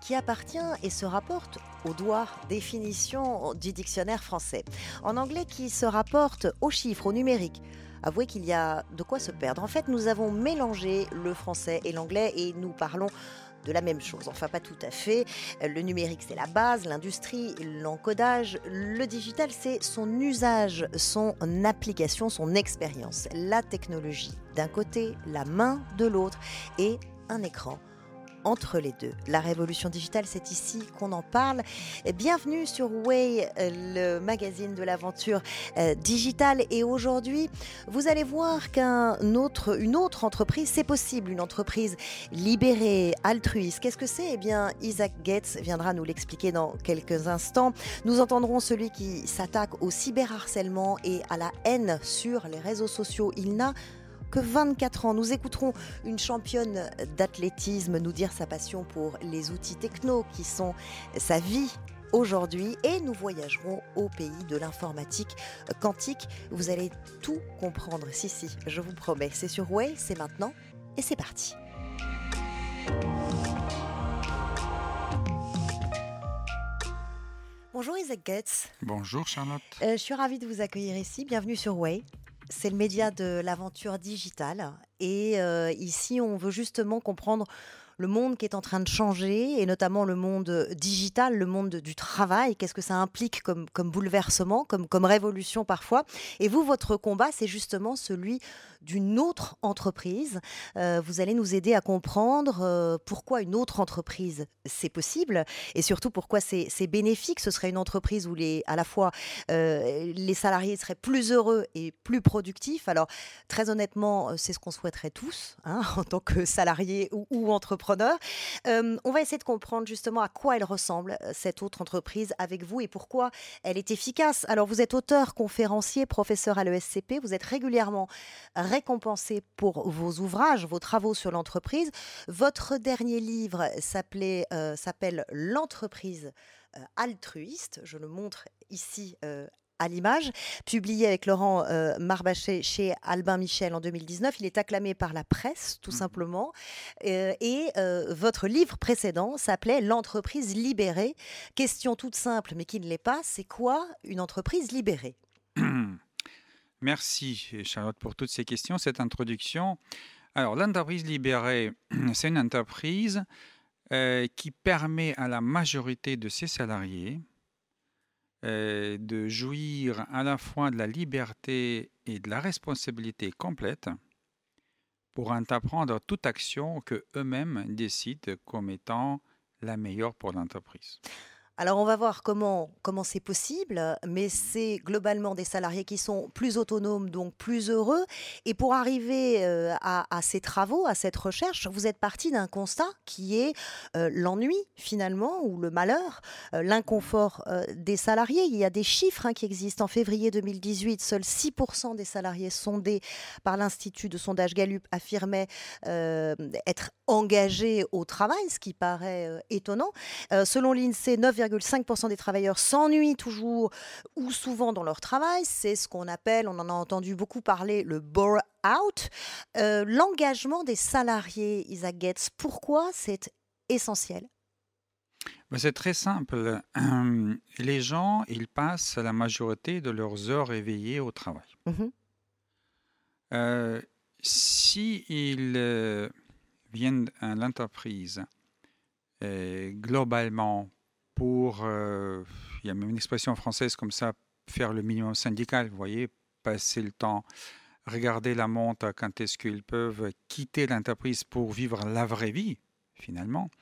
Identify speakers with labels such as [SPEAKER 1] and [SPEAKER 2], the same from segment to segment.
[SPEAKER 1] qui appartient et se rapporte au doigt, définition du dictionnaire français. En anglais qui se rapporte aux chiffres, au numérique. Avouez qu'il y a de quoi se perdre. En fait, nous avons mélangé le français et l'anglais et nous parlons de la même chose. Enfin, pas tout à fait. Le numérique, c'est la base, l'industrie, l'encodage. Le digital, c'est son usage, son application, son expérience. La technologie d'un côté, la main de l'autre et un écran entre les deux. La révolution digitale, c'est ici qu'on en parle. Bienvenue sur Way, le magazine de l'aventure euh, digitale. Et aujourd'hui, vous allez voir qu'une autre, une autre entreprise, c'est possible, une entreprise libérée, altruiste. Qu'est-ce que c'est? Eh bien, Isaac Gates viendra nous l'expliquer dans quelques instants. Nous entendrons celui qui s'attaque au cyberharcèlement et à la haine sur les réseaux sociaux. Il n'a que 24 ans. Nous écouterons une championne d'athlétisme nous dire sa passion pour les outils techno qui sont sa vie aujourd'hui et nous voyagerons au pays de l'informatique quantique. Vous allez tout comprendre. Si, si, je vous promets. C'est sur Way, c'est maintenant et c'est parti. Bonjour Isaac Getz.
[SPEAKER 2] Bonjour Charlotte.
[SPEAKER 1] Euh, je suis ravie de vous accueillir ici. Bienvenue sur Way c'est le média de l'aventure digitale. Et euh, ici, on veut justement comprendre le monde qui est en train de changer, et notamment le monde digital, le monde du travail, qu'est-ce que ça implique comme, comme bouleversement, comme, comme révolution parfois? Et vous, votre combat, c'est justement celui d'une autre entreprise. Euh, vous allez nous aider à comprendre euh, pourquoi une autre entreprise, c'est possible, et surtout pourquoi c'est bénéfique. Ce serait une entreprise où les, à la fois euh, les salariés seraient plus heureux et plus productifs. Alors, très honnêtement, c'est ce qu'on souhaiterait tous, hein, en tant que salariés ou, ou. On va essayer de comprendre justement à quoi elle ressemble, cette autre entreprise, avec vous, et pourquoi elle est efficace. Alors, vous êtes auteur, conférencier, professeur à l'ESCP, vous êtes régulièrement récompensé pour vos ouvrages, vos travaux sur l'entreprise. Votre dernier livre euh, s'appelle L'entreprise euh, altruiste. Je le montre ici euh, à l'image, publié avec Laurent Marbaché chez Albin Michel en 2019. Il est acclamé par la presse, tout mmh. simplement. et votre livre précédent s'appelait L'entreprise libérée. Question toute simple, mais qui ne l'est pas, c'est quoi une entreprise libérée?
[SPEAKER 2] Merci Charlotte pour toutes ces questions, cette introduction. Alors l'entreprise libérée, c'est une entreprise euh, qui permet à la majorité de ses salariés euh, de jouir à la fois de la liberté et de la responsabilité complète pour entreprendre toute action que eux-mêmes décident comme étant la meilleure pour l'entreprise.
[SPEAKER 1] Alors on va voir comment comment c'est possible, mais c'est globalement des salariés qui sont plus autonomes, donc plus heureux. Et pour arriver euh, à, ces travaux, à cette recherche, vous êtes parti d'un constat qui est euh, l'ennui finalement, ou le malheur, euh, l'inconfort des salariés. Il y a des chiffres hein, qui existent. En février 2018, seuls 6% des salariés sondés par l'Institut de sondage Gallup affirmaient être engagés au travail, ce qui paraît étonnant. selon l'INSEE, 9, 5% des travailleurs s'ennuient toujours ou souvent dans leur travail. C'est ce qu'on appelle, on en a entendu beaucoup parler, le bore-out. Euh, l'engagement des salariés, Isaac Getz, pourquoi c'est essentiel?
[SPEAKER 2] Ben, c'est très simple. Les gens, ils passent la majorité de leurs heures éveillées au travail. Mm-hmm. Euh, si ils euh, viennent à l'entreprise globalement pour, euh, il y a même une expression française comme ça, faire le minimum syndical, vous voyez, passer le temps, regarder la montre, quand est-ce qu'ils peuvent quitter l'entreprise pour vivre la vraie vie, finalement.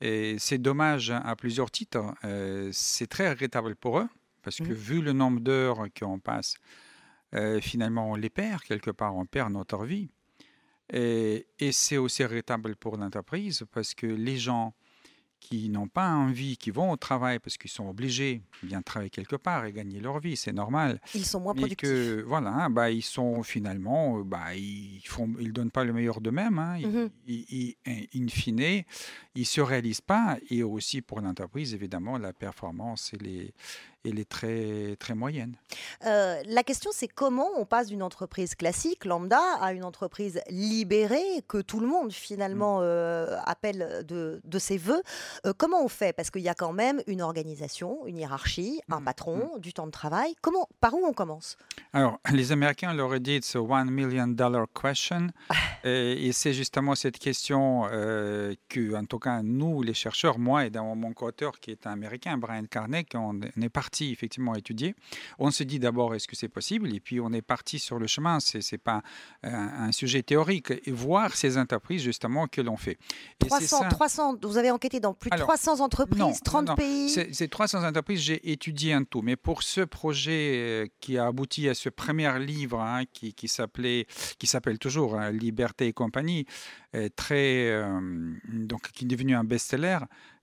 [SPEAKER 2] Et c'est dommage à plusieurs titres. Euh, c'est très regrettable pour eux, parce que mmh. vu le nombre d'heures qu'on passe, euh, finalement, on les perd quelque part, on perd notre vie. Et, et c'est aussi regrettable pour l'entreprise, parce que les gens qui n'ont pas envie, qui vont au travail parce qu'ils sont obligés de bien travailler quelque part et gagner leur vie, c'est normal.
[SPEAKER 1] Ils sont moins productifs.
[SPEAKER 2] Que, voilà, hein, bah, ils sont finalement, euh, bah, ils font, ils donnent pas le meilleur d'eux-mêmes. Hein, mm in fine, ils se réalisent pas. Et aussi pour l'entreprise, évidemment, la performance et les, elle est très, très moyenne.
[SPEAKER 1] Euh, la question, c'est comment on passe d'une entreprise classique, lambda, à une entreprise libérée, que tout le monde finalement mm. euh, appelle de, ses voeux. Euh, comment on fait? Parce qu'il y a quand même une organisation, une hiérarchie, un mm. patron, mm. du temps de travail. Comment, par où on commence?
[SPEAKER 2] Alors, les Américains l'auraient dit, it's a one million dollar question. et, c'est justement cette question que, en tout cas, nous, les chercheurs, moi et dans mon co-auteur qui est un Américain, Brian Carney, on est parti effectivement étudier. On se dit d'abord est-ce que c'est possible? Et puis on est parti sur le chemin. C'est n'est pas un, sujet théorique et voir ces entreprises justement que l'on fait.
[SPEAKER 1] 300, 300, vous avez enquêté dans plus de 300 entreprises, 30 pays.
[SPEAKER 2] C'est 300 entreprises, j'ai étudié un tout. Mais pour ce projet euh, qui a abouti à ce premier livre hein, qui, qui s'appelait, qui s'appelle toujours hein, Liberté et compagnie, très euh, donc qui est devenu un best-seller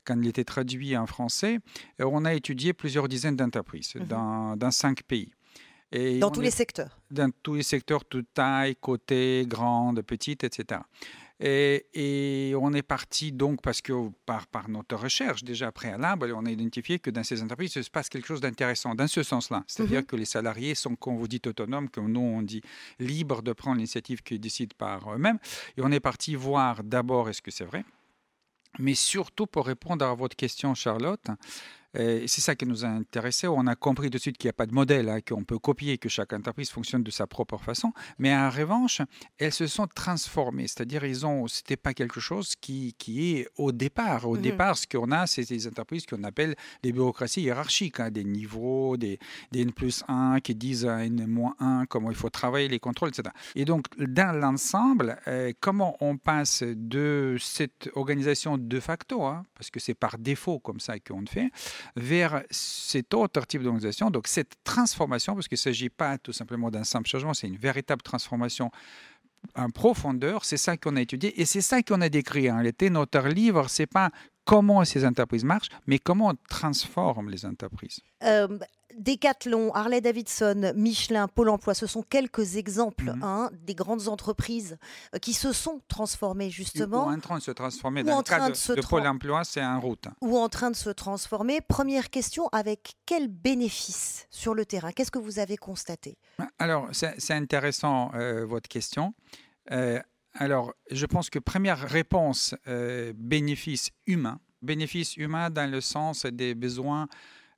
[SPEAKER 2] quand il était traduit en français, euh, on a étudié plusieurs dizaines d'entreprises mhm. dans, cinq pays.
[SPEAKER 1] Et dans tous les secteurs
[SPEAKER 2] Dans tous les secteurs, toute taille, côté, grande, petite, etc. Et, on est parti donc parce que par, par notre recherche déjà préalable, on a identifié que dans ces entreprises, il se passe quelque chose d'intéressant dans ce sens-là. C'est-à-dire mhm. que les salariés sont, comme vous dites, autonomes, comme nous on dit, libres de prendre l'initiative qu'ils décident par eux-mêmes. Et on est parti voir d'abord est-ce que c'est vrai? Mais surtout pour répondre à votre question, Charlotte, c'est ça qui nous a intéressé. On a compris de suite qu'il n'y a pas de modèle, hein, qu'on peut copier, que chaque entreprise fonctionne de sa propre façon. Mais en revanche, elles se sont transformées. C'est-à-dire, ils ont, c'était pas quelque chose qui, qui est au départ. Au mmh départ, ce qu'on a, c'est des entreprises qu'on appelle des bureaucraties hiérarchiques, hein, des niveaux, des, des N plus 1 qui disent à N moins 1 comment il faut travailler, les contrôles, etc. Et donc, dans l'ensemble, euh, comment on passe de cette organisation de facto, hein, parce que c'est par défaut comme ça qu'on fait, vers cet autre type d'organisation. Donc cette transformation, parce qu'il ne s'agit pas tout simplement d'un simple changement, c'est une véritable transformation en profondeur, c'est ça qu'on a étudié et c'est ça qu'on a décrit. En réalité, notre livre, c'est pas comment ces entreprises marchent, mais comment on transforme les entreprises.
[SPEAKER 1] Euh, Decathlon, Harley Davidson, Michelin, Pôle Emploi, ce sont quelques exemples mhm. hein, des grandes entreprises euh, qui se sont transformées justement.
[SPEAKER 2] Ou en train de se transformer. Dans le cas de, Pôle Emploi, c'est en route.
[SPEAKER 1] Ou en train de se transformer. Première question, avec quel bénéfice sur le terrain? Qu'est-ce que vous avez constaté?
[SPEAKER 2] Alors, c'est intéressant euh, votre question. Euh, alors, je pense que première réponse, bénéfice humain. Bénéfice humain dans le sens des besoins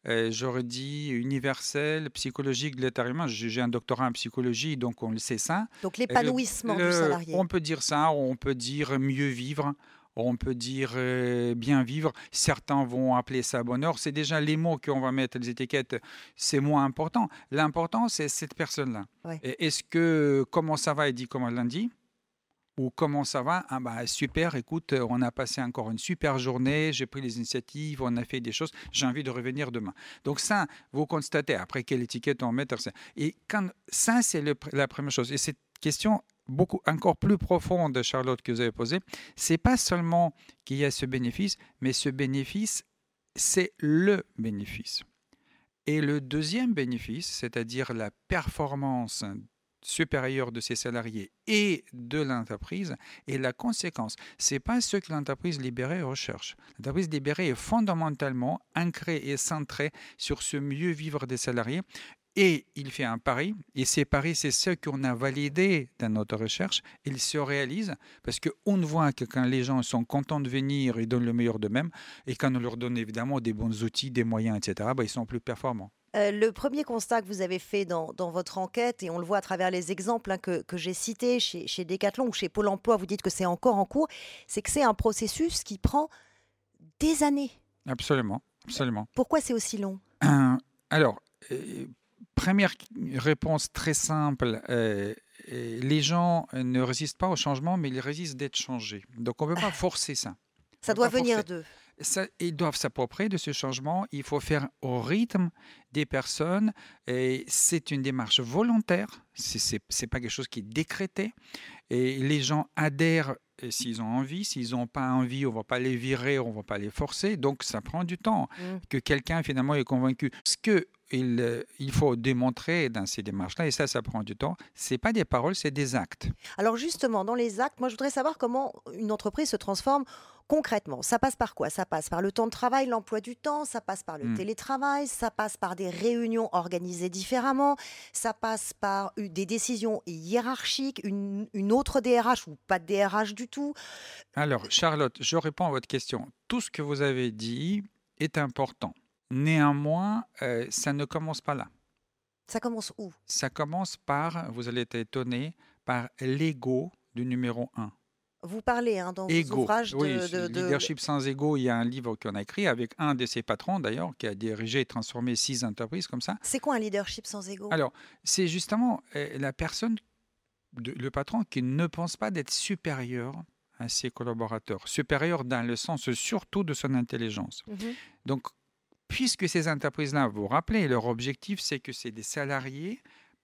[SPEAKER 2] j'aurais dit universel, psychologique de l'être humain. J'ai un doctorat en psychologie, donc on le sait ça.
[SPEAKER 1] Donc l'épanouissement du salarié.
[SPEAKER 2] On peut dire ça, on peut dire mieux vivre. On peut dire euh, bien vivre. Certains vont appeler ça bonheur. C'est déjà les mots qu'on va mettre, les étiquettes, c'est moins important. L'important, c'est cette personne-là. Est-ce que comment ça va, il dit comment lundi ou comment ça va? Ah bah, Super, écoute, on a passé encore une super journée, j'ai pris les initiatives, on a fait des choses, j'ai envie de revenir demain. Donc ça, vous constatez après quelle étiquette on met. Et ça, c'est la première chose. Et cette question beaucoup encore plus profonde, Charlotte, que vous avez posée, c'est pas seulement qu'il y a ce bénéfice, mais ce bénéfice, c'est le bénéfice. Et le deuxième bénéfice, c'est-à-dire la performance supérieur de ses salariés et de l'entreprise et la conséquence. Ce n'est pas ce que l'entreprise libérée recherche. L'entreprise libérée est fondamentalement ancrée et centrée sur ce mieux vivre des salariés et il fait un pari, et ces paris, c'est ce qu'on a validé dans notre recherche, ils se réalisent parce qu'on voit que quand les gens sont contents de venir, ils donnent le meilleur d'eux-mêmes, et quand on leur donne évidemment des bons outils, des moyens, etc., bah, ils sont plus performants.
[SPEAKER 1] Euh, le premier constat que vous avez fait dans, votre enquête, et on le voit à travers les exemples hein, que, j'ai cités chez, chez Decathlon ou chez Pôle Emploi, vous dites que c'est encore en cours, c'est que c'est un processus qui prend des années.
[SPEAKER 2] Absolument, absolument.
[SPEAKER 1] Pourquoi c'est aussi long?
[SPEAKER 2] Euh, Alors, euh, première réponse très simple. les gens ne résistent pas au changement, mais ils résistent d'être changés. Donc on ne peut pas forcer ça.
[SPEAKER 1] Ça doit venir d'eux
[SPEAKER 2] ils doivent s'approprier de ce changement. Il faut faire au rythme des personnes. Et c'est une démarche volontaire. Ce n'est pas quelque chose qui est décrété. Et les gens adhèrent s'ils ont envie. S'ils n'ont pas envie, on ne va pas les virer, on ne va pas les forcer. Donc ça prend du temps mmh. que quelqu'un finalement est convaincu. Ce que il, euh, il faut démontrer dans ces démarches-là, et ça, ça prend du temps. C'est pas des paroles, c'est des actes.
[SPEAKER 1] Alors justement, dans les actes, moi je voudrais savoir comment une entreprise se transforme concrètement. Ça passe par quoi? Ça passe par le temps de travail, l'emploi du temps, ça passe par le
[SPEAKER 2] Hmm.
[SPEAKER 1] télétravail, ça passe par des réunions organisées différemment, ça passe par des décisions hiérarchiques, une, une autre DRH ou pas de DRH du tout.
[SPEAKER 2] Alors, Charlotte, je réponds à votre question. Tout ce que vous avez dit est important. Néanmoins, euh, ça ne commence pas là.
[SPEAKER 1] Ça commence où?
[SPEAKER 2] Ça commence par, vous allez être étonné, par l'ego du numéro un.
[SPEAKER 1] Vous parlez hein, dans vos
[SPEAKER 2] Ego.
[SPEAKER 1] ouvrages de,
[SPEAKER 2] Oui,
[SPEAKER 1] de-
[SPEAKER 2] sur
[SPEAKER 1] de-
[SPEAKER 2] Leadership sans ego, il y a un livre qu'on a écrit avec un de ses patrons d'ailleurs, qui a dirigé et transformé six entreprises comme ça.
[SPEAKER 1] C'est quoi un leadership sans ego
[SPEAKER 2] Alors, c'est justement euh, la personne, le patron, qui ne pense pas d'être supérieur à ses collaborateurs. Supérieur dans le sens surtout de son intelligence.
[SPEAKER 1] Mhm.
[SPEAKER 2] Donc, puisque ces entreprises-là, vous vous rappelez, leur objectif, c'est que ces des salariés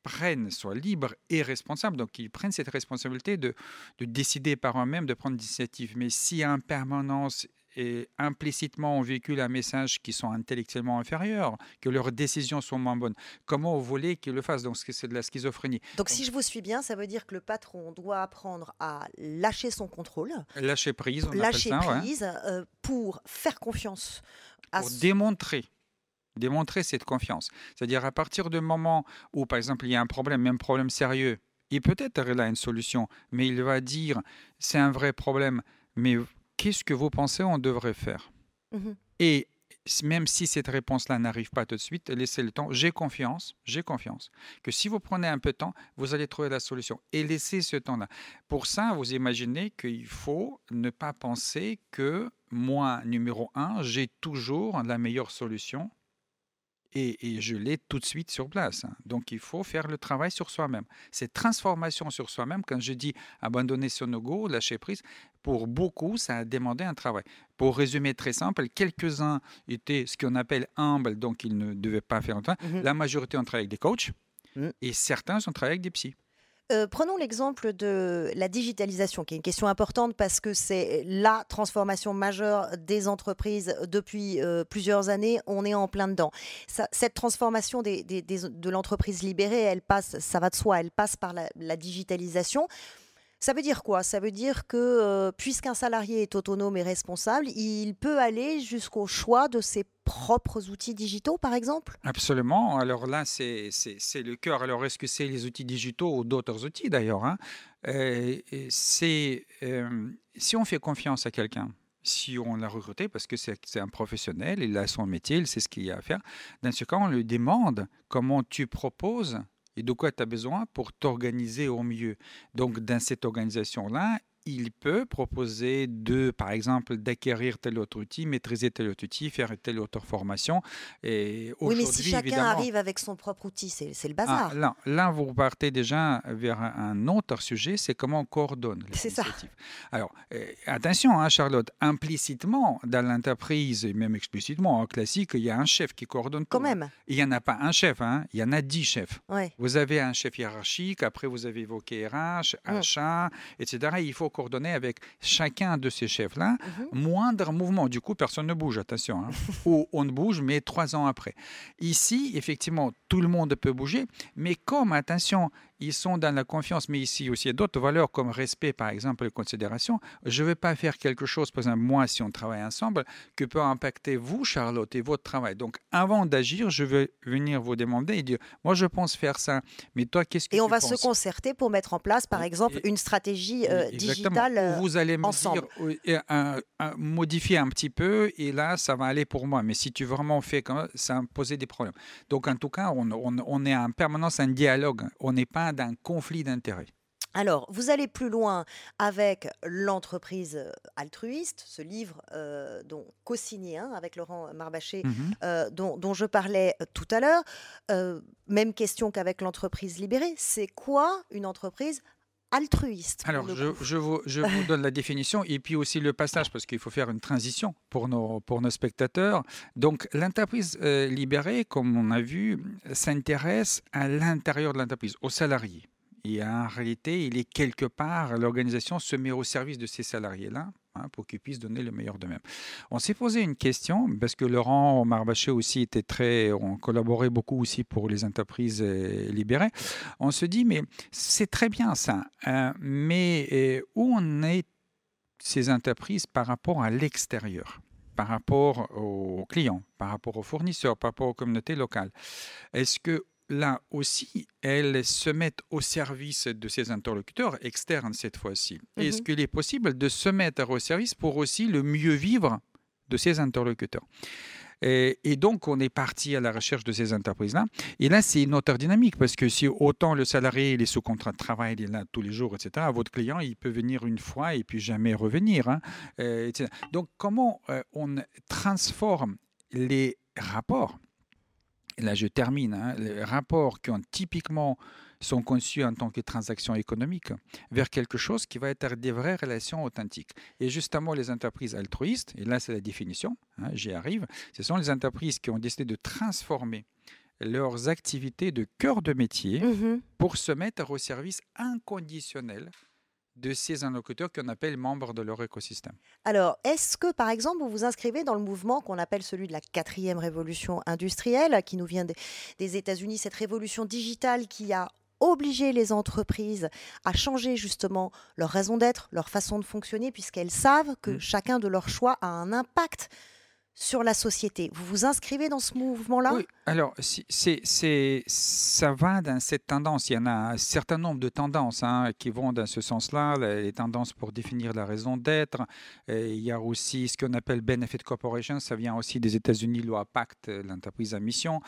[SPEAKER 2] prennent, soient libres et responsables. Donc, ils prennent cette responsabilité de, de décider par eux-mêmes, de prendre l'initiative. Mais si en permanence et implicitement on véhicule un message qui sont intellectuellement inférieurs, que leurs décisions sont moins bonnes, comment vous voulez qu'ils le fassent? Donc, c'est de la schizophrénie.
[SPEAKER 1] Donc si je vous suis bien, ça veut dire que le patron doit apprendre à lâcher son contrôle,
[SPEAKER 2] Lâcher prise, on
[SPEAKER 1] lâcher
[SPEAKER 2] ouais,
[SPEAKER 1] prise euh, pour faire confiance à
[SPEAKER 2] pour
[SPEAKER 1] son-
[SPEAKER 2] démontrer démontrer cette confiance. C'est-à-dire à partir du moment où, par exemple, il y a un problème, même problème sérieux, il peut-être là une solution, mais il va dire c'est un vrai problème, mais qu'est-ce que vous pensez on devrait faire?
[SPEAKER 1] Mhm.
[SPEAKER 2] Et même si cette réponse-là n'arrive pas tout de suite, laissez le temps. J'ai confiance, j'ai confiance que si vous prenez un peu de temps, vous allez trouver la solution. Et laissez ce temps-là. Pour ça, vous imaginez qu'il faut ne pas penser que moi, numéro un, j'ai toujours la meilleure solution et, et je l'ai tout de suite sur place. hein. Donc, il faut faire le travail sur soi-même. Cette transformation sur soi-même, quand je dis abandonner son ego, lâcher prise, pour beaucoup, ça a demandé un travail. Pour résumer très simple, quelques-uns étaient ce qu'on appelle humbles, donc ils ne devaient pas faire travail.
[SPEAKER 1] Mhm.
[SPEAKER 2] La majorité ont travaillé avec des coachs
[SPEAKER 1] Mhm.
[SPEAKER 2] et certains ont travaillé avec des psys.
[SPEAKER 1] Euh, prenons l'exemple de la digitalisation, qui est une question importante parce que c'est la transformation majeure des entreprises depuis euh, plusieurs années. On est en plein dedans. Cette transformation de l'entreprise libérée, elle passe, ça va de soi, elle passe par la digitalisation. Ça veut dire quoi? Ça veut dire que euh, puisqu'un salarié est autonome et responsable, il peut aller jusqu'au choix de ses propres outils digitaux, par exemple?
[SPEAKER 2] Absolument. Alors là, c'est le cœur. Alors, est-ce que c'est les outils digitaux ou d'autres outils d'ailleurs hein? Euh, C'est euh, si on fait confiance à quelqu'un, si on l'a recruté parce que c'est un professionnel, il a son métier, il sait ce qu'il y a à faire. Dans ce cas, on lui demande comment tu proposes et de quoi tu as besoin pour t'organiser au mieux? Donc, dans cette organisation-là, il peut proposer de, par exemple, d'acquérir tel autre outil, maîtriser tel autre outil, faire telle autre formation. Et
[SPEAKER 1] Oui, mais si chacun
[SPEAKER 2] évidemment,
[SPEAKER 1] arrive avec son propre outil, c'est le
[SPEAKER 2] ah,
[SPEAKER 1] bazar.
[SPEAKER 2] là, là, vous partez déjà vers un autre sujet, c'est comment on coordonne les
[SPEAKER 1] C'est ça.
[SPEAKER 2] Alors, euh, attention, hein, Charlotte, implicitement dans l'entreprise, et même explicitement en classique, il y a un chef qui coordonne
[SPEAKER 1] Quand
[SPEAKER 2] tout.
[SPEAKER 1] même,
[SPEAKER 2] Il n'y en a pas un chef, hein, il y en a dix chefs.
[SPEAKER 1] ouais.
[SPEAKER 2] Vous avez un chef hiérarchique, après vous avez évoqué RH,
[SPEAKER 1] Mm.
[SPEAKER 2] achat, etc. Il faut coordonner avec chacun de ces chefs-là.
[SPEAKER 1] Mhm.
[SPEAKER 2] Moindre mouvement, du coup, personne ne bouge, attention. hein. Ou on ne bouge, mais trois ans après. Ici, effectivement, tout le monde peut bouger, mais comme, attention, ils sont dans la confiance, mais ici aussi, il y a d'autres valeurs comme respect, par exemple, et considération. Je ne vais pas faire quelque chose, par exemple, moi, si on travaille ensemble, que peut impacter vous, Charlotte, et votre travail. Donc, avant d'agir, je vais venir vous demander et dire, moi, je pense faire ça, mais toi, qu'est-ce que
[SPEAKER 1] Et on
[SPEAKER 2] tu
[SPEAKER 1] va
[SPEAKER 2] penses?
[SPEAKER 1] se concerter pour mettre en place, par exemple,
[SPEAKER 2] et-
[SPEAKER 1] une stratégie euh, digitale. Euh,
[SPEAKER 2] vous allez me
[SPEAKER 1] ensemble.
[SPEAKER 2] dire, oui, et un- un- modifier un petit peu, et là, ça va aller pour moi. Mais si tu vraiment fais comme ça, ça va poser des problèmes. Donc, en tout cas, on, on- on est en permanence en dialogue. On n'est pas dans un conflit d'intérêts.
[SPEAKER 1] Alors, vous allez plus loin avec l'entreprise euh, altruiste, ce livre euh, dont co-signé hein, avec Laurent Marbaché,
[SPEAKER 2] Mhm.
[SPEAKER 1] euh, dont, dont je parlais euh, tout à l'heure. Euh, même question qu'avec l'entreprise libérée. C'est quoi une entreprise altruiste
[SPEAKER 2] Alors,
[SPEAKER 1] le
[SPEAKER 2] je,
[SPEAKER 1] coup
[SPEAKER 2] je vous, je vous donne la définition et puis aussi le passage parce qu'il faut faire une transition pour nos, pour nos spectateurs. Donc, l'entreprise euh, libérée, comme on a vu, s'intéresse à l'intérieur de l'entreprise, aux salariés. Et en réalité, il est quelque part, l'organisation se met au service de ces salariés-là. Hein, pour qu'ils puissent donner le meilleur d'eux-mêmes. On s'est posé une question, parce que Laurent Marbaché aussi était très, on collaborait beaucoup aussi pour les entreprises euh, libérées. On se dit, mais c'est très bien ça, hein, mais euh, où on est ces entreprises par rapport à l'extérieur par rapport aux clients, par rapport aux fournisseurs, par rapport aux communautés locales? Est-ce que là aussi, elles se mettent au service de ces interlocuteurs externes cette fois-ci. Est-ce mhm. qu'il est possible de se mettre au service pour aussi le mieux vivre de ces interlocuteurs? Et, donc, on est parti à la recherche de ces entreprises-là. Et là, c'est une autre dynamique parce que si autant le salarié, il est sous contrat de travail, il est là tous les jours, etc., votre client, il peut venir une fois et puis jamais revenir. Hein, euh, donc, comment euh, on transforme les rapports là je termine, hein, les rapports qui ont typiquement sont conçus en tant que transactions économiques vers quelque chose qui va être des vraies relations authentiques. Et justement, les entreprises altruistes, et là c'est la définition, hein, j'y arrive, ce sont les entreprises qui ont décidé de transformer leurs activités de cœur de métier mmh pour se mettre au service inconditionnel de ces interlocuteurs qu'on appelle membres de leur écosystème.
[SPEAKER 1] Alors, est-ce que, par exemple, vous vous inscrivez dans le mouvement qu'on appelle celui de la quatrième révolution industrielle, qui nous vient des, États-Unis, cette révolution digitale qui a obligé les entreprises à changer justement leur raison d'être, leur façon de fonctionner, puisqu'elles savent que mmh. chacun de leurs choix a un impact sur la société. Vous vous inscrivez dans ce mouvement-là?
[SPEAKER 2] Oui, alors c'est, ça va dans cette tendance. Il y en a un certain nombre de tendances hein, qui vont dans ce sens-là, les tendances pour définir la raison d'être. il y a aussi ce qu'on appelle Benefit Corporation, ça vient aussi des États-Unis, loi Pacte, l'entreprise à mission.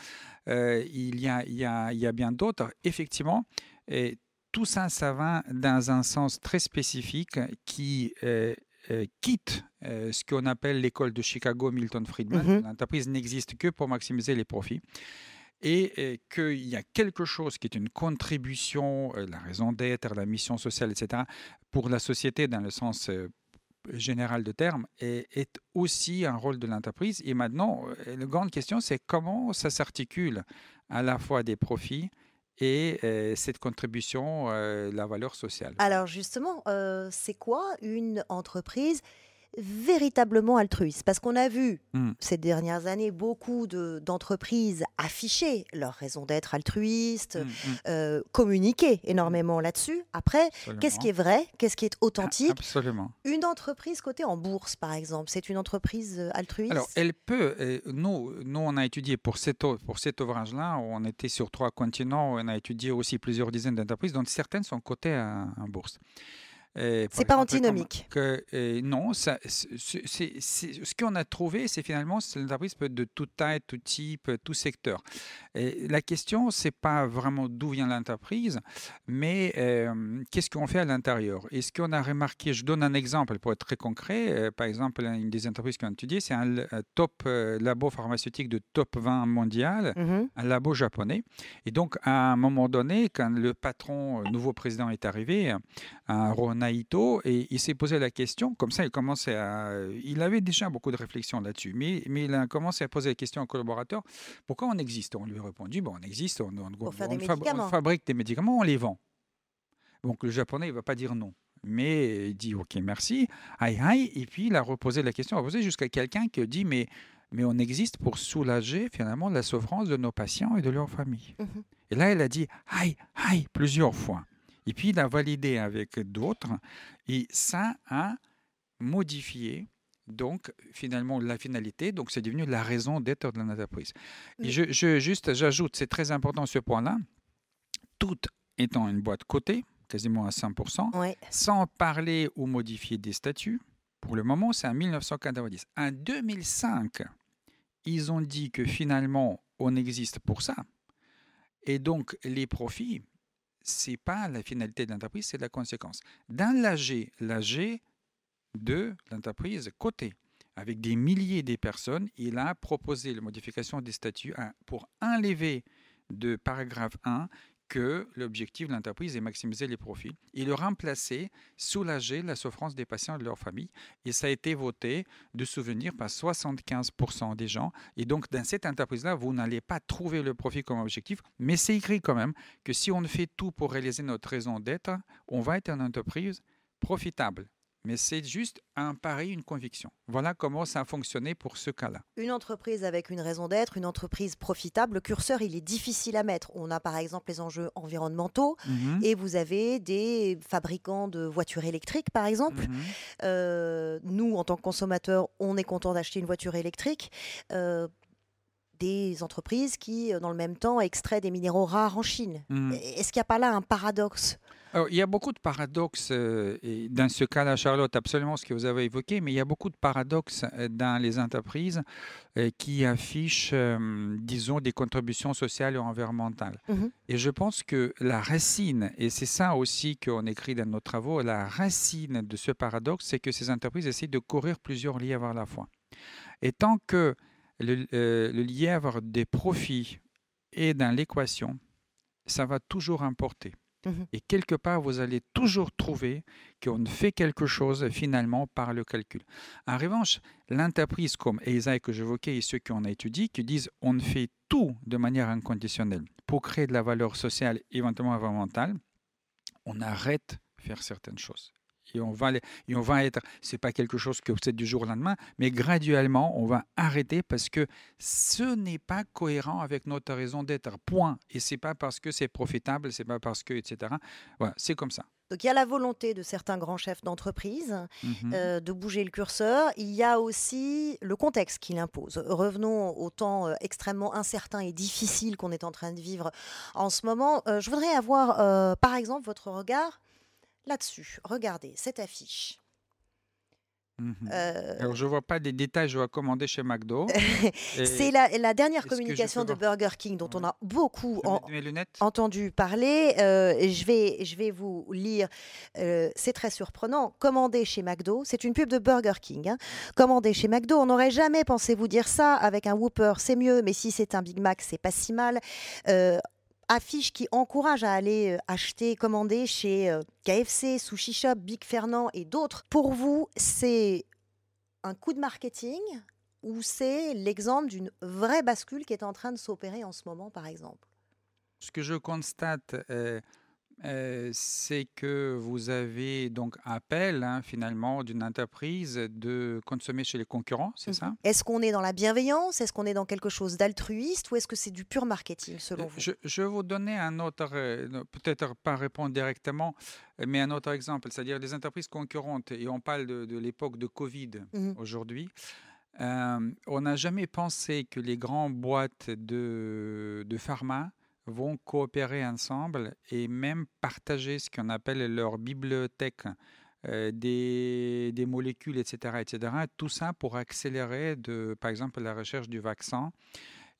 [SPEAKER 2] Euh, il, y a, bien d'autres. Effectivement, tout ça, ça va dans un sens très spécifique qui euh, euh, quitte euh, ce qu'on appelle l'école de Chicago Milton Friedman. Mhm. L'entreprise n'existe que pour maximiser les profits. Et, euh, qu'il y a quelque chose qui est une contribution, la raison d'être, la mission sociale, etc., pour la société dans le sens général de terme, est aussi un rôle de l'entreprise. Et maintenant, la grande question, c'est comment ça s'articule à la fois des profits et cette contribution, la valeur sociale.
[SPEAKER 1] Alors justement, c'est quoi une entreprise véritablement altruiste Parce qu'on a vu mmh. ces dernières années beaucoup d'entreprises afficher leur raison d'être altruiste, mmh. Euh, communiquer énormément là-dessus. Après, qu'est-ce qui est vrai Qu'est-ce qui est authentique?
[SPEAKER 2] Absolument.
[SPEAKER 1] Une entreprise cotée en bourse, par exemple, c'est une entreprise euh, altruiste?
[SPEAKER 2] Alors, elle peut. nous, nous, on a étudié pour, cette, pour cet ouvrage-là, on était sur trois continents, on a étudié aussi plusieurs dizaines d'entreprises, dont certaines sont cotées en bourse.
[SPEAKER 1] C'est pas antinomique.
[SPEAKER 2] Que, non, ça, ce qu'on a trouvé, c'est finalement que l'entreprise peut être de toute taille, tout type, tout secteur. Et la question, c'est pas vraiment d'où vient l'entreprise, mais qu'est-ce qu'on fait à l'intérieur? Et ce qu'on a remarqué, je donne un exemple pour être très concret. par exemple, une des entreprises qu'on a étudiées, c'est un, top labo pharmaceutique de top 20 mondial, mmh un labo japonais. Et donc, à un moment donné, quand le patron, nouveau président est arrivé, un Ron Naito et il s'est posé la question, comme ça il commençait à... Il avait déjà beaucoup de réflexions là-dessus, mais, mais il a commencé à poser la question aux collaborateurs, pourquoi on existe? On lui a répondu, bon on existe, on, fabrique des médicaments, on les vend. Donc le japonais il ne va pas dire non. Mais il dit ok merci, aïe aïe, et puis il a reposé la question, il a posé jusqu'à quelqu'un qui dit mais, mais on existe pour soulager finalement la souffrance de nos patients et de leurs familles. Mmh et là il a dit aïe aïe plusieurs fois. Et puis, il a validé avec d'autres. Et ça a modifié donc finalement la finalité, donc c'est devenu la raison d'être de l'entreprise. Et je, juste, j'ajoute, c'est très important ce point-là, tout étant une boîte cotée, quasiment à 100%, sans parler ou modifier des statuts. Pour le moment, c'est en 1990. En 2005, ils ont dit que finalement, on existe pour ça. Et donc, les profits, c'est pas la finalité de l'entreprise, c'est la conséquence. Dans l'AG, l'AG de l'entreprise côté, avec des milliers de personnes, il a proposé la modification des statuts pour enlever de paragraphe 1 que l'objectif de l'entreprise est maximiser les profits et le remplacer, soulager la souffrance des patients et de leurs familles. Et ça a été voté de souvenir par 75% des gens. Et donc, dans cette entreprise-là, vous n'allez pas trouver le profit comme objectif, mais c'est écrit quand même que si on fait tout pour réaliser notre raison d'être, on va être une entreprise profitable mais c'est juste un pari, une conviction. Voilà comment ça a fonctionné pour ce cas-là.
[SPEAKER 1] Une entreprise avec une raison d'être, une entreprise profitable, le curseur, il est difficile à mettre. On a par exemple les enjeux environnementaux
[SPEAKER 2] Mhm.
[SPEAKER 1] et vous avez des fabricants de voitures électriques, par exemple.
[SPEAKER 2] Mhm.
[SPEAKER 1] Euh, nous, en tant que consommateurs, on est content d'acheter une voiture électrique. Euh, des entreprises qui, euh, dans le même temps, extraient des minéraux rares en Chine.
[SPEAKER 2] Mhm.
[SPEAKER 1] Est-ce qu'il n'y a pas là un paradoxe?
[SPEAKER 2] Alors, il y a beaucoup de paradoxes euh, et dans ce cas-là, Charlotte, absolument ce que vous avez évoqué, mais il y a beaucoup de paradoxes euh, dans les entreprises euh, qui affichent, euh, disons, des contributions sociales et environnementales.
[SPEAKER 1] Mhm.
[SPEAKER 2] Et je pense que la racine, et c'est ça aussi qu'on écrit dans nos travaux, la racine de ce paradoxe, c'est que ces entreprises essaient de courir plusieurs lièvres à la fois. Et tant que le, le lièvre des profits est dans l'équation, ça va toujours importer.
[SPEAKER 1] Mhm.
[SPEAKER 2] Et quelque part, vous allez toujours trouver qu'on fait quelque chose finalement par le calcul. En revanche, l'entreprise comme ESA que j'évoquais et ceux qui a étudié, qui disent on fait tout de manière inconditionnelle pour créer de la valeur sociale, éventuellement environnementale, on arrête faire certaines choses. Et on va, et on va être, c'est pas quelque chose que c'est du jour au lendemain, mais graduellement, on va arrêter parce que ce n'est pas cohérent avec notre raison d'être. Point. Et c'est pas parce que c'est profitable, c'est pas parce que, etc. Voilà, c'est comme ça.
[SPEAKER 1] Donc il y a la volonté de certains grands chefs d'entreprise
[SPEAKER 2] Mhm.
[SPEAKER 1] euh, de bouger le curseur. Il y a aussi le contexte qui l'impose. Revenons au temps euh, extrêmement incertain et difficile qu'on est en train de vivre en ce moment. Euh, je voudrais avoir, par exemple, votre regard là-dessus. Regardez cette affiche.
[SPEAKER 2] Mhm.
[SPEAKER 1] Euh,
[SPEAKER 2] Alors, je vois pas des détails, je vois commander chez McDo. Et-
[SPEAKER 1] C'est la, la dernière communication de
[SPEAKER 2] voir
[SPEAKER 1] Burger King dont on a beaucoup en- entendu parler. Euh, je, vais, je vais vous lire. Euh, c'est très surprenant. Commandez chez McDo. C'est une pub de Burger King. hein. Commandez chez McDo. On n'aurait jamais pensé vous dire ça. Avec un Whopper, c'est mieux. Mais si c'est un Big Mac, c'est pas si mal. Euh, affiche qui encourage à aller euh, acheter, commander chez euh, KFC, Sushi Shop, Big Fernand et d'autres. Pour vous, c'est un coup de marketing ou c'est l'exemple d'une vraie bascule qui est en train de s'opérer en ce moment, par exemple?
[SPEAKER 2] Ce que je constate, euh, euh, c'est que vous avez donc appel hein, finalement d'une entreprise de consommer chez les concurrents, c'est ça?
[SPEAKER 1] Mhm. Est-ce qu'on est dans la bienveillance? Est-ce qu'on est dans quelque chose d'altruiste Ou est-ce que c'est du pur marketing, selon vous?
[SPEAKER 2] Je, je vais vous donner un autre, peut-être pas répondre directement, mais un autre exemple, c'est-à-dire les entreprises concurrentes, et on parle de, de l'époque de Covid
[SPEAKER 1] Mhm.
[SPEAKER 2] aujourd'hui. euh, on n'a jamais pensé que les grandes boîtes de, de pharma vont coopérer ensemble et même partager ce qu'on appelle leur bibliothèque euh, des, des molécules, etc., etc. Tout ça pour accélérer, de, par exemple, la recherche du vaccin.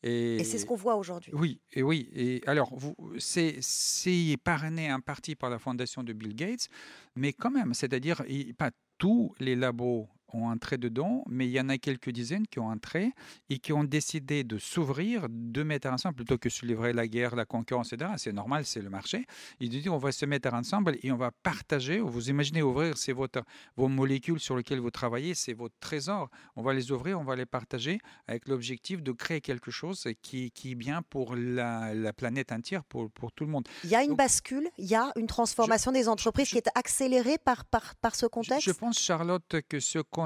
[SPEAKER 1] Et c'est ce qu'on voit aujourd'hui.
[SPEAKER 2] Oui, et oui. Et alors, c'est c'est parrainé en partie par la fondation de Bill Gates, mais quand même, c'est-à-dire, pas tous les labos ont entré dedans, mais il y en a quelques dizaines qui ont entré et qui ont décidé de s'ouvrir, de mettre ensemble, plutôt que se livrer la guerre, la concurrence, etc. C'est normal, c'est le marché. Ils disent, on va se mettre ensemble et on va partager. Vous imaginez ouvrir, c'est votre, vos molécules sur lesquelles vous travaillez, c'est votre trésor. On va les ouvrir, on va les partager avec l'objectif de créer quelque chose qui, qui est bien pour la, la planète entière, pour, pour tout le monde.
[SPEAKER 1] Il y a une
[SPEAKER 2] Donc-
[SPEAKER 1] bascule, il y a une transformation des entreprises
[SPEAKER 2] je-
[SPEAKER 1] qui est accélérée par, par, par ce
[SPEAKER 2] Je-
[SPEAKER 1] contexte?
[SPEAKER 2] Je pense, Charlotte, que ce contexte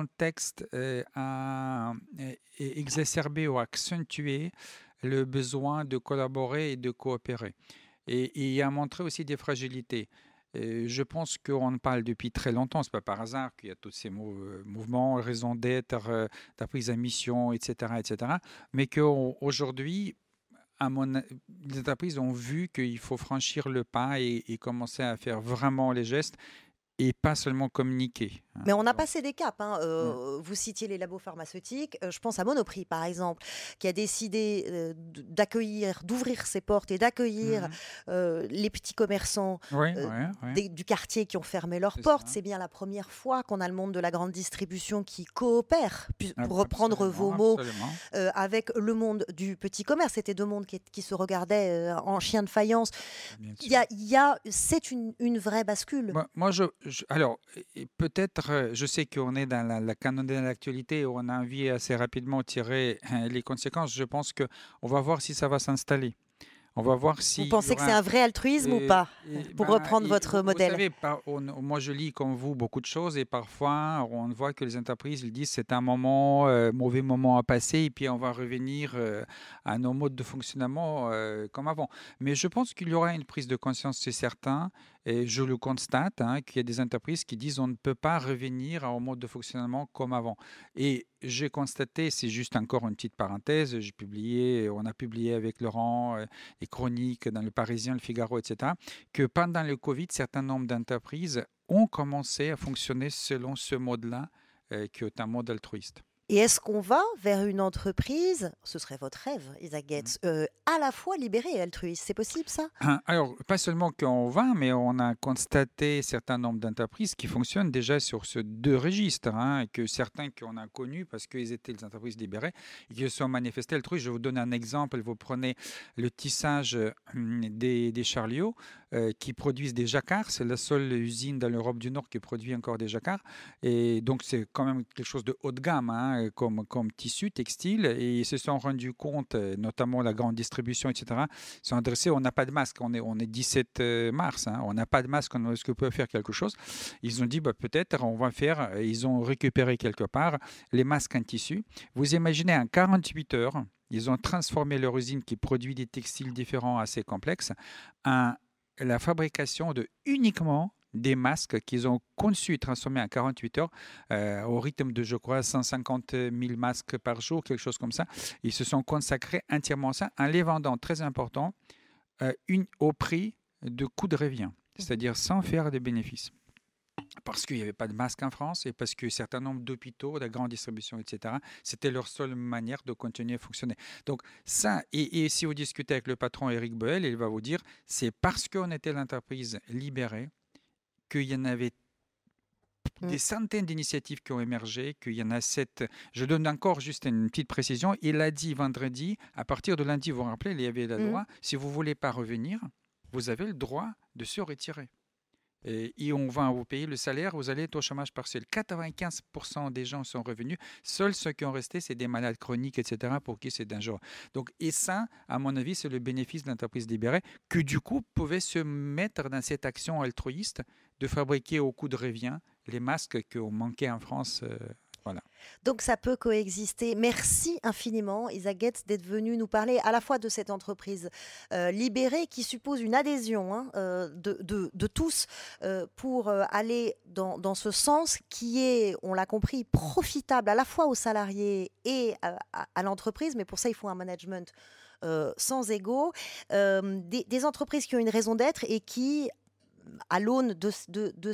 [SPEAKER 2] euh, a est exacerbé ou accentué le besoin de collaborer et de coopérer. Et, et a montré aussi des fragilités. Euh, je pense qu'on parle depuis très longtemps, ce n'est pas par hasard qu'il y a tous ces mou- euh, mouvements, raison d'être, euh, prise à mission, etc., etc. Mais qu'aujourd'hui, les entreprises ont vu qu'il faut franchir le pas et commencer à faire vraiment les gestes et pas seulement communiquer. hein.
[SPEAKER 1] Mais on a passé des caps. hein. Euh, Vous citiez les labos pharmaceutiques. Euh, je pense à Monoprix, par exemple, qui a décidé euh, d'accueillir, d'ouvrir ses portes et d'accueillir euh, les petits commerçants
[SPEAKER 2] Oui,
[SPEAKER 1] euh,
[SPEAKER 2] ouais, ouais.
[SPEAKER 1] des- du quartier qui ont fermé leurs portes. C'est bien la première fois qu'on a le monde de la grande distribution qui coopère,
[SPEAKER 2] Ah,
[SPEAKER 1] pour reprendre vos mots, avec le monde du petit commerce. C'était deux mondes qui, qui se regardaient en chien de faïence. Il y a, c'est une, une vraie bascule.
[SPEAKER 2] Moi, moi, je, je- alors, et peut-être, euh, je sais qu'on est dans la, la canon de l'actualité, où on a envie assez rapidement de tirer euh, les conséquences. Je pense que on va voir si ça va s'installer. On va voir si.
[SPEAKER 1] Vous pensez que c'est un vrai altruisme ou pas Pour
[SPEAKER 2] ben,
[SPEAKER 1] reprendre votre modèle.
[SPEAKER 2] Vous savez, moi je lis comme vous beaucoup de choses et parfois on voit que les entreprises ils disent c'est un moment, euh, mauvais moment à passer et puis on va revenir euh, à nos modes de fonctionnement euh, comme avant. Mais je pense qu'il y aura une prise de conscience, c'est certain. Et je le constate, hein, qu'il y a des entreprises qui disent on ne peut pas revenir au mode de fonctionnement comme avant. Et j'ai constaté, c'est juste encore une petite parenthèse, j'ai publié, on a publié avec Laurent euh, des chroniques dans le Parisien, le Figaro, etc., que pendant le Covid, certains nombre d'entreprises ont commencé à fonctionner selon ce mode-là, euh, qui est un mode altruiste.
[SPEAKER 1] Et est-ce qu'on va vers une entreprise, ce serait votre rêve, Isaac mmh. Getz, euh, à la fois libérée et altruiste C'est possible ça?
[SPEAKER 2] Hein, Alors, pas seulement qu'on va, mais on a constaté un certain nombre d'entreprises qui fonctionnent déjà sur ce deux registres, hein, et que certains qu'on a connus parce qu'ils étaient des entreprises libérées et qui se sont manifestés altruistes. Je vous donne un exemple. Vous prenez le tissage hum, des, des charliots euh, qui produisent des jacquards. C'est la seule usine dans l'Europe du Nord qui produit encore des jacquards. Et donc, c'est quand même quelque chose de haut de gamme. Hein, comme, comme tissu textile et ils se sont rendus compte, euh, notamment la grande distribution, etc., sont adressés, on n'a pas de masque, on est, on est 17 euh, mars, hein, on n'a pas de masque, est-ce qu'on peut faire quelque chose? Ils ont dit, bah, peut-être on va faire, ils ont récupéré quelque part les masques en tissu. Vous imaginez, en 48 heures, ils ont transformé leur usine qui produit des textiles différents assez complexes en la fabrication de uniquement des masques qu'ils ont conçus et transformés en 48 heures euh, au rythme de, je crois, 150 000 masques par jour, quelque chose comme ça. Ils se sont consacrés entièrement à ça en les vendant, très important, euh, une, au prix de coût de revient, c'est-à-dire sans faire de bénéfices parce qu'il n'y avait pas de masques en France et parce que certain nombre d'hôpitaux, de grande distribution, etc., c'était leur seule manière de continuer à fonctionner. Donc ça, et, et si vous discutez avec le patron Eric Boel, il va vous dire, c'est parce qu'on était l'entreprise libérée qu'il y en avait mmh. des centaines d'initiatives qui ont émergé, qu'il y en a sept. Je donne encore juste une petite précision. Il a dit vendredi, à partir de lundi, vous vous rappelez, il y avait le droit, mmh. si vous ne voulez pas revenir, vous avez le droit de se retirer et, on va vous payer le salaire, vous allez être au chômage partiel. 95% des gens sont revenus. Seuls ceux qui ont resté, c'est des malades chroniques, etc., pour qui c'est dangereux. Donc, et ça, à mon avis, c'est le bénéfice de l'entreprise libérée, qui du coup pouvait se mettre dans cette action altruiste de fabriquer au coût de revient les masques qu'on manquait en France. Euh,
[SPEAKER 1] donc ça peut coexister. Merci infiniment, Getz, d'être venu nous parler à la fois de cette entreprise euh, libérée qui suppose une adhésion hein, euh, de, tous euh, pour aller dans, ce sens qui est, on l'a compris, profitable à la fois aux salariés et à, l'entreprise. Mais pour ça, il faut un management. sans des, des, entreprises qui ont une raison d'être et qui à l'aune de, de,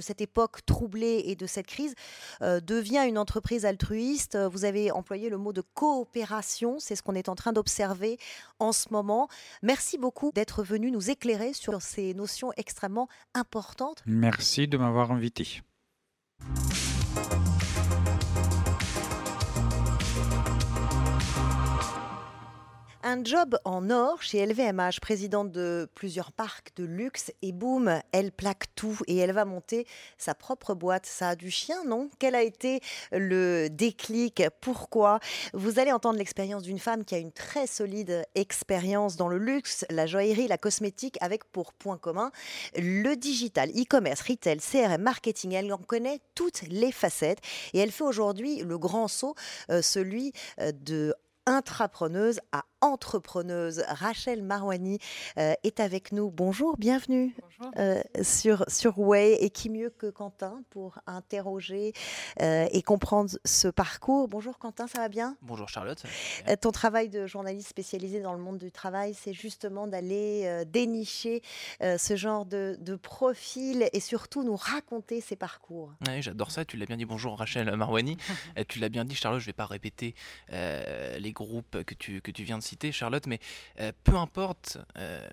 [SPEAKER 1] cette époque troublée et de cette crise, euh, devient une entreprise altruiste. Vous avez employé le mot de coopération, c'est ce qu'on est en train d'observer en ce moment. Merci beaucoup d'être venu nous éclairer sur ces notions extrêmement importantes.
[SPEAKER 2] Merci de m'avoir invité.
[SPEAKER 1] Un job en or chez LVMH, présidente de plusieurs parcs de luxe, et boum, elle plaque tout et elle va monter sa propre boîte. Ça a du chien, non? Quel a été le déclic? Pourquoi? Vous allez entendre l'expérience d'une femme qui a une très solide expérience dans le luxe, la joaillerie, la cosmétique, avec pour point commun le digital, e-commerce, retail, CRM, marketing. Elle en connaît toutes les facettes et elle fait aujourd'hui le grand saut, euh, celui euh, de intrapreneuse à entrepreneuse. Rachel Marwani euh, est avec nous. Bonjour, bienvenue euh, sur, sur Way. Et qui mieux que Quentin pour interroger euh, et comprendre ce parcours Bonjour Quentin, ça va bien?
[SPEAKER 3] Bonjour Charlotte.
[SPEAKER 1] ton travail de journaliste spécialisé dans le monde du travail, c'est justement d'aller dénicher ce genre de, de, profil et surtout nous raconter ces parcours.
[SPEAKER 3] Oui, j'adore ça. Tu l'as bien dit. Bonjour Rachel Marwani. tu l'as bien dit Charlotte, je ne vais pas répéter les groupes que tu, que tu viens de citer Charlotte, mais euh, peu importe euh,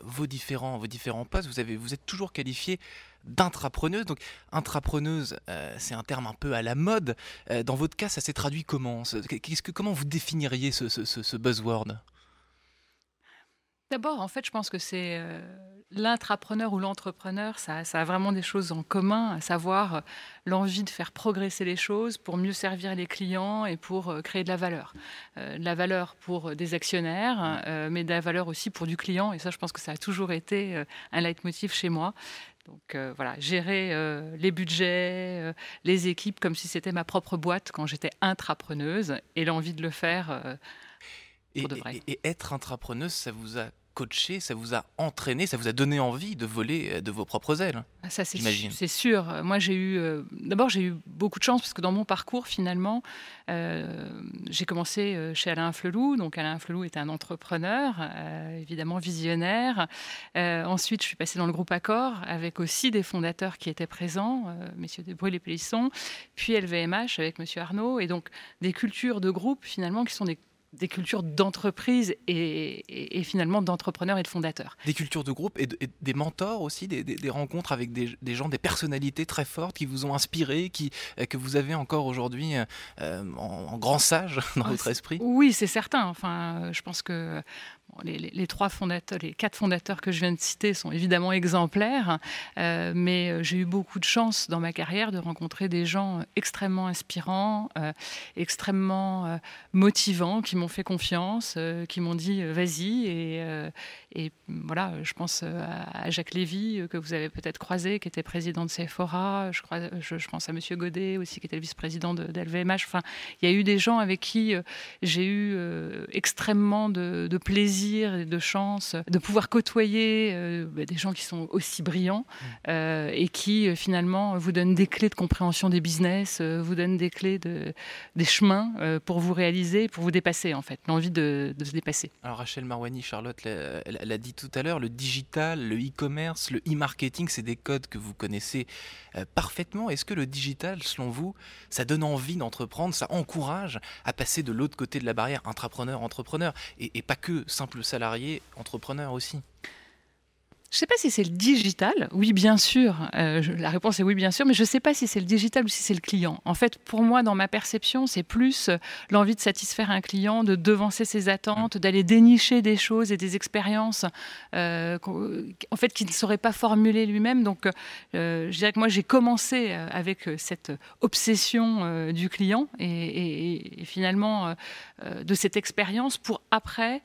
[SPEAKER 3] vos différents, vos postes, vous, avez, vous êtes toujours qualifié d'intrapreneuse. Donc, intrapreneuse, euh, c'est un terme un peu à la mode. dans votre cas, ça s'est traduit comment Comment vous définiriez ce, buzzword?
[SPEAKER 4] D'abord, en fait, je pense que c'est l'intrapreneur ou l'entrepreneur, ça, a vraiment des choses en commun, à savoir euh, l'envie de faire progresser les choses pour mieux servir les clients et pour euh, créer de la valeur. Euh, de la valeur pour des actionnaires, mais de la valeur aussi pour du client. Et ça, je pense que ça a toujours été un leitmotiv chez moi. Donc voilà, gérer les budgets, les équipes comme si c'était ma propre boîte quand j'étais intrapreneuse et l'envie de le faire.
[SPEAKER 3] pour de vrai. et, être intrapreneuse, ça vous a coaché, ça vous a entraîné, ça vous a donné envie de voler euh, de vos propres ailes
[SPEAKER 4] ah, Ça, c'est sûr. Moi, j'ai eu. Euh, d'abord, j'ai eu beaucoup de chance parce que dans mon parcours, finalement, euh, j'ai commencé chez Alain Flelou. Donc, Alain Flelou était un entrepreneur, évidemment visionnaire. ensuite, je suis passée dans le groupe Accor avec aussi des fondateurs qui étaient présents, messieurs Desbruyles et Pélisson, puis LVMH avec monsieur Arnaud. Et donc, des cultures de groupe, finalement, qui sont des des cultures d'entreprise et, finalement d'entrepreneurs et de fondateurs.
[SPEAKER 3] Des cultures de groupe et, des mentors aussi, des, rencontres avec des, gens, des personnalités très fortes qui vous ont inspiré, qui, euh, que vous avez encore aujourd'hui euh, euh, en, grand sage dans ah, votre esprit?
[SPEAKER 4] Oui, c'est certain. Enfin, je pense que les, trois fondateurs, les quatre fondateurs que je viens de citer sont évidemment exemplaires, euh, mais euh, j'ai eu beaucoup de chance dans ma carrière de rencontrer des gens euh, extrêmement inspirants, extrêmement motivants, qui m'ont fait confiance, qui m'ont dit vas-y. Et, voilà, je pense à Jacques Lévy, que vous avez peut-être croisé, qui était président de Sephora. Je, je, pense à Monsieur Godet aussi, qui était le vice-président d'LVMH. Enfin, il y a eu des gens avec qui j'ai eu extrêmement de plaisir et de chance de pouvoir côtoyer euh, bah, des gens qui sont aussi brillants mm. euh, et qui euh, finalement vous donnent des clés de compréhension des business, vous donnent des clés de, des chemins pour vous réaliser, pour vous dépasser en fait, l'envie de, se dépasser.
[SPEAKER 3] Alors Rachel Marwani, Charlotte l'a dit tout à l'heure, le digital, le e-commerce, le e-marketing, c'est des codes que vous connaissez parfaitement. Est-ce que le digital, selon vous, ça donne envie d'entreprendre, ça encourage à passer de l'autre côté de la barrière, intrapreneur, entrepreneur, et, et pas que simplement le salarié entrepreneur aussi
[SPEAKER 4] je ne sais pas si c'est le digital. Oui, bien sûr. Euh, la réponse est oui, bien sûr. Mais je ne sais pas si c'est le digital ou si c'est le client. En fait, pour moi, dans ma perception, c'est plus euh, l'envie de satisfaire un client, de devancer ses attentes, d'aller dénicher des choses et des expériences euh, en fait, qu'il ne saurait pas formuler lui-même. Donc, je dirais que moi, j'ai commencé avec cette obsession du client et, finalement de cette expérience pour après,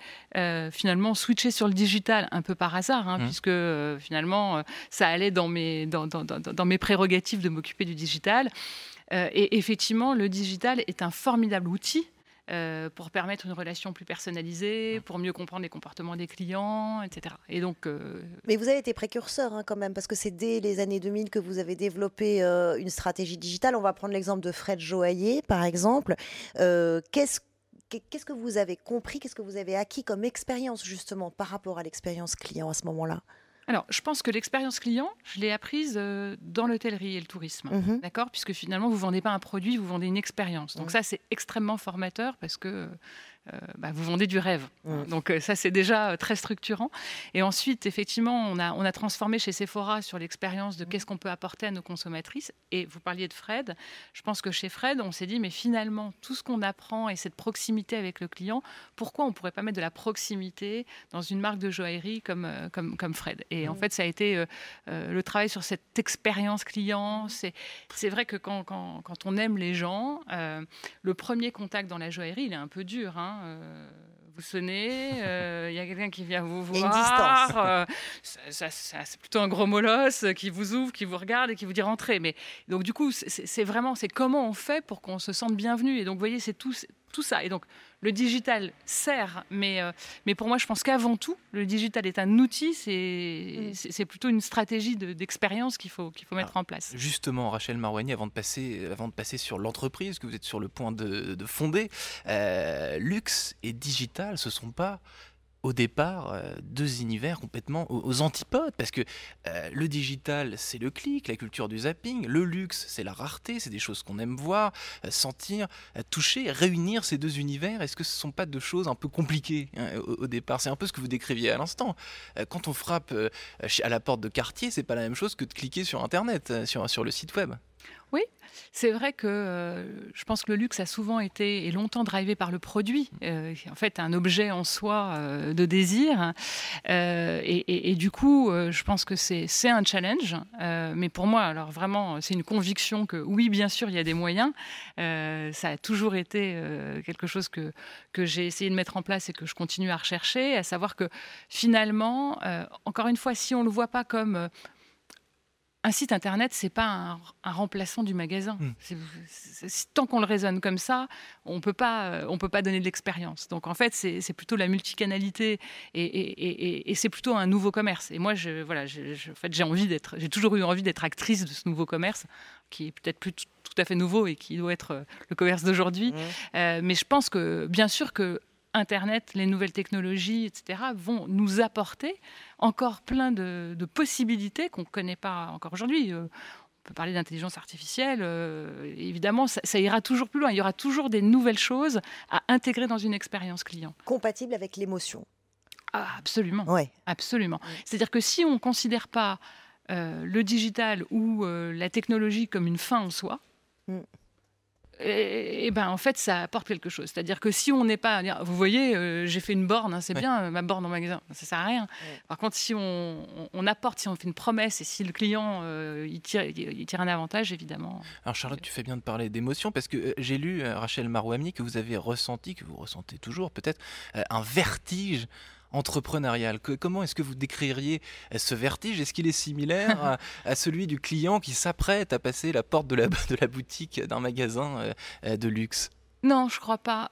[SPEAKER 4] finalement, switcher sur le digital un peu par hasard, hein, mmh. puisque euh, finalement, euh, ça allait dans mes, dans, dans, mes prérogatives de m'occuper du digital. Euh, et effectivement, le digital est un formidable outil pour permettre une relation plus personnalisée, pour mieux comprendre les comportements des clients, etc. Et donc,
[SPEAKER 1] Mais vous avez été précurseur hein, quand même, parce que c'est dès les années 2000 que vous avez développé une stratégie digitale. On va prendre l'exemple de Fred Joaillier, par exemple. Qu'est-ce Qu'est-ce que vous avez compris, qu'est-ce que vous avez acquis comme expérience justement par rapport à l'expérience client à ce moment-là?
[SPEAKER 4] Alors, je pense que l'expérience client, je l'ai apprise euh, dans l'hôtellerie et le tourisme, mmh d'accord? Puisque finalement, vous vendez pas un produit, vous vendez une expérience. Donc mmh. ça, c'est extrêmement formateur parce que euh, bah, vous vendez du rêve. Mmh. Donc euh, ça, c'est déjà euh, très structurant. Et ensuite, effectivement, on a, on a transformé chez Sephora sur l'expérience de mmh. qu'est-ce qu'on peut apporter à nos consommatrices. Et vous parliez de Fred. Je pense que chez Fred, on s'est dit, mais finalement, tout ce qu'on apprend et cette proximité avec le client, pourquoi on ne pourrait pas mettre de la proximité dans une marque de joaillerie comme, comme, comme Fred? Et en mmh. fait, ça a été le travail sur cette expérience client. C'est vrai que quand, quand, quand, on aime les gens, le premier contact dans la joaillerie, il est un peu dur. Hein euh, vous sonnez, il euh, y a quelqu'un qui vient vous voir. Euh, c'est plutôt un gros molosse qui vous ouvre, qui vous regarde et qui vous dit rentrez. Mais donc du coup, c'est vraiment, c'est comment on fait pour qu'on se sente bienvenu? Et donc, vous voyez, c'est tout, tout ça. Et donc, le digital sert, mais, euh, mais pour moi, je pense qu'avant tout, le digital est un outil, c'est c'est plutôt une stratégie d'expérience qu'il faut, qu'il faut mettre en place.
[SPEAKER 3] Justement, Rachel Marouani, avant de passer, avant de passer sur l'entreprise que vous êtes sur le point de, de fonder, euh, luxe et digital, ce ne sont pas au départ euh, deux univers complètement aux, antipodes parce que euh, le digital c'est le clic, la culture du zapping, le luxe c'est la rareté, c'est des choses qu'on aime voir, euh, sentir, toucher, réunir ces deux univers. Est-ce que ce ne sont pas deux choses un peu compliquées hein, au, départ? C'est un peu ce que vous décriviez à l'instant. quand on frappe à la porte de quartier, c'est pas la même chose que de cliquer sur internet, sur, sur le site web.
[SPEAKER 4] Oui, c'est vrai que euh, je pense que le luxe a souvent été et longtemps drivé par le produit, euh, en fait un objet en soi euh, de désir. Et, du coup, je pense que c'est un challenge. mais pour moi, alors vraiment, c'est une conviction que oui, bien sûr, il y a des moyens. ça a toujours été quelque chose que, que j'ai essayé de mettre en place et que je continue à rechercher, à savoir que finalement, encore une fois, si on ne le voit pas comme un site internet, c'est pas un, remplaçant du magasin. Hmm. tant qu'on le raisonne comme ça, on peut pas, euh, on peut pas donner de l'expérience. Donc en fait, c'est plutôt la multicanalité et, c'est plutôt un nouveau commerce. Et moi, je, voilà, en fait, j'ai envie d'être, j'ai toujours eu envie d'être actrice de ce nouveau commerce qui est peut-être plus tout à fait nouveau et qui doit être euh, le commerce d'aujourd'hui. Euh, mais je pense que, bien sûr, que Internet, les nouvelles technologies, etc., vont nous apporter encore plein de, possibilités qu'on ne connaît pas encore aujourd'hui. Euh, on peut parler d'intelligence artificielle, euh, évidemment, ça, ira toujours plus loin. Il y aura toujours des nouvelles choses à intégrer dans une expérience client.
[SPEAKER 1] Compatible avec l'émotion.
[SPEAKER 4] Ah, absolument. Ouais. Absolument. C'est-à-dire que si on ne considère pas euh, le digital ou la technologie comme une fin en soi, mm et, ben en fait ça apporte quelque chose. C'est-à-dire que si on n'est pas, vous voyez, euh, j'ai fait une borne, hein, c'est bien euh, ma borne en magasin, ça sert à rien. Par contre, si on, apporte, si on fait une promesse et si le client euh, il, tire, il, tire, un avantage, évidemment.
[SPEAKER 3] Alors Charlotte, tu fais bien de parler d'émotion parce que j'ai lu Rachel Marouami que vous avez ressenti, que vous ressentez toujours peut-être un vertige entrepreneurial. comment est-ce que vous décririez euh, ce vertige? Est-ce qu'il est similaire à, celui du client qui s'apprête à passer la porte de la, de la boutique d'un magasin euh, euh, de luxe?
[SPEAKER 4] Non, je crois pas.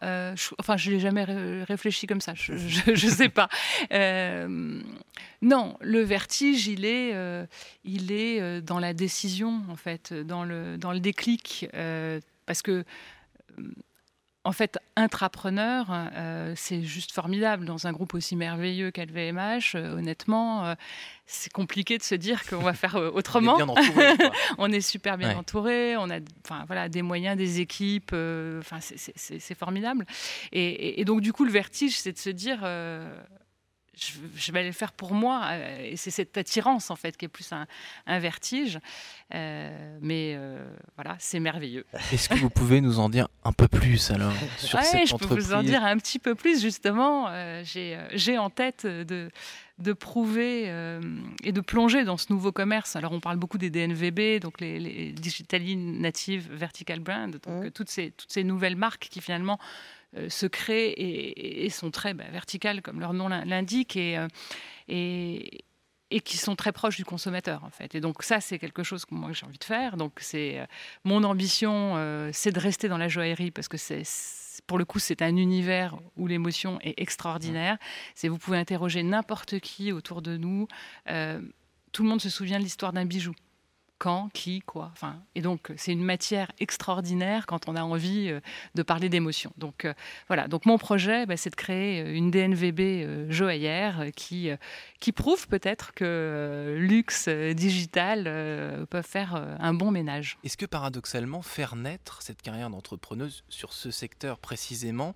[SPEAKER 4] enfin, je l'ai jamais réfléchi comme ça. Je ne sais pas. non, le vertige, il est, il est dans la décision, en fait, dans le, dans le déclic. parce que en fait, intrapreneur, euh, c'est juste formidable. Dans un groupe aussi merveilleux qu'LVMH, euh, honnêtement, euh, c'est compliqué de se dire qu'on va faire autrement.
[SPEAKER 3] On est, entouré,
[SPEAKER 4] on est super bien entouré, on a voilà, des moyens, des équipes, enfin, c'est formidable. Et, et, donc, du coup, le vertige, c'est de se dire je, vais aller le faire pour moi. Euh, et c'est cette attirance, en fait, qui est plus un, vertige. Euh, mais euh, voilà, c'est merveilleux.
[SPEAKER 3] Est-ce que vous pouvez nous en dire un peu plus, alors, sur cette
[SPEAKER 4] je peux vous en dire un petit peu plus, justement. J'ai en tête de de prouver et de plonger dans ce nouveau commerce. Alors, on parle beaucoup des DNVB, donc les, les Digitally Native Vertical Brand, donc mmh. toutes, ces, toutes ces nouvelles marques qui finalement se créent et, sont très bah, verticales, comme leur nom l'indique, euh, et, et, qui sont très proches du consommateur, en fait. Et donc ça, c'est quelque chose que moi j'ai envie de faire. Donc c'est euh, mon ambition, c'est de rester dans la joaillerie parce que c'est pour le coup, c'est un univers où l'émotion est extraordinaire. C'est vous pouvez interroger n'importe qui autour de nous. tout le monde se souvient de l'histoire d'un bijou quand, qui, quoi. Enfin, et donc, c'est une matière extraordinaire quand on a envie euh, de parler d'émotion. Donc, euh, voilà. Donc, mon projet, bah, c'est de créer euh, une DNVB joaillère qui, qui prouve peut-être que luxe digital peuvent faire un bon ménage.
[SPEAKER 3] Est-ce que paradoxalement, faire naître cette carrière d'entrepreneuse sur ce secteur précisément,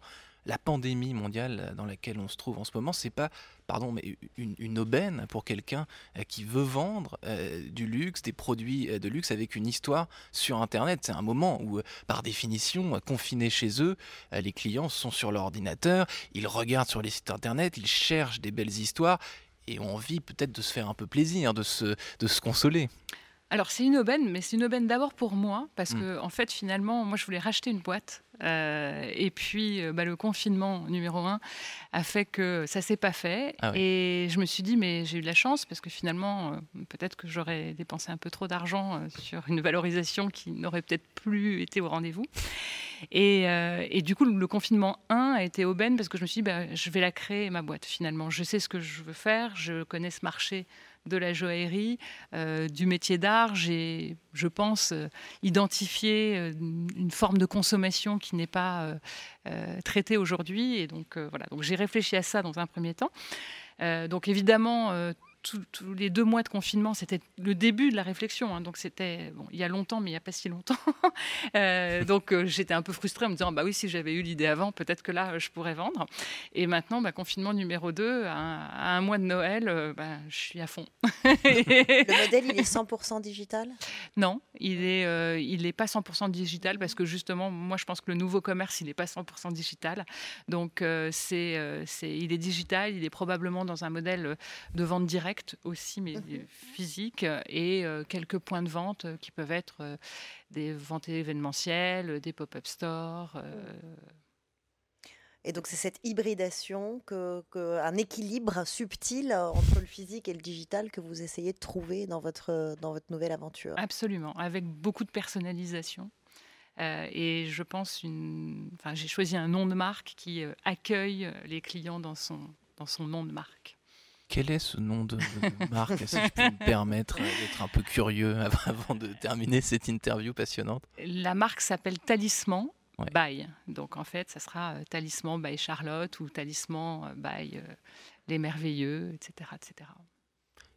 [SPEAKER 3] la pandémie mondiale dans laquelle on se trouve en ce moment, c'est pas pardon, mais une, aubaine pour quelqu'un euh, qui veut vendre euh, du luxe, des produits euh, de luxe avec une histoire sur Internet. C'est un moment où, par définition, confinés chez eux, les clients sont sur l'ordinateur, ils regardent sur les sites Internet, ils cherchent des belles histoires et ont envie peut-être de se faire un peu plaisir, de se, de se consoler.
[SPEAKER 4] Alors c'est une aubaine, mais c'est une aubaine d'abord pour moi, parce mm. que en fait finalement, moi je voulais racheter une boîte euh, et puis, euh, bah, le confinement numéro un a fait que ça s'est pas fait. Ah et je me suis dit, mais j'ai eu de la chance parce que finalement, euh, peut-être que j'aurais dépensé un peu trop d'argent sur une valorisation qui n'aurait peut-être plus été au rendez-vous. Et, et, du coup, le confinement 1 a été aubaine parce que je me suis dit, bah, je vais la créer, ma boîte, finalement. Je sais ce que je veux faire, je connais ce marché de la joaillerie, euh, du métier d'art. J'ai, je pense, euh, identifié euh, une forme de consommation qui n'est pas traitée aujourd'hui. Et donc, voilà. Donc, j'ai réfléchi à ça dans un premier temps. donc, évidemment, tous les deux mois de confinement, c'était le début de la réflexion. Hein. donc c'était bon, il y a longtemps, mais il n'y a pas si longtemps. Euh, donc euh, j'étais un peu frustrée en me disant bah oui, si j'avais eu l'idée avant, peut-être que là je pourrais vendre. Et maintenant, bah, confinement numéro 2, à, un mois de Noël, bah, je suis à fond.
[SPEAKER 1] le modèle, il est 100% digital?
[SPEAKER 4] Non, il est, il est pas 100% digital parce que justement, moi je pense que le nouveau commerce, il n'est pas 100% digital. Donc c'est, c'est, il est digital, il est probablement dans un modèle de vente directe aussi, mais mhm. physique, et euh, quelques points de vente euh, qui peuvent être euh, des ventes événementielles, des pop-up stores.
[SPEAKER 1] Et donc c'est cette hybridation, que, un équilibre subtil entre le physique et le digital que vous essayez de trouver dans votre, dans votre nouvelle aventure.
[SPEAKER 4] Absolument, avec beaucoup de personnalisation. et je pense, une... enfin, j'ai choisi un nom de marque qui accueille les clients dans son, dans son nom de marque.
[SPEAKER 3] Quel est ce nom de, marque Si je peux me permettre d'être un peu curieux avant de terminer cette interview passionnante?
[SPEAKER 4] La marque s'appelle Talisman by. Donc en fait, ça sera euh, Talisman by Charlotte ou Talisman euh, by euh, Les Merveilleux, etc. etc.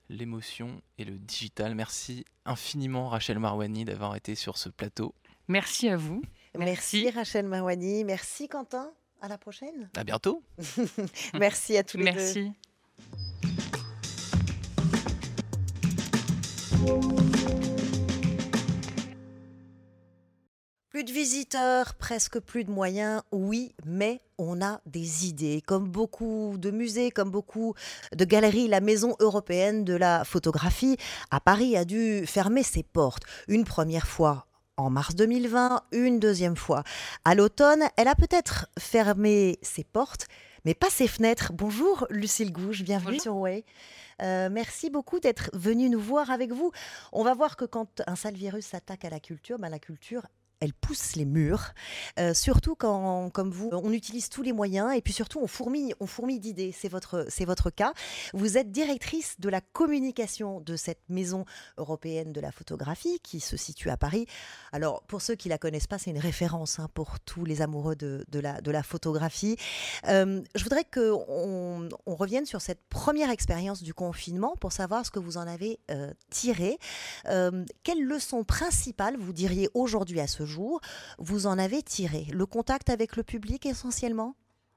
[SPEAKER 3] L'émotion et le digital. Merci infiniment Rachel Marwani d'avoir été sur ce plateau.
[SPEAKER 4] Merci à vous.
[SPEAKER 1] Merci, Rachel Marwani. Merci Quentin. À la prochaine.
[SPEAKER 3] À bientôt.
[SPEAKER 1] Merci à tous les
[SPEAKER 4] deux. Merci.
[SPEAKER 1] Plus de visiteurs, presque plus de moyens, oui, mais on a des idées. Comme beaucoup de musées, comme beaucoup de galeries, la Maison européenne de la photographie à Paris a dû fermer ses portes. Une première fois en mars 2020, une deuxième fois à l'automne. Elle a peut-être fermé ses portes, mais pas ses fenêtres. Bonjour Lucille Gouge, bienvenue sur Way. Euh, merci beaucoup d'être venu nous voir avec vous. On va voir que quand un sale virus s'attaque à la culture, ben la culture, elle pousse les murs, euh, surtout quand, comme vous, on utilise tous les moyens et puis surtout on fourmille, on fourmille d'idées. C'est votre, c'est votre cas. Vous êtes directrice de la communication de cette maison européenne de la photographie qui se situe à Paris. Alors pour ceux qui la connaissent pas, c'est une référence hein, pour tous les amoureux de, la, de la photographie. Euh, je voudrais qu'on on revienne sur cette première expérience du confinement pour savoir ce que vous en avez euh, tiré. quelles leçons principales vous diriez aujourd'hui à ce jour vous en avez tiré. Le contact avec le public essentiellement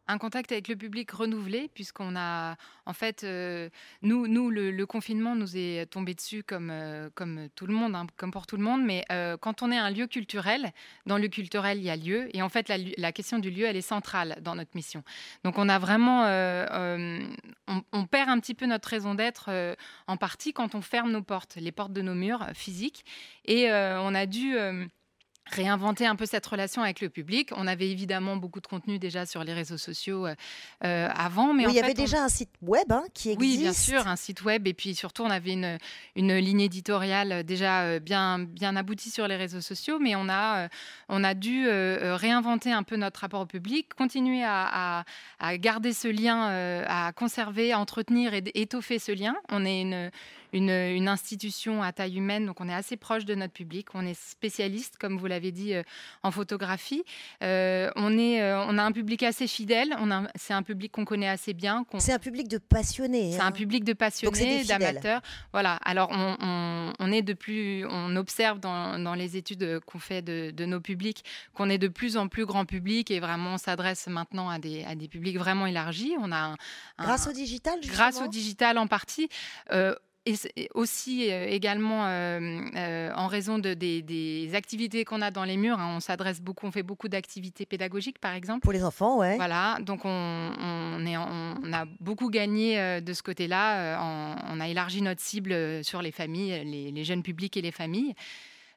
[SPEAKER 5] un contact avec le public renouvelé, puisqu'on a, en fait, euh, nous, nous le, confinement nous est tombé dessus comme, euh, comme tout le monde, hein, comme pour tout le monde, mais euh, quand on est un lieu culturel, dans le culturel, il y a lieu, et en fait, la, question du lieu, elle est centrale dans notre mission. Donc, on a vraiment, on, perd un petit peu notre raison d'être en partie quand on ferme nos portes, les portes de nos murs physiques, et on a dû réinventer un peu cette relation avec le public. On avait évidemment beaucoup de contenu déjà sur les réseaux sociaux euh, euh, avant, mais
[SPEAKER 1] il y avait déjà un site web hein, qui existe.
[SPEAKER 5] Oui, bien sûr, un site web, et puis surtout on avait une, une ligne éditoriale déjà euh, bien bien aboutie sur les réseaux sociaux, mais on a on a dû réinventer un peu notre rapport au public, continuer à, à, garder ce lien, à conserver, à entretenir et étoffer ce lien. On est une une, institution à taille humaine, donc on est assez proche de notre public. On est spécialiste, comme vous l'avez dit, euh, en photographie. Euh, on, est, euh, on a un public assez fidèle. C'est un public qu'on connaît assez bien.
[SPEAKER 1] C'est un public de passionnés.
[SPEAKER 5] C'est un hein. public de passionnés, d'amateurs. Voilà. Alors on, on, est de plus, on observe dans, dans les études qu'on fait de, de, nos publics qu'on est de plus en plus grand public et vraiment on s'adresse maintenant à des, à des publics vraiment élargis. On a
[SPEAKER 1] grâce au digital.
[SPEAKER 5] Justement. Grâce au digital en partie et aussi euh, également euh, euh, en raison de, des, activités qu'on a dans les murs. Hein, on s'adresse beaucoup, on fait beaucoup d'activités pédagogiques, par exemple.
[SPEAKER 1] Pour les enfants, ouais.
[SPEAKER 5] Voilà, donc on, on, est, on a beaucoup gagné de ce côté-là. on a élargi notre cible sur les familles, les, les jeunes publics et les familles.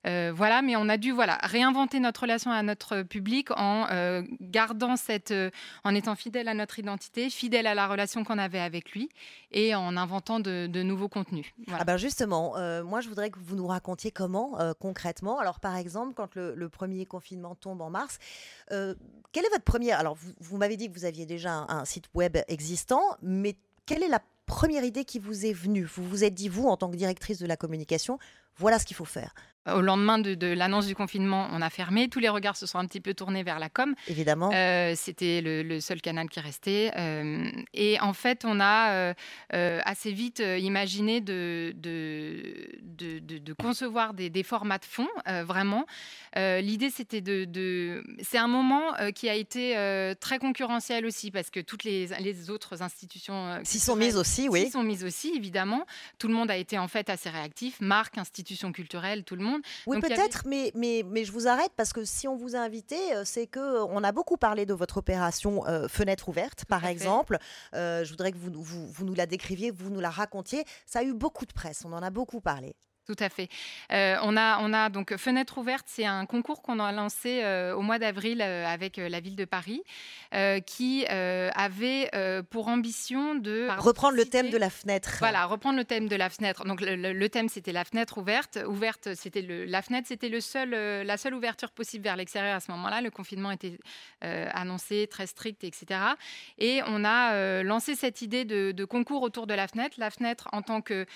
[SPEAKER 5] Euh, voilà, mais on a dû voilà réinventer notre relation à notre public en euh, gardant cette, euh, en étant fidèle à notre identité, fidèle à la relation qu'on avait avec lui et en inventant de, nouveaux contenus.
[SPEAKER 1] Ah ben justement, moi je voudrais que vous nous racontiez comment concrètement. Alors par exemple, quand le, premier confinement tombe en mars, quelle est votre première Alors vous, m'avez dit que vous aviez déjà un, un site web existant, mais quelle est la première idée qui vous est venue? Vous vous êtes dit, vous, en tant que directrice de la communication, voilà ce qu'il faut faire.
[SPEAKER 5] Au lendemain de, l'annonce du confinement, on a fermé. Tous les regards se sont un petit peu tournés vers la com.
[SPEAKER 1] Évidemment.
[SPEAKER 5] Euh, c'était le, seul canal qui restait. Euh, et en fait, on a euh, assez vite imaginé de, de, concevoir des, formats de fond, vraiment. L'idée, c'était de. C'est un moment qui a été très concurrentiel aussi, parce que toutes les, les autres institutions.
[SPEAKER 1] S'y sont mises aussi, oui.
[SPEAKER 5] S'y sont mises aussi, évidemment. Tout le monde a été en fait assez réactif. Marques, institutions culturelles, tout le monde.
[SPEAKER 1] Oui, peut-être, mais, mais, mais je vous arrête parce que si on vous a invité, euh, c'est que euh, on a beaucoup parlé de votre opération euh, Fenêtre ouverte, par exemple. je voudrais que vous, vous, vous nous la décriviez, vous nous la racontiez. Ça a eu beaucoup de presse, on en a beaucoup parlé.
[SPEAKER 5] Tout à fait. Euh, on, a, on a donc Fenêtre ouverte, c'est un concours qu'on a lancé euh, au mois d'avril euh, avec la ville de Paris, qui avait pour ambition de
[SPEAKER 1] reprendre le thème de la fenêtre.
[SPEAKER 5] Voilà, reprendre le thème de la fenêtre. Donc le, thème c'était la fenêtre ouverte. Ouverte, c'était la fenêtre, c'était le seul, la seule ouverture possible vers l'extérieur à ce moment-là. Le confinement était annoncé très strict, etc. Et on a lancé cette idée de, de, concours autour de la fenêtre. La fenêtre en tant que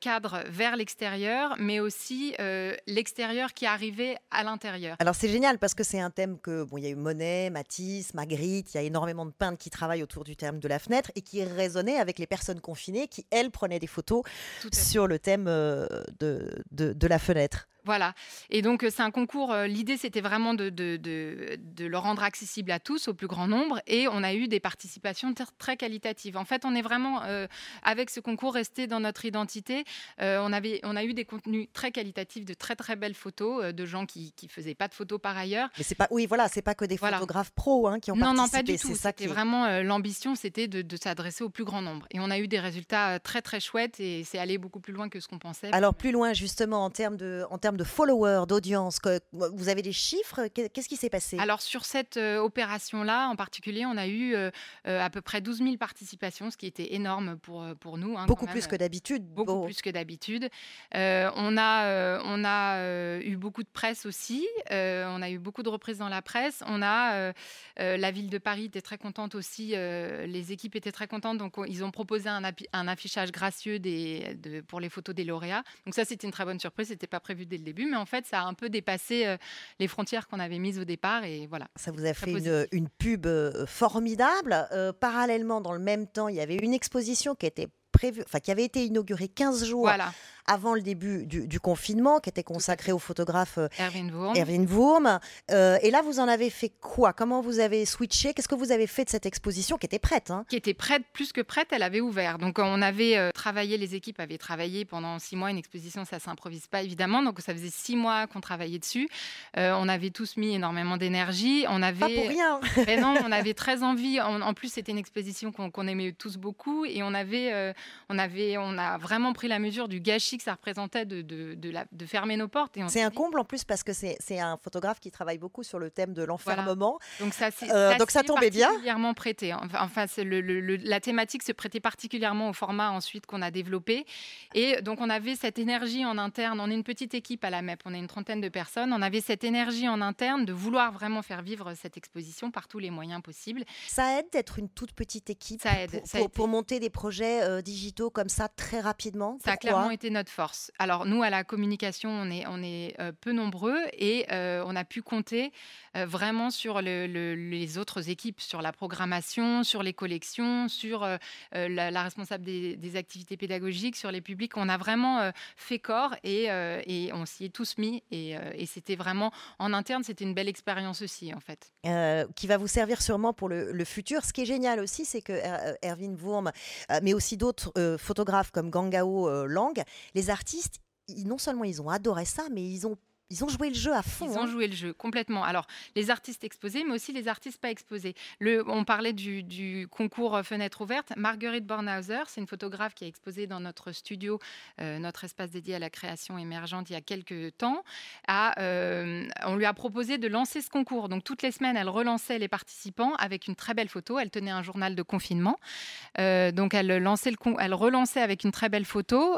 [SPEAKER 5] cadre vers l'extérieur mais aussi euh, l'extérieur qui arrivait à l'intérieur.
[SPEAKER 1] Alors c'est génial parce que c'est un thème que, bon, il y a eu Monet, Matisse, Magritte, il y a énormément de peintres qui travaillent autour du thème de la fenêtre et qui résonnaient avec les personnes confinées qui, elles, prenaient des photos sur le thème euh, de, de la fenêtre.
[SPEAKER 5] Voilà. Et donc, euh, c'est un concours. Euh, l'idée, c'était vraiment de, de, de, le rendre accessible à tous, au plus grand nombre. Et on a eu des participations très qualitatives. En fait, on est vraiment, euh, avec ce concours, resté dans notre identité. on, avait, on a eu des contenus très qualitatifs, de très, très belles photos de gens qui ne faisaient pas de photos par ailleurs.
[SPEAKER 1] Mais c'est pas, oui, voilà, c'est pas que des photographes pros hein, qui ont participé.
[SPEAKER 5] Non, non, pas du tout. C'était vraiment l'ambition, c'était de, s'adresser au plus grand nombre. Et on a eu des résultats très, très chouettes et c'est allé beaucoup plus loin que ce qu'on pensait.
[SPEAKER 1] Alors, plus loin, justement, en termes de, en termes de followers, d'audience Vous avez des chiffres? Qu'est-ce qui s'est passé?
[SPEAKER 5] Alors sur cette euh, opération-là en particulier, on a eu euh, euh, à peu près 12 000 participations, ce qui était énorme pour, pour nous.
[SPEAKER 1] Hein, beaucoup plus que d'habitude.
[SPEAKER 5] Beaucoup plus que d'habitude. on a, on a eu beaucoup de presse aussi. on a eu beaucoup de reprises dans la presse. On a la ville de Paris était très contente aussi. les équipes étaient très contentes, donc ils ont proposé un, un affichage gracieux des, de, pour les photos des lauréats. Donc ça, c'était une très bonne surprise. C'était pas prévu dès le début, mais en fait, ça a un peu dépassé euh, les frontières qu'on avait mises au départ. Et voilà.
[SPEAKER 1] Ça vous a fait une, pub euh, formidable. Euh, parallèlement, dans le même temps, il y avait une exposition qui était prévue, enfin qui avait été inaugurée 15 jours voilà avant le début du, confinement, qui était consacré au photographe euh, Erwin Wurm. Euh, et là, vous en avez fait quoi? Comment vous avez switché? Qu'est-ce que vous avez fait de cette exposition qui était prête hein?
[SPEAKER 5] Qui était prête, plus que prête, elle avait ouvert. Donc on avait euh, travaillé, les équipes avaient travaillé pendant six mois. Une exposition, ça s'improvise pas évidemment. Donc ça faisait six mois qu'on travaillait dessus. on avait tous mis énormément d'énergie. On avait
[SPEAKER 1] pas pour rien.
[SPEAKER 5] Mais non, on avait très envie. En, plus, c'était une exposition qu'on aimait tous beaucoup et on avait, on avait, on a vraiment pris la mesure du gâchis que ça représentait de, de, de, fermer nos portes.
[SPEAKER 1] C'est un comble en plus parce que c'est un photographe qui travaille beaucoup sur le thème de l'enfermement.
[SPEAKER 5] Donc ça,
[SPEAKER 1] euh, donc ça tombait bien.
[SPEAKER 5] Particulièrement prêté. Enfin, le, la thématique se prêtait particulièrement au format ensuite qu'on a développé. Et donc on avait cette énergie en interne. On est une petite équipe à la MEP, on est une trentaine de personnes. On avait cette énergie en interne de vouloir vraiment faire vivre cette exposition par tous les moyens possibles.
[SPEAKER 1] Ça aide d'être une toute petite équipe ça aide, pour, pour, monter des projets euh, digitaux comme ça très rapidement?
[SPEAKER 5] Ça a clairement été notre force. Alors nous, à la communication, on est, on est euh, peu nombreux et euh, on a pu compter euh, vraiment sur les autres équipes, sur la programmation, sur les collections, sur la, responsable des, activités pédagogiques, sur les publics. On a vraiment fait corps et, on s'y est tous mis et, c'était vraiment en interne, c'était une belle expérience aussi en fait.
[SPEAKER 1] qui va vous servir sûrement pour le, futur. Ce qui est génial aussi, c'est que Erwin Wurm, mais aussi d'autres photographes comme Gangao Lang, les artistes, non seulement ils ont adoré ça, mais ils ont ils ont joué le jeu à fond.
[SPEAKER 5] Ils ont hein. joué le jeu complètement. Alors, les artistes exposés, mais aussi les artistes pas exposés. Le, on parlait du, concours Fenêtre ouverte. Marguerite Bornhauser, c'est une photographe qui a exposé dans notre studio, euh, notre espace dédié à la création émergente il y a quelques temps. Euh, on lui a proposé de lancer ce concours. Donc, toutes les semaines, elle relançait les participants avec une très belle photo. Elle tenait un journal de confinement. Euh, donc, elle, lançait le, elle relançait avec une très belle photo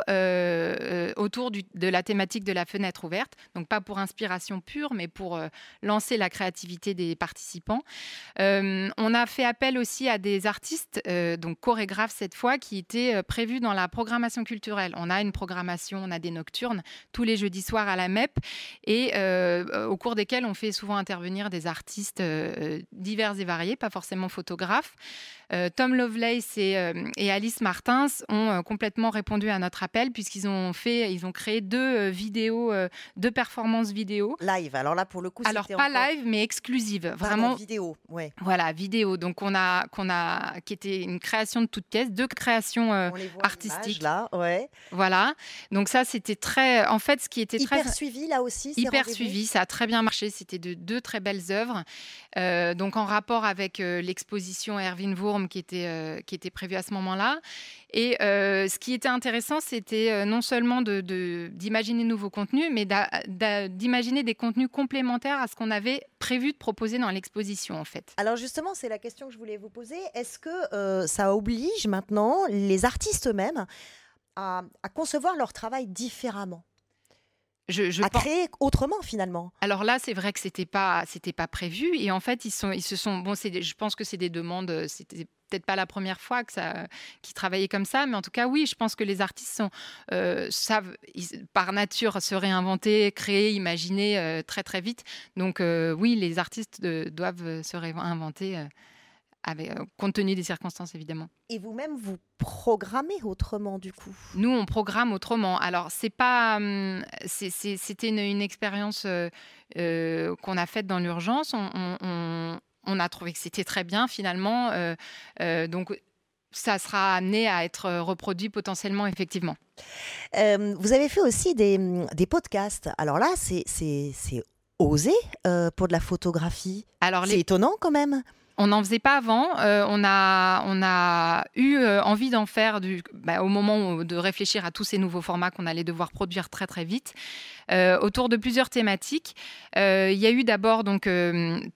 [SPEAKER 5] autour de la thématique de la fenêtre ouverte. Donc, pas pour inspiration pure, mais pour lancer la créativité des participants. on a fait appel aussi à des artistes, donc chorégraphes cette fois, qui étaient prévus dans la programmation culturelle. On a une programmation, on a des nocturnes tous les jeudis soirs à la MEP, et au cours desquels on fait souvent intervenir des artistes divers et variés, pas forcément photographes. Tom Lovelace et, et Alice Martins ont complètement répondu à notre appel puisqu'ils ont fait, ils ont créé deux vidéos, deux performances vidéo.
[SPEAKER 1] Live. Alors là, pour le coup,
[SPEAKER 5] alors pas live, mais exclusive, vraiment
[SPEAKER 1] vidéo. Ouais.
[SPEAKER 5] Voilà, vidéo. Donc on a, qu'on a, qui était une création de toute pièce, deux créations artistiques.
[SPEAKER 1] Là, ouais.
[SPEAKER 5] Voilà. Donc ça, c'était très, en fait, ce qui était
[SPEAKER 1] hyper
[SPEAKER 5] très
[SPEAKER 1] suivi là aussi.
[SPEAKER 5] Hyper suivi. Ça a très bien marché. C'était de deux très belles œuvres. Euh, donc en rapport avec euh, l'exposition Erwin Wurm qui était, euh, qui était prévue à ce moment-là. Et ce qui était intéressant, c'était non seulement d'imaginer de, nouveaux contenus, mais d'imaginer des contenus complémentaires à ce qu'on avait prévu de proposer dans l'exposition, en fait.
[SPEAKER 1] Alors justement, c'est la question que je voulais vous poser. Est-ce que ça oblige maintenant les artistes eux-mêmes à concevoir leur travail différemment? Je, à créer autrement finalement.
[SPEAKER 5] Alors là, c'est vrai que c'était pas c'était pas prévu. Et en fait ils sont ils se sont bon c'est je pense que c'est des demandes euh, c'était peut-être pas la première fois que ça qu'ils travaillaient comme ça. Mais en tout cas oui je pense que les artistes sont euh, savent par nature se réinventer créer imaginer euh, très très vite. Donc oui les artistes doivent se réinventer avec, euh, compte tenu des circonstances évidemment.
[SPEAKER 1] Et vous-même, vous programmez autrement du coup?
[SPEAKER 5] Nous, on programme autrement. Alors, c'est pas, hum, c'était une, expérience euh, euh, qu'on a faite dans l'urgence. On, a trouvé que c'était très bien finalement. donc, ça sera amené à être reproduit potentiellement, effectivement.
[SPEAKER 1] vous avez fait aussi des, des podcasts. Alors là, c'est osé pour de la photographie? Alors c'est étonnant quand même.
[SPEAKER 5] On n'en faisait pas avant. Euh, on, a, on a eu euh, envie d'en faire du, bah, au moment de réfléchir à tous ces nouveaux formats qu'on allait devoir produire très très vite. Euh, autour de plusieurs thématiques. il y a eu d'abord donc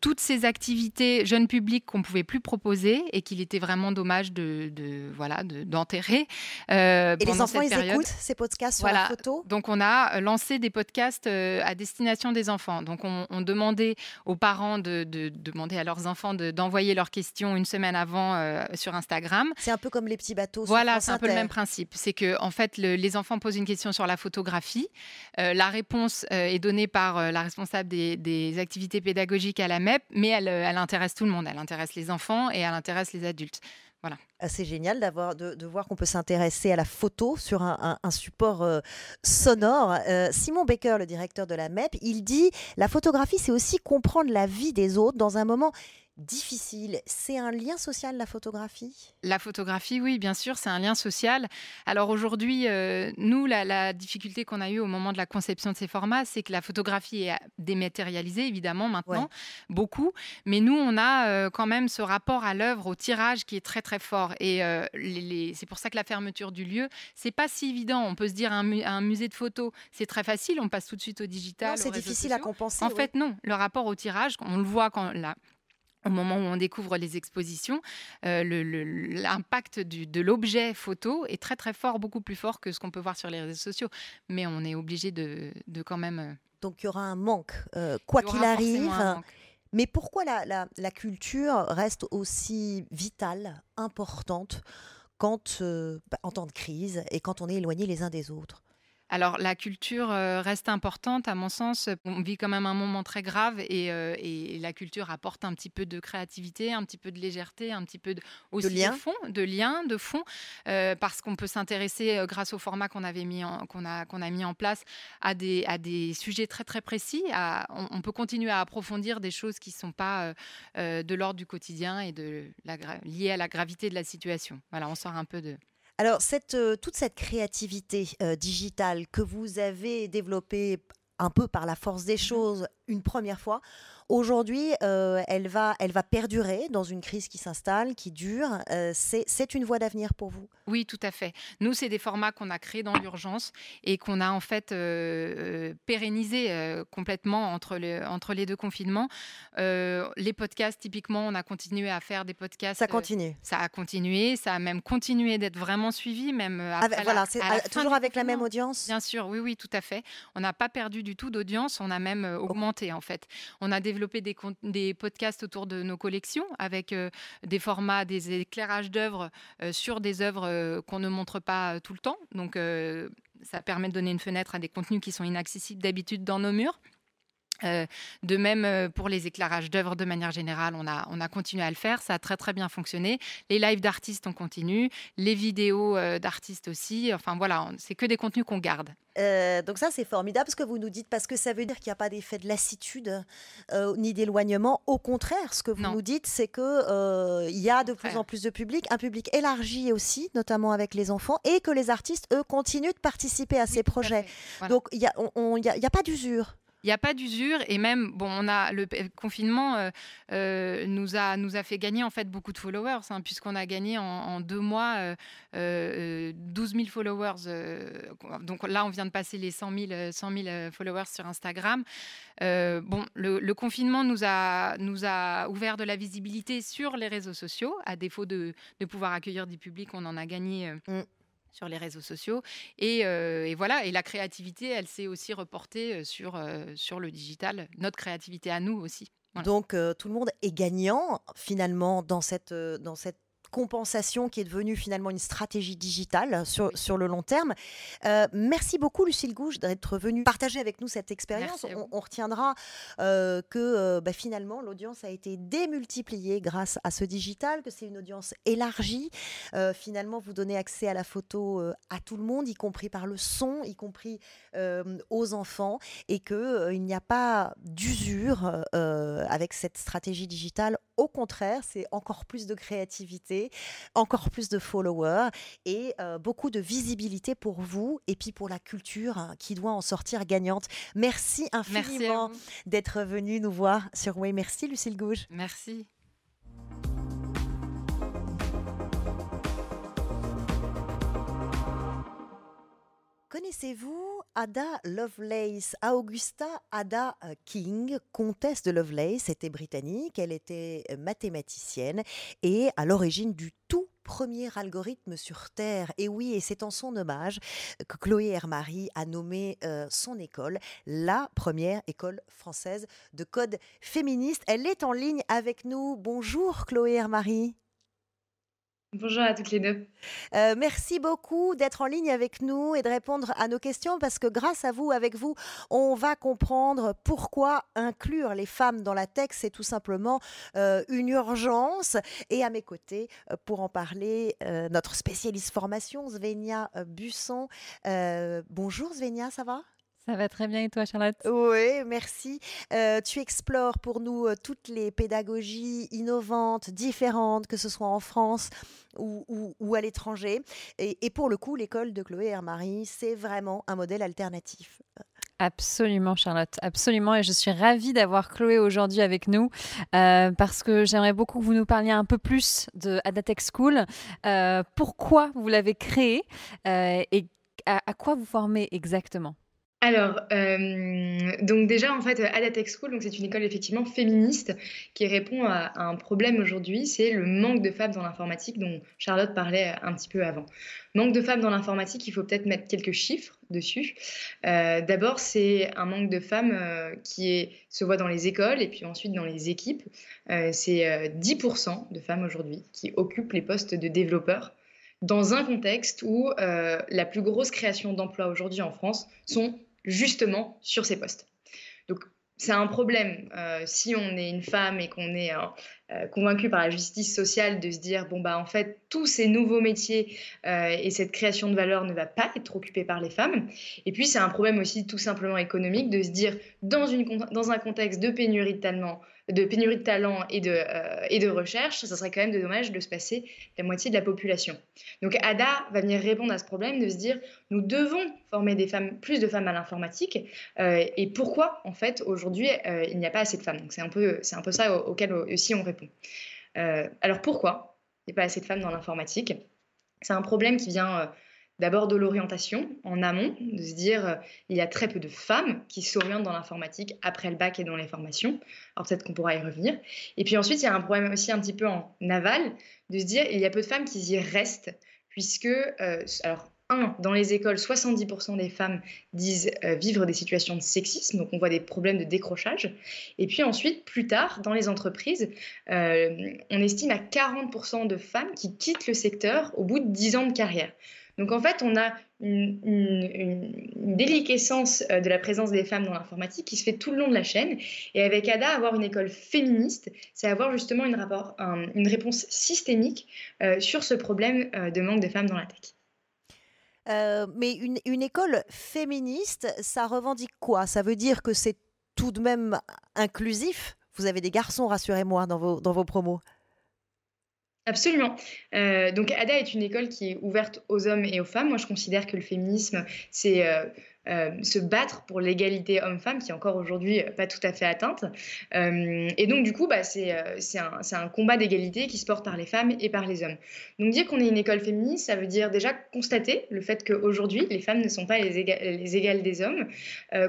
[SPEAKER 5] toutes ces activités jeunes publics qu'on pouvait plus proposer et qu'il était vraiment dommage de, de voilà d'enterrer.
[SPEAKER 1] et les enfants ils écoutent ces podcasts sur la photo?
[SPEAKER 5] Donc on a lancé des podcasts à destination des enfants. Donc on, demandait aux parents de, demander à leurs enfants d'envoyer envoyer leurs questions une semaine avant euh, sur Instagram.
[SPEAKER 1] C'est un peu comme les petits bateaux.
[SPEAKER 5] Voilà, c'est un peu le même principe. C'est que en fait, les enfants posent une question sur la photographie. Euh, la réponse euh, est donnée par la responsable des, activités pédagogiques à la MEP, mais elle, elle intéresse tout le monde. Elle intéresse les enfants et elle intéresse les adultes. Voilà.
[SPEAKER 1] Ah, c'est génial d'avoir de, voir qu'on peut s'intéresser à la photo sur un, support sonore. Simon Baker, le directeur de la MEP, il dit la photographie, c'est aussi comprendre la vie des autres dans un moment difficile. C'est un lien social, la photographie?
[SPEAKER 5] La photographie, oui, bien sûr, c'est un lien social. Alors aujourd'hui, euh, nous, la, difficulté qu'on a eue au moment de la conception de ces formats, c'est que la photographie est dématérialisée, évidemment, maintenant, beaucoup. Mais nous, on a euh, quand même ce rapport à l'œuvre, au tirage qui est très, très fort. Et euh, c'est pour ça que la fermeture du lieu, c'est pas si évident. On peut se dire un, un musée de photos, c'est très facile, on passe tout de suite au digital.
[SPEAKER 1] c'est difficile à compenser.
[SPEAKER 5] En fait, non. Le rapport au tirage, on le voit quand la, au moment où on découvre les expositions, euh, l'impact de l'objet photo est très très fort, beaucoup plus fort que ce qu'on peut voir sur les réseaux sociaux. Mais on est obligé de, quand même... Euh,
[SPEAKER 1] Donc il y aura un manque, euh, quoi qu'il arrive. Mais pourquoi la, la, culture reste aussi vitale, importante, quand, bah, en temps de crise et quand on est éloigné les uns des autres?
[SPEAKER 5] Alors la culture euh, reste importante à mon sens. On vit quand même un moment très grave et, euh, la culture apporte un petit peu de créativité, un petit peu de légèreté, un petit peu de, aussi de, lien. fond, de lien, de fond, euh, parce qu'on peut s'intéresser grâce au format qu'on avait mis qu'on a qu'on a mis en place à des à des sujets très très précis. on, peut continuer à approfondir des choses qui sont pas de l'ordre du quotidien et de la, liées à la gravité de la situation. Voilà, on sort un peu de
[SPEAKER 1] alors, euh, toute cette créativité euh, digitale que vous avez développée un peu par la force des mmh choses une première fois, aujourd'hui, elle, va, elle va perdurer dans une crise qui s'installe, qui dure. c'est une voie d'avenir pour vous
[SPEAKER 5] Oui, tout à fait. Nous, c'est des formats qu'on a créés dans l'urgence et qu'on a en fait pérennisés complètement entre, le, entre les deux confinements. les podcasts, typiquement, on a continué à faire des podcasts.
[SPEAKER 1] Ça continue.
[SPEAKER 5] ça a continué, ça a même continué d'être vraiment suivi, même
[SPEAKER 1] après voilà, c'est toujours avec la même audience.
[SPEAKER 5] Bien sûr, oui, oui, tout à fait. On n'a pas perdu du tout d'audience, on a même augmenté en fait. On a développé des, des podcasts autour de nos collections avec des formats, des éclairages d'œuvres sur des œuvres qu'on ne montre pas tout le temps. Donc ça permet de donner une fenêtre à des contenus qui sont inaccessibles d'habitude dans nos murs. Euh, de même euh, pour les éclairages d'œuvres de manière générale, on a, on a continué à le faire, ça a très très bien fonctionné. Les lives d'artistes, on continue, les vidéos euh, d'artistes aussi. Enfin voilà, c'est que des contenus qu'on garde.
[SPEAKER 1] donc ça c'est formidable ce que vous nous dites parce que ça veut dire qu'il n'y a pas d'effet de lassitude ni d'éloignement. Au contraire, ce que vous nous dites, c'est que il y a de plus en plus de public, un public élargi aussi, notamment avec les enfants, et que les artistes eux continuent de participer à ces projets. Donc il n'y a, a, a pas d'usure.
[SPEAKER 5] Il n'y a pas d'usure et même, bon, on a le confinement euh, euh, nous, a, nous a fait gagner en fait beaucoup de followers, hein, puisqu'on a gagné en, deux mois 12 euh, 000 followers. donc là, on vient de passer les 100 000, followers sur Instagram. bon, le, confinement nous a, nous a ouvert de la visibilité sur les réseaux sociaux. À défaut de, de pouvoir accueillir du public, on en a gagné. Mmh sur les réseaux sociaux. Euh, et, voilà, et la créativité, elle s'est aussi reportée euh, sur, euh, sur le digital, notre créativité à nous aussi.
[SPEAKER 1] Donc tout le monde est gagnant finalement dans cette, dans cette compensation qui est devenue finalement une stratégie digitale sur, sur le long terme. Euh, merci beaucoup, Lucille Gouge, d'être venue partager avec nous cette expérience. On, retiendra euh, que euh, bah, finalement, l'audience a été démultipliée grâce à ce digital, que c'est une audience élargie. finalement, vous donnez accès à la photo à tout le monde, y compris par le son, y compris aux enfants, et qu'il n'y a pas d'usure avec cette stratégie digitale. Au contraire, c'est encore plus de créativité encore plus de followers et euh, beaucoup de visibilité pour vous et puis pour la culture hein, qui doit en sortir gagnante. Merci infiniment d'être venu nous voir sur Way. Merci Lucille Gouge.
[SPEAKER 5] Merci.
[SPEAKER 1] Connaissez-vous Ada Lovelace? Augusta Ada euh, King, comtesse de Lovelace, était britannique, elle était euh, mathématicienne et à l'origine du tout premier algorithme sur Terre. Et oui, et c'est en son hommage que Chloé Hermary a nommé euh, son école la première école française de code féministe. Elle est en ligne avec nous. Bonjour Chloé Hermary.
[SPEAKER 6] Bonjour à toutes les deux.
[SPEAKER 1] Euh, merci beaucoup d'être en ligne avec nous et de répondre à nos questions parce que grâce à vous, avec vous, on va comprendre pourquoi inclure les femmes dans la tech, c'est tout simplement euh, une urgence. Et à mes côtés, euh, pour en parler, notre spécialiste formation, Svenia Busson. bonjour Svenia, ça va?
[SPEAKER 7] Ça va très bien et toi Charlotte?
[SPEAKER 1] Oui, merci. Euh, tu explores pour nous euh, toutes les pédagogies innovantes, différentes, que ce soit en France ou, ou, à l'étranger. Et, pour le coup, l'école de Chloé Hermary, c'est vraiment un modèle alternatif.
[SPEAKER 7] Absolument, Charlotte, absolument. Et je suis ravie d'avoir Chloé aujourd'hui avec nous euh, parce que j'aimerais beaucoup que vous nous parliez un peu plus de Adatech School. pourquoi vous l'avez créée et à quoi vous formez exactement?
[SPEAKER 6] Alors, euh, donc déjà, en fait, Adatech School, donc c'est une école effectivement féministe qui répond à, un problème aujourd'hui, c'est le manque de femmes dans l'informatique dont Charlotte parlait un petit peu avant. Manque de femmes dans l'informatique, il faut peut-être mettre quelques chiffres dessus. Euh, d'abord, c'est un manque de femmes euh, qui se voit dans les écoles et puis ensuite dans les équipes. c'est 10% de femmes aujourd'hui qui occupent les postes de développeurs dans un contexte où la plus grosse création d'emplois aujourd'hui en France sont justement sur ces postes. Donc c'est un problème euh, si on est une femme et qu'on est euh, convaincu par la justice sociale de se dire bon bah en fait tous ces nouveaux métiers euh, et cette création de valeur ne va pas être occupée par les femmes. Et puis c'est un problème aussi tout simplement économique de se dire dans, une, dans un contexte de pénurie de talent, de pénurie de et de, euh, et de recherche, ça serait quand même dommage de se passer la moitié de la population. Donc ADA va venir répondre à ce problème de se dire nous devons former des femmes, plus de femmes à l'informatique euh, et pourquoi en fait aujourd'hui euh, il n'y a pas assez de femmes. Donc c'est un peu, c'est un peu ça auquel aussi on répond. Alors pourquoi il n'y a pas assez de femmes dans l'informatique? C'est un problème qui vient D'abord de l'orientation en amont, de se dire euh, il y a très peu de femmes qui s'orientent dans l'informatique après le bac et dans les formations. Alors peut-être qu'on pourra y revenir. Et puis ensuite, il y a un problème aussi un petit peu en aval, de se dire il y a peu de femmes qui y restent, puisque, euh, alors, dans les écoles, 70% des femmes disent euh, vivre des situations de sexisme, donc on voit des problèmes de décrochage. Et puis ensuite, plus tard, dans les entreprises, on estime à 40% de femmes qui quittent le secteur au bout de 10 ans de carrière. Donc en fait, on a une, déliquescence euh, de la présence des femmes dans l'informatique qui se fait tout le long de la chaîne. Et avec ADA, avoir une école féministe, c'est avoir justement une, une réponse systémique euh, sur ce problème euh, de manque de femmes dans la tech.
[SPEAKER 1] Mais une, école féministe, ça revendique quoi? Ça veut dire que c'est tout de même inclusif? Vous avez des garçons, rassurez-moi, dans vos, dans vos promos.
[SPEAKER 6] Absolument. Euh, donc ADA est une école qui est ouverte aux hommes et aux femmes. Moi, je considère que le féminisme, c'est euh, euh, se battre pour l'égalité homme-femme, qui est encore aujourd'hui pas tout à fait atteinte. et donc, du coup, bah, c'est un, un, combat d'égalité qui se porte par les femmes et par les hommes. Donc, dire qu'on est une école féministe, ça veut dire déjà constater le fait qu'aujourd'hui, les femmes ne sont pas les, les égales des hommes,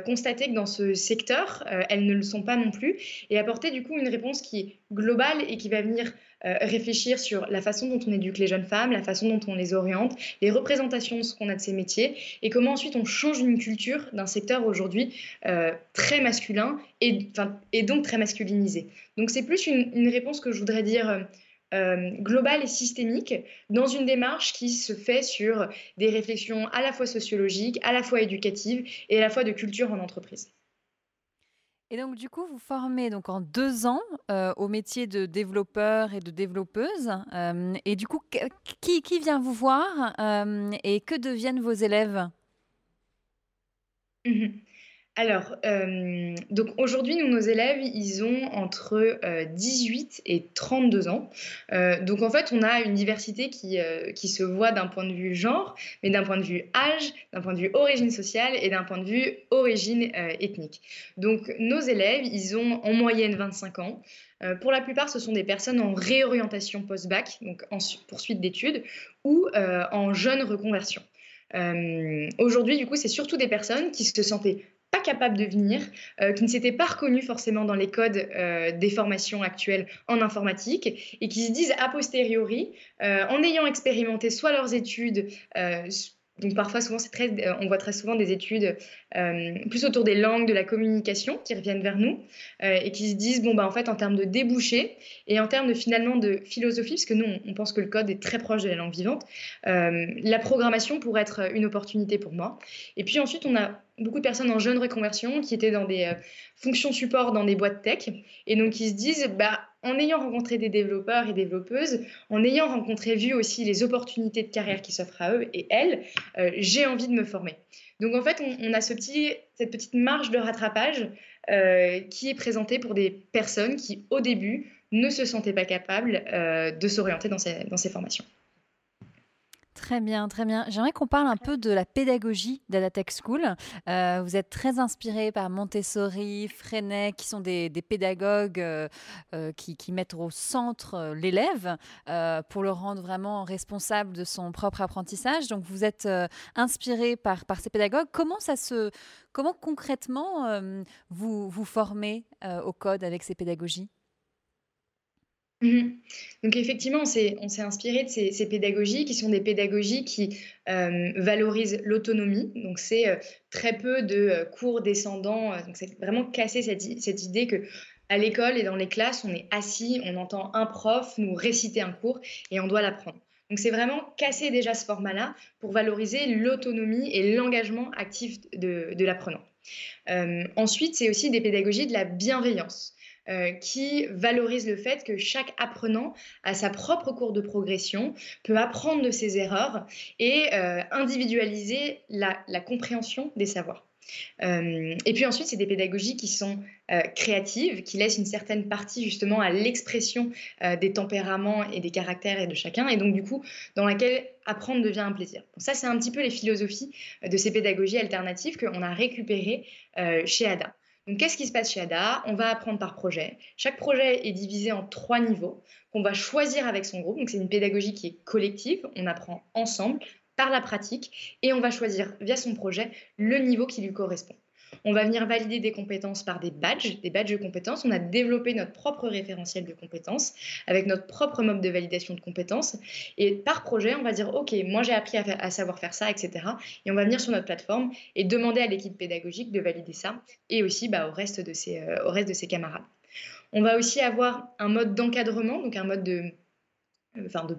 [SPEAKER 6] constater que dans ce secteur, elles ne le sont pas non plus, et apporter du coup une réponse qui est globale et qui va venir euh, réfléchir sur la façon dont on éduque les jeunes femmes, la façon dont on les oriente, les représentations qu'on a de ces métiers, et comment ensuite on change une d'un secteur aujourd'hui euh, très masculin et, donc très masculinisé. Donc c'est plus une, réponse que je voudrais dire euh, globale et systémique dans une démarche qui se fait sur des réflexions à la fois sociologiques, à la fois éducatives et à la fois de culture en entreprise.
[SPEAKER 7] Et donc, du coup, vous formez donc en deux ans euh, au métier de développeur et de développeuse. Euh, et du coup, qui, vient vous voir euh, et que deviennent vos élèves?
[SPEAKER 6] Mmh alors, euh, donc aujourd'hui, nous, nos élèves, ils ont entre 18 euh, et 32 ans. Euh, donc en fait, on a une diversité qui, qui se voit d'un point de vue genre, mais d'un point de vue âge, d'un point de vue origine sociale et d'un point de vue origine ethnique. Donc nos élèves, ils ont en moyenne 25 ans. pour la plupart, ce sont des personnes en réorientation post-bac, donc en poursuite d'études, ou en jeune reconversion. Aujourd'hui, du coup, c'est surtout des personnes qui se sentaient pas capables de venir, euh, qui ne s'étaient pas reconnus forcément dans les codes euh, des formations actuelles en informatique et qui se disent a posteriori, euh, en ayant expérimenté soit leurs études, donc parfois, souvent, c'est très, euh, on voit très souvent des études euh, plus autour des langues, de la communication qui reviennent vers nous euh, et qui se disent bon bah en fait en termes de débouchés et en termes de finalement de philosophie, parce que nous on, pense que le code est très proche de la langue vivante, la programmation pourrait être une opportunité pour moi. Et puis ensuite on a beaucoup de personnes en jeune reconversion qui étaient dans des fonctions support dans des boîtes tech et donc qui se disent bah en ayant rencontré des développeurs et développeuses, en ayant rencontré, vu aussi les opportunités de carrière qui s'offrent à eux et elles, euh, j'ai envie de me former. Donc en fait, on, a ce petit, cette petite marge de rattrapage euh, qui est présentée pour des personnes qui, au début, ne se sentaient pas capables euh, de s'orienter dans ces formations.
[SPEAKER 7] Très bien, très bien. J'aimerais qu'on parle un peu de la pédagogie d'Adatech School. Euh, vous êtes très inspiré par Montessori, Freinet, qui sont des, pédagogues euh, euh, qui, mettent au centre l'élève pour le rendre vraiment responsable de son propre apprentissage. Donc vous êtes inspiré par, par ces pédagogues. Comment ça se, comment concrètement vous vous formez au code avec ces pédagogies?
[SPEAKER 6] Mhm. Donc effectivement, on s'est inspiré de ces, pédagogies qui sont des pédagogies qui euh, valorisent l'autonomie. Donc c'est euh, très peu de euh, cours descendants. donc c'est vraiment casser cette, idée que à l'école et dans les classes, on est assis, on entend un prof nous réciter un cours et on doit l'apprendre. Donc c'est vraiment casser déjà ce format-là pour valoriser l'autonomie et l'engagement actif de, de l'apprenant. ensuite, c'est aussi des pédagogies de la bienveillance. Qui valorise le fait que chaque apprenant a sa propre cour de progression, peut apprendre de ses erreurs et individualiser la compréhension des savoirs. Euh, et puis ensuite, c'est des pédagogies qui sont euh, créatives, qui laissent une certaine partie justement à l'expression euh, des tempéraments et des caractères et de chacun, et donc du coup, dans laquelle apprendre devient un plaisir. ça, c'est un petit peu les philosophies de ces pédagogies alternatives qu'on a récupérées chez ADA. Donc, qu'est-ce qui se passe chez ADA? On va apprendre par projet. Chaque projet est divisé en trois niveaux qu'on va choisir avec son groupe. Donc, c'est une pédagogie qui est collective. On apprend ensemble par la pratique et on va choisir via son projet le niveau qui lui correspond. On va venir valider des compétences par des badges, des badges de compétences. On a développé notre propre référentiel de compétences avec notre propre mode de validation de compétences. Et par projet, on va dire, OK, moi j'ai appris à, savoir faire ça, etc. Et on va venir sur notre plateforme et demander à l'équipe pédagogique de valider ça et aussi bah, au, reste de ses, euh, au reste de ses camarades. On va aussi avoir un mode d'encadrement, donc un mode de enfin de,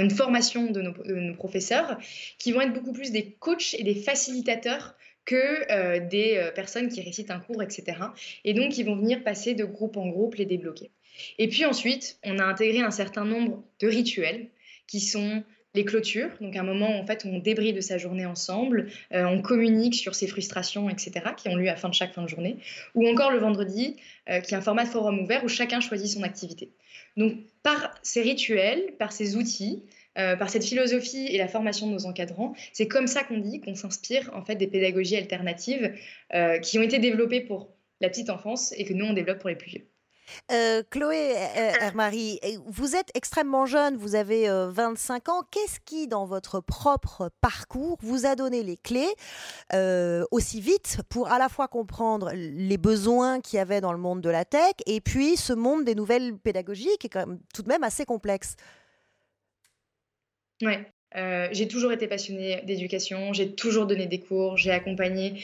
[SPEAKER 6] une formation de nos, professeurs, qui vont être beaucoup plus des coachs et des facilitateurs que euh, des euh, personnes qui récitent un cours, etc. Et donc, ils vont venir passer de groupe en groupe, les débloquer. Et puis ensuite, on a intégré un certain nombre de rituels qui sont les clôtures, donc un moment où, en fait, on débride de sa journée ensemble, euh, on communique sur ses frustrations, etc., qui ont lieu à fin de chaque fin de journée, ou encore le vendredi, qui est un format de forum ouvert où chacun choisit son activité. Donc, par ces rituels, par ces outils, euh, par cette philosophie et la formation de nos encadrants, c'est comme ça qu'on dit qu'on s'inspire en fait des pédagogies alternatives euh, qui ont été développées pour la petite enfance et que nous on développe pour les plus vieux.
[SPEAKER 1] Euh, Chloé Hermarie, vous êtes extrêmement jeune, vous avez 25 ans. Qu'est-ce qui, dans votre propre parcours, vous a donné les clés aussi vite pour à la fois comprendre les besoins qu'il y avait dans le monde de la tech et puis ce monde des nouvelles pédagogies qui est quand même tout de même assez complexe?
[SPEAKER 6] Ouais. j'ai toujours été passionnée d'éducation, j'ai toujours donné des cours, j'ai accompagné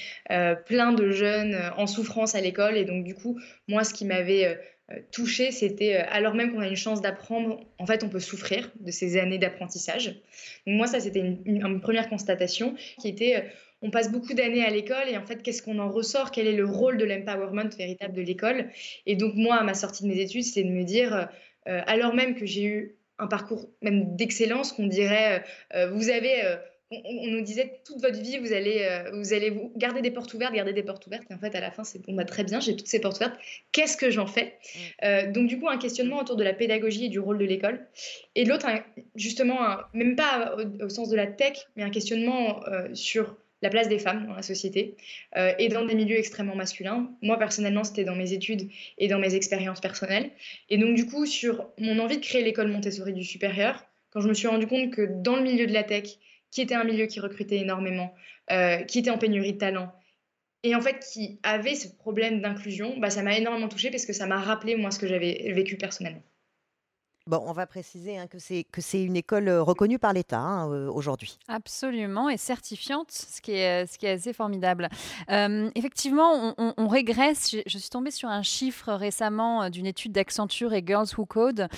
[SPEAKER 6] plein de jeunes en souffrance à l'école et donc du coup, moi, ce qui m'avait euh, touché, c'était euh, alors même qu'on a une chance d'apprendre, en fait, on peut souffrir de ces années d'apprentissage. Donc moi, ça, c'était une, première constatation qui était, euh, on passe beaucoup d'années à l'école et en fait, qu'est-ce qu'on en ressort? Quel est le rôle de l'empowerment véritable de l'école? Et donc moi, à ma sortie de mes études, c'est de me dire, alors même que j'ai eu un parcours même d'excellence, qu'on dirait, vous avez on, nous disait toute votre vie, vous allez, euh, vous allez vous garder des portes ouvertes, garder des portes ouvertes. Et en fait, à la fin, c'est bon, bah, très bien, j'ai toutes ces portes ouvertes. Qu'est-ce que j'en fais? Mm. euh, Donc, du coup, un questionnement autour de la pédagogie et du rôle de l'école. Et l'autre, justement, même pas au, sens de la tech, mais un questionnement euh, sur la place des femmes dans la société et dans des milieux extrêmement masculins. Moi, personnellement, c'était dans mes études et dans mes expériences personnelles. Et donc, du coup, sur mon envie de créer l'école Montessori du supérieur, quand je me suis rendu compte que dans le milieu de la tech, qui était un milieu qui recrutait énormément, euh, qui était en pénurie de talent, et en fait qui avait ce problème d'inclusion, bah, ça m'a énormément touchée parce que ça m'a rappelé moi ce que j'avais vécu personnellement.
[SPEAKER 1] Bon, on va préciser hein, que c'est que une école euh, reconnue par l'État hein, euh, aujourd'hui.
[SPEAKER 7] Absolument, et certifiante, ce qui est, ce qui est assez formidable. Euh, effectivement, on, régresse. Je, suis tombée sur un chiffre récemment d'une étude d'Accenture et Girls Who Code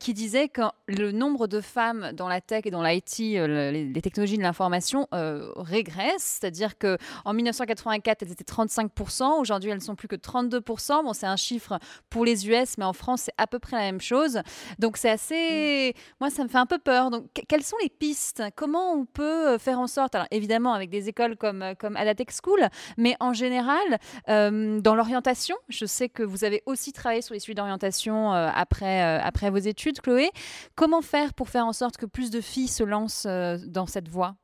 [SPEAKER 7] qui disait que le nombre de femmes dans la tech et dans l'IT, les, technologies de l'information, régresse. C'est-à-dire qu'en 1984, elles étaient 35%. Aujourd'hui, elles ne sont plus que 32%. Bon, c'est un chiffre pour les US, mais en France, c'est à peu près la même chose. Donc c'est assez... Moi, ça me fait un peu peur. Donc quelles sont les pistes? Comment on peut euh, faire en sorte, alors évidemment avec des écoles comme, euh, comme Adatech School, mais en général, euh, dans l'orientation, je sais que vous avez aussi travaillé sur les sujets d'orientation après, après vos études, Chloé. Comment faire pour faire en sorte que plus de filles se lancent dans cette voie?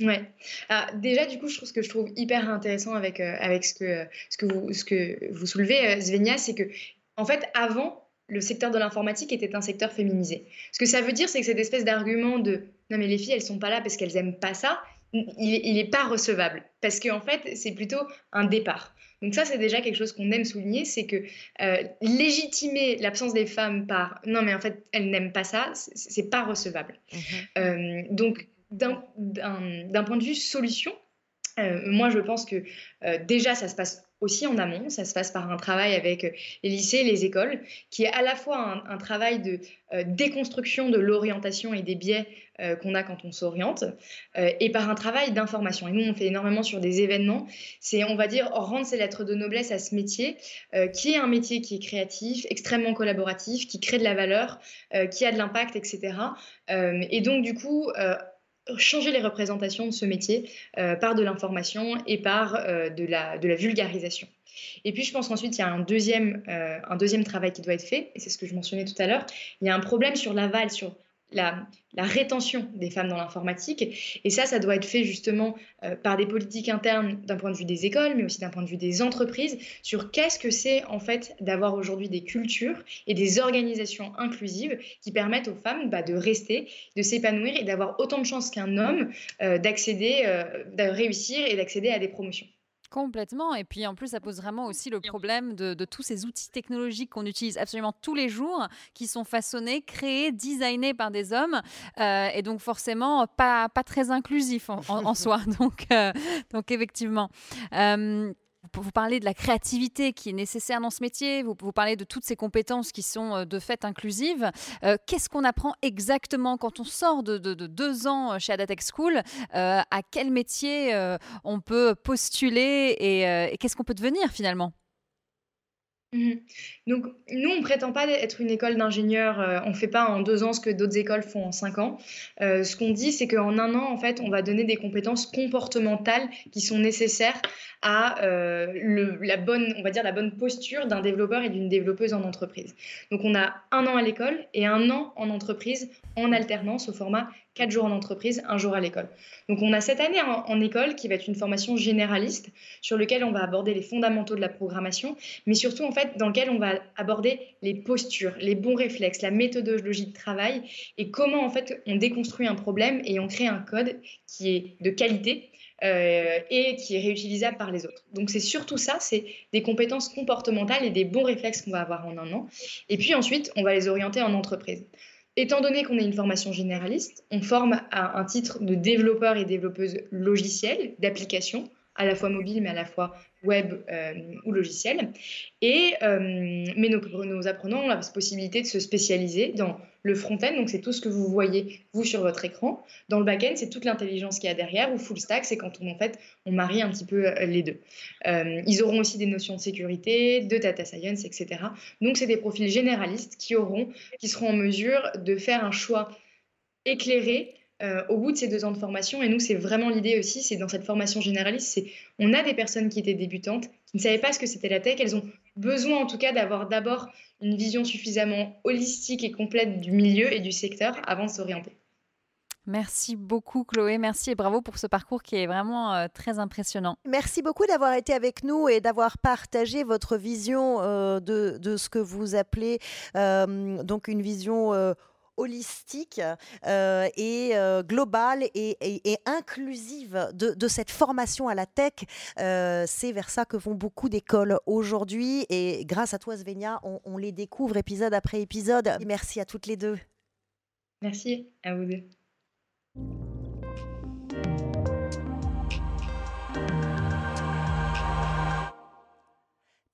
[SPEAKER 6] Ouais. déjà, du coup, je trouve ce que je trouve hyper intéressant avec, avec ce, que, ce, que vous, ce que vous soulevez, Svenia, c'est que, en fait, avant, le secteur de l'informatique était un secteur féminisé. Ce que ça veut dire, c'est que cette espèce d'argument de non mais les filles, elles sont pas là parce qu'elles aiment pas ça, il n'est pas recevable. Parce qu'en fait, c'est plutôt un départ. Donc ça, c'est déjà quelque chose qu'on aime souligner, c'est que euh, légitimer l'absence des femmes par non mais en fait, elles n'aiment pas ça, c'est pas recevable. Mmh euh, donc d'un point de vue solution, euh, moi je pense que déjà ça se passe aussi en amont. Ça se passe par un travail avec euh, les lycées, les écoles, qui est à la fois un, travail de euh, déconstruction de l'orientation et des biais euh, qu'on a quand on s'oriente, et par un travail d'information. Et nous, on fait énormément sur des événements. C'est, on va dire, rendre ses lettres de noblesse à ce métier, qui est un métier qui est créatif, extrêmement collaboratif, qui crée de la valeur, qui a de l'impact, etc. et donc, du coup, changer les représentations de ce métier euh, par de l'information et par euh, de, la, de la vulgarisation. Et puis, je pense qu'ensuite, il y a un deuxième, euh, un deuxième travail qui doit être fait, et c'est ce que je mentionnais tout à l'heure. Il y a un problème sur l'aval, sur la, rétention des femmes dans l'informatique. Et ça, ça doit être fait justement euh, par des politiques internes d'un point de vue des écoles, mais aussi d'un point de vue des entreprises, sur qu'est-ce que c'est en fait d'avoir aujourd'hui des cultures et des organisations inclusives qui permettent aux femmes bah, de rester, de s'épanouir et d'avoir autant de chances qu'un homme euh, d'accéder, euh, de réussir et d'accéder à des promotions.
[SPEAKER 7] Complètement. Et puis en plus, ça pose vraiment aussi le problème de, tous ces outils technologiques qu'on utilise absolument tous les jours, qui sont façonnés, créés, designés par des hommes, euh, et donc forcément pas, pas très inclusifs en, soi. Donc, euh, donc effectivement. Euh, vous parlez de la créativité qui est nécessaire dans ce métier, vous, vous parlez de toutes ces compétences qui sont euh, de fait inclusives. Euh, qu'est-ce qu'on apprend exactement quand on sort de, deux ans chez Adatech School euh, À quel métier on peut postuler et qu'est-ce qu'on peut devenir finalement?
[SPEAKER 6] Mhm. Donc, nous, on prétend pas être une école d'ingénieurs. Euh, on fait pas en deux ans ce que d'autres écoles font en cinq ans. Euh, ce qu'on dit, c'est qu'en un an, en fait, on va donner des compétences comportementales qui sont nécessaires à euh, la bonne, on va dire, la bonne posture d'un développeur et d'une développeuse en entreprise. Donc, on a un an à l'école et un an en entreprise en alternance au format quatre jours en entreprise, un jour à l'école. Donc on a cette année en, école qui va être une formation généraliste sur laquelle on va aborder les fondamentaux de la programmation, mais surtout en fait dans lequel on va aborder les postures, les bons réflexes, la méthodologie de travail et comment en fait on déconstruit un problème et on crée un code qui est de qualité euh, et qui est réutilisable par les autres. Donc c'est surtout ça, c'est des compétences comportementales et des bons réflexes qu'on va avoir en un an. Et puis ensuite, on va les orienter en entreprise. Étant donné qu'on est une formation généraliste, on forme à un titre de développeur et développeuse logicielle, d'applications, à la fois mobile mais à la fois web euh, ou logiciel. Et, euh, mais nos, apprenants ont la possibilité de se spécialiser dans le front-end, donc c'est tout ce que vous voyez vous sur votre écran. Dans le back-end, c'est toute l'intelligence qu'il y a derrière, ou full stack, c'est quand on, en fait, on marie un petit peu euh, les deux. ils auront aussi des notions de sécurité, de data science, etc. Donc c'est des profils généralistes qui, auront, qui seront en mesure de faire un choix éclairé euh, au bout de ces deux ans de formation. Et nous, c'est vraiment l'idée aussi, c'est dans cette formation généraliste, c'est on a des personnes qui étaient débutantes, qui ne savaient pas ce que c'était la tech. Elles ont besoin en tout cas d'avoir d'abord une vision suffisamment holistique et complète du milieu et du secteur avant de s'orienter.
[SPEAKER 7] Merci beaucoup Chloé, merci et bravo pour ce parcours qui est vraiment euh, très impressionnant.
[SPEAKER 1] Merci beaucoup d'avoir été avec nous et d'avoir partagé votre vision euh, de, de, ce que vous appelez donc une vision holistique euh, et euh, globale et, inclusive de, cette formation à la tech. Euh, c'est vers ça que vont beaucoup d'écoles aujourd'hui et grâce à toi Svenia, on, on les découvre épisode après épisode. Merci à toutes les deux.
[SPEAKER 6] Merci à vous deux.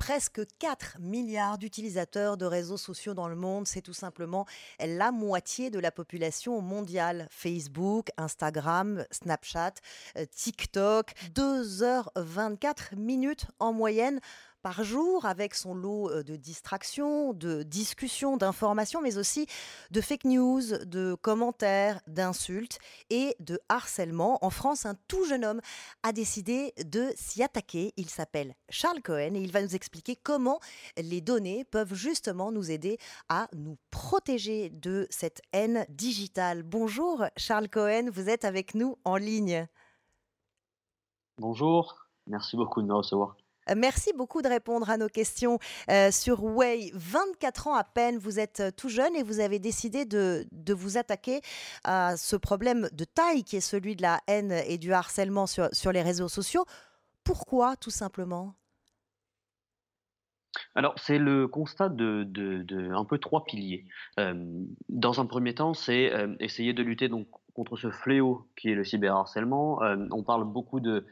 [SPEAKER 1] Presque 4 milliards d'utilisateurs de réseaux sociaux dans le monde. C'est tout simplement la moitié de la population mondiale. Facebook, Instagram, Snapchat, euh, TikTok. 2h24 minutes en moyenne par jour avec son lot euh, de distractions, de discussions, d'informations, mais aussi de fake news, de commentaires, d'insultes et de harcèlement. En France, un tout jeune homme a décidé de s'y attaquer. Il s'appelle Charles Cohen et il va nous expliquer comment les données peuvent justement nous aider à nous protéger de cette haine digitale. Bonjour Charles Cohen, vous êtes avec nous en ligne.
[SPEAKER 8] Bonjour, merci beaucoup de me recevoir.
[SPEAKER 1] Euh, merci beaucoup de répondre à nos questions euh, sur Way. 24 ans à peine, vous êtes euh, tout jeune et vous avez décidé de, vous attaquer à ce problème de taille qui est celui de la haine et du harcèlement sur, sur les réseaux sociaux. Pourquoi, tout simplement?
[SPEAKER 8] Alors, c'est le constat de, un peu trois piliers. dans un premier temps, c'est essayer de lutter donc contre ce fléau qui est le cyberharcèlement. on parle beaucoup de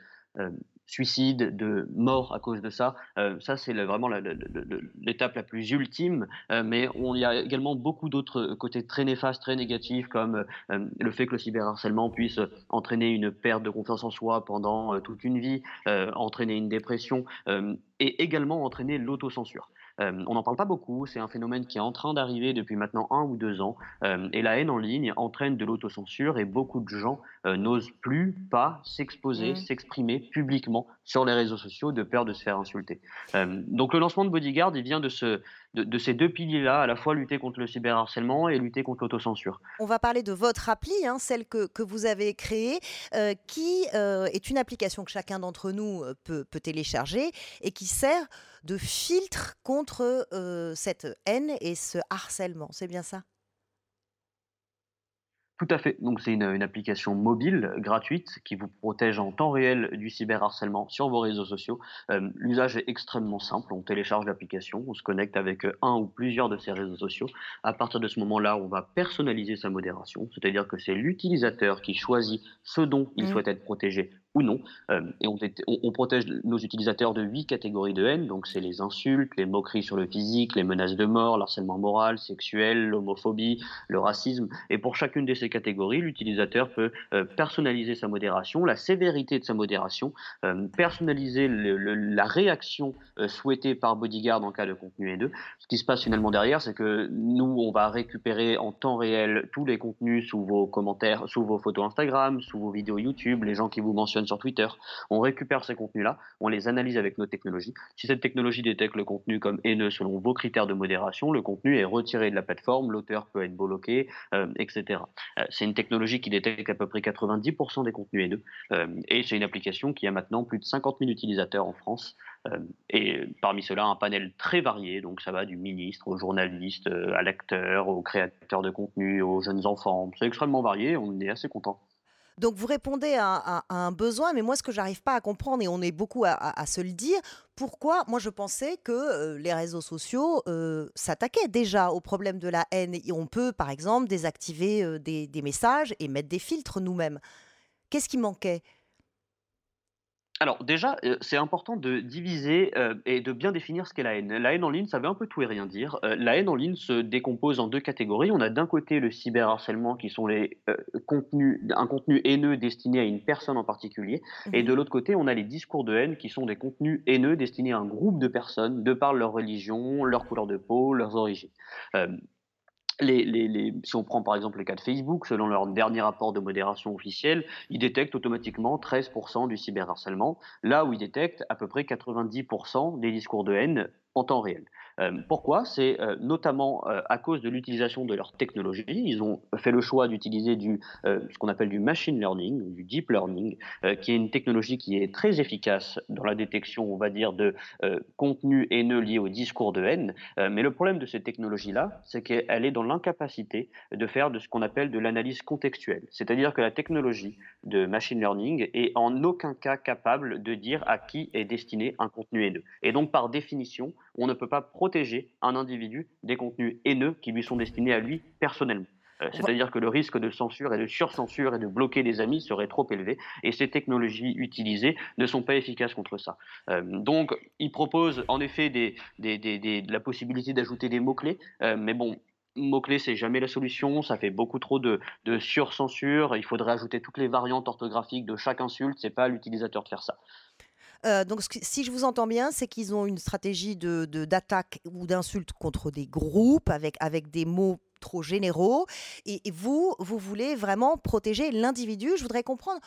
[SPEAKER 8] suicide, de mort à cause de ça. Euh, ça, c'est vraiment l'étape la, plus ultime. Euh, mais il y a également beaucoup d'autres côtés très néfastes, très négatifs, comme euh, le fait que le cyberharcèlement puisse entraîner une perte de confiance en soi pendant toute une vie, entraîner une dépression et également entraîner l'autocensure. Euh, on n'en parle pas beaucoup, c'est un phénomène qui est en train d'arriver depuis maintenant un ou deux ans, euh, et la haine en ligne entraîne de l'autocensure et beaucoup de gens euh, n'osent plus pas s'exposer, mmh. s'exprimer publiquement sur les réseaux sociaux de peur de se faire insulter. donc le lancement de Bodyguard, il vient de, de, ces deux piliers-là, à la fois lutter contre le cyberharcèlement et lutter contre l'autocensure.
[SPEAKER 1] On va parler de votre appli, hein, celle que, vous avez créée, qui est une application que chacun d'entre nous peut, peut télécharger et qui sert de filtre contre euh, cette haine et ce harcèlement. C'est bien ça?
[SPEAKER 8] Tout à fait. Donc c'est une, application mobile gratuite qui vous protège en temps réel du cyberharcèlement sur vos réseaux sociaux. Euh, l'usage est extrêmement simple. On télécharge l'application, on se connecte avec euh, un ou plusieurs de ces réseaux sociaux. À partir de ce moment-là, on va personnaliser sa modération, c'est-à-dire que c'est l'utilisateur qui choisit ce dont il mmh. souhaite être protégé ou non. Euh, et on, protège nos utilisateurs de huit catégories de haine. Donc, c'est les insultes, les moqueries sur le physique, les menaces de mort, l'harcèlement moral, sexuel, l'homophobie, le racisme. Et pour chacune de ces catégories, l'utilisateur peut euh, personnaliser sa modération, la sévérité de sa modération, euh, personnaliser la réaction souhaitée par Bodyguard en cas de contenu haineux. Ce qui se passe finalement derrière, c'est que nous, on va récupérer en temps réel tous les contenus sous vos commentaires, sous vos photos Instagram, sous vos vidéos YouTube, les gens qui vous mentionnent sur Twitter. On récupère ces contenus-là, on les analyse avec nos technologies. Si cette technologie détecte le contenu comme haineux selon vos critères de modération, le contenu est retiré de la plateforme, l'auteur peut être bloqué, euh, etc. Euh, c'est une technologie qui détecte à peu près 90% des contenus haineux. Euh, et c'est une application qui a maintenant plus de 50 000 utilisateurs en France. et parmi ceux-là, un panel très varié. Donc ça va du ministre au journaliste, à l'acteur, aux créateurs de contenu, aux jeunes enfants. C'est extrêmement varié, on est assez content.
[SPEAKER 1] Donc vous répondez à, un besoin, mais moi ce que j'arrive pas à comprendre, et on est beaucoup à, se le dire, pourquoi moi je pensais que euh, les réseaux sociaux euh, s'attaquaient déjà au problème de la haine. Et on peut par exemple désactiver euh, des messages et mettre des filtres nous-mêmes. Qu'est-ce qui manquait?
[SPEAKER 8] Alors déjà, euh, c'est important de diviser euh, et de bien définir ce qu'est la haine. La haine en ligne, ça veut un peu tout et rien dire. Euh, la haine en ligne se décompose en deux catégories. On a d'un côté le cyberharcèlement, qui sont les contenus, un contenu haineux destiné à une personne en particulier, et de l'autre côté, on a les discours de haine, qui sont des contenus haineux destinés à un groupe de personnes, de par leur religion, leur couleur de peau, leurs origines si on prend par exemple le cas de Facebook, selon leur dernier rapport de modération officiel, ils détectent automatiquement 13% du cyberharcèlement, là où ils détectent à peu près 90% des discours de haine en temps réel. Euh, pourquoi? C'est euh, notamment euh, à cause de l'utilisation de leur technologie. Ils ont fait le choix d'utiliser du ce qu'on appelle du machine learning, du deep learning, qui est une technologie qui est très efficace dans la détection, on va dire, de contenus haineux liés au discours de haine. mais le problème de cette technologie-là, c'est qu'elle est dans l'incapacité de faire de ce qu'on appelle de l'analyse contextuelle. C'est-à-dire que la technologie de machine learning est en aucun cas capable de dire à qui est destiné un contenu haineux. Et donc, par définition, on ne peut pas protéger un individu des contenus haineux qui lui sont destinés à lui personnellement. Euh, c'est-à-dire que le risque de censure et de surcensure et de bloquer des amis serait trop élevé, et ces technologies utilisées ne sont pas efficaces contre ça. Euh, donc, ils proposent en effet des, la possibilité d'ajouter des mots-clés, euh, mais bon, mots-clés, c'est jamais la solution, ça fait beaucoup trop de, de surcensure, il faudrait ajouter toutes les variantes orthographiques de chaque insulte, c'est pas à l'utilisateur de faire ça.
[SPEAKER 1] Euh, donc, si je vous entends bien, c'est qu'ils ont une stratégie d'attaque ou d'insulte contre des groupes avec, des mots trop généraux. Et, vous, vous voulez vraiment protéger l'individu. Je voudrais comprendre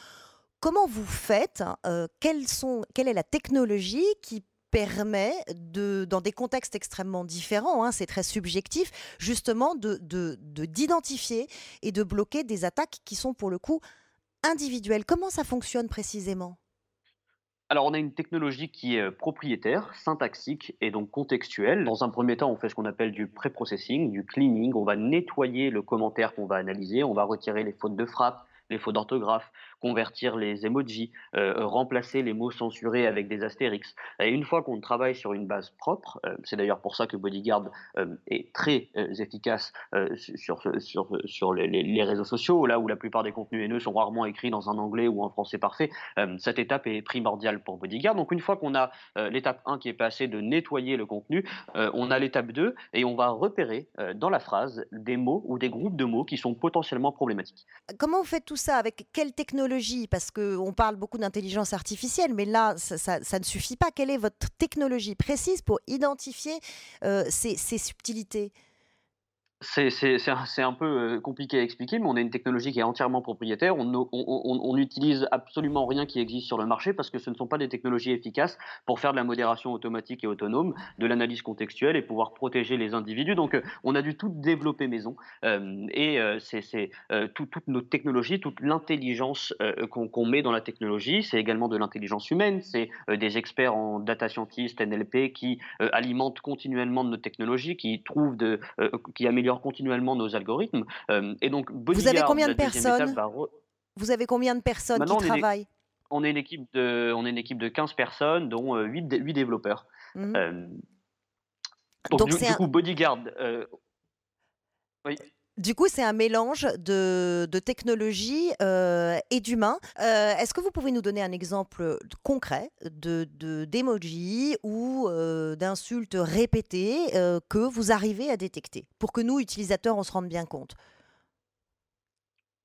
[SPEAKER 1] comment vous faites, euh, sont, quelle est la technologie qui permet, dans des contextes extrêmement différents, hein, c'est très subjectif, justement de, de, d'identifier et de bloquer des attaques qui sont pour le coup individuelles. Comment ça fonctionne précisément?
[SPEAKER 8] Alors, on a une technologie qui est euh, propriétaire, syntaxique et donc contextuelle. Dans un premier temps, on fait ce qu'on appelle du pré-processing, du cleaning. On va nettoyer le commentaire qu'on va analyser, on va retirer les fautes de frappe, les fautes d'orthographe, convertir les emojis, remplacer les mots censurés avec des astérix. Et une fois qu'on travaille sur une base propre, c'est d'ailleurs pour ça que Bodyguard est très efficace sur, les, réseaux sociaux, là où la plupart des contenus haineux sont rarement écrits dans un anglais ou en français parfait. cette étape est primordiale pour Bodyguard. Donc une fois qu'on a l'étape 1 qui est passée de nettoyer le contenu, on a l'étape 2 et on va repérer dans la phrase des mots ou des groupes de mots qui sont potentiellement problématiques.
[SPEAKER 1] Comment vous faites tout ça? Avec quelle technologie? Parce qu'on parle beaucoup d'intelligence artificielle, mais là, ça, ne suffit pas. Quelle est votre technologie précise pour identifier ces subtilités?
[SPEAKER 8] C'est un peu compliqué à expliquer, mais on a une technologie qui est entièrement propriétaire. On n'utilise absolument rien qui existe sur le marché parce que ce ne sont pas des technologies efficaces pour faire de la modération automatique et autonome, de l'analyse contextuelle et pouvoir protéger les individus. Donc, on a dû tout développer maison. et c'est toutes nos technologies, toute l'intelligence qu'on met dans la technologie, c'est également de l'intelligence humaine. C'est des experts en data scientist, NLP qui alimentent continuellement nos technologies, qui trouvent de, qui améliorent continuellement nos algorithmes. Euh, et donc,
[SPEAKER 1] vous avez combien de personnes Vous avez combien de personnes qui travaillent?
[SPEAKER 8] on est, une équipe de, on est une équipe de 15 personnes, dont 8, euh, 8 développeurs. Mmh. Euh, donc, du, coup, Bodyguard.
[SPEAKER 1] oui. Du coup, c'est un mélange de, technologie euh, et d'humain. Euh, est-ce que vous pouvez nous donner un exemple concret de d'emoji ou euh, d'insultes répétées que vous arrivez à détecter pour que nous, utilisateurs, on se rende bien compte?